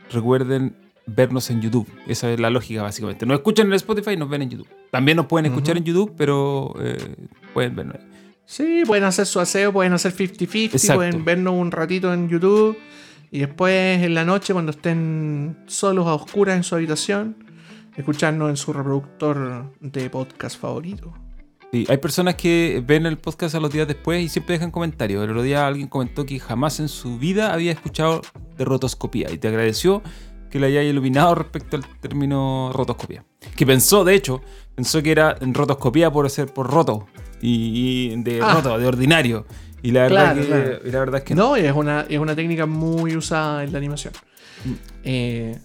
Recuerden vernos en YouTube. Esa es la lógica, básicamente. Nos escuchan en Spotify y nos ven en YouTube. También nos pueden escuchar en YouTube, pero eh, pueden vernos. ahí.
Sí, pueden hacer su aseo, pueden hacer 50-50,
Exacto.
pueden vernos un ratito en YouTube y después en la noche cuando estén solos a oscuras en su habitación, escucharnos en su reproductor de podcast favorito.
Sí, hay personas que ven el podcast a los días después y siempre dejan comentarios. El otro día alguien comentó que jamás en su vida había escuchado de rotoscopía y te agradeció que le hayas iluminado respecto al término rotoscopía. Que pensó, de hecho, pensó que era en rotoscopía por ser por roto y, y de
Ah.
roto, de ordinario. Y la verdad,
Claro,
que, y la verdad es que no.
Es una, es una técnica muy usada en la animación.
Mm.
Eh,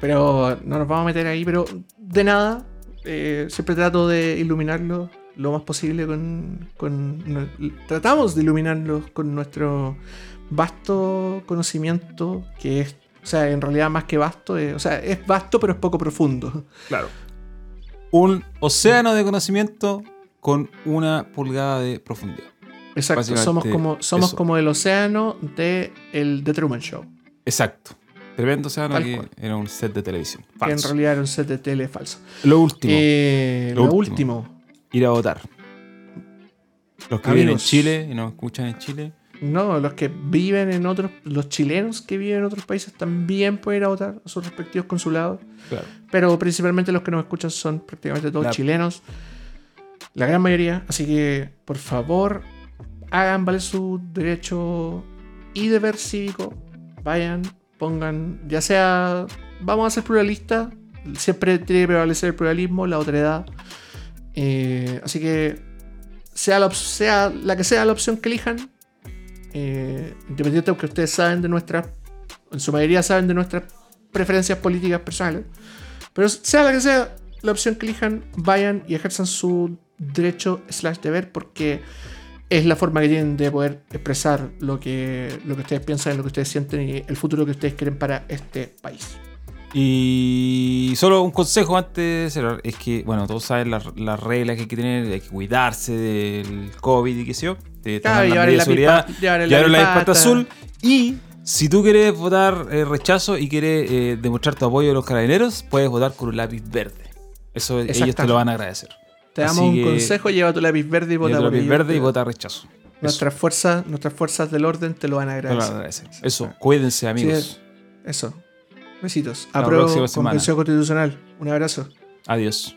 pero no nos vamos a meter ahí, pero de nada. eh, siempre trato de iluminarlo lo más posible con, con- Tratamos de iluminarlos con nuestro vasto conocimiento, que es, o sea, en realidad más que vasto, eh, o sea, es vasto pero es poco profundo.
Claro. Un océano de conocimiento con una pulgada de profundidad.
Exacto, somos como, somos
eso. como
el océano de el The Truman Show,
Exacto. Tremendo océano
Tal
que
cual.
era un set de televisión.
que en
Falso.
realidad era un set de tele falso.
Lo último.
Eh,
Lo
lo,
último.
último.
ir a votar. Los que viven en
Amigos.
Chile y nos escuchan en Chile.
No, los que viven en otros, los chilenos que viven en otros países también pueden ir a votar a sus respectivos consulados.
Claro.
Pero principalmente los que nos escuchan son prácticamente todos
La-
chilenos. La gran mayoría. Así que, por favor, hagan valer su derecho y deber cívico. Vayan, pongan, ya sea, vamos a ser pluralistas. Siempre tiene que prevalecer el pluralismo, la otredad. Eh, así que sea la, sea la que sea la opción que elijan, eh, independiente de que ustedes saben de nuestras, en su mayoría saben de nuestras preferencias políticas personales, pero sea la que sea la opción que elijan, vayan y ejerzan su derecho slash deber porque es la forma que tienen de poder expresar lo que, lo que ustedes piensan, lo que ustedes sienten y el futuro que ustedes quieren para este país.
Y solo un consejo antes de cerrar, es que, bueno, todos saben las, las reglas que hay que tener, hay que cuidarse del COVID y qué sé yo, de
Claro, llevar lápiz
seguridad,
llevar
la azul y si tú quieres votar eh, rechazo y quieres eh, demostrar tu apoyo a los carabineros, puedes votar con un lápiz verde. Eso ellos te lo van a agradecer.
Te damos
Así
un
que-
consejo, lleva tu lápiz verde y vota
Lleva tu
por
lápiz
ello.
verde y vota rechazo.
Nuestras fuerzas, nuestras fuerzas del orden te lo van a
te lo van a
agradecer.
agradecer. Eso, cuídense amigos.
Eso. Besitos.
La
Apruebo
próxima semana.
Convención Constitucional. Un abrazo.
Adiós.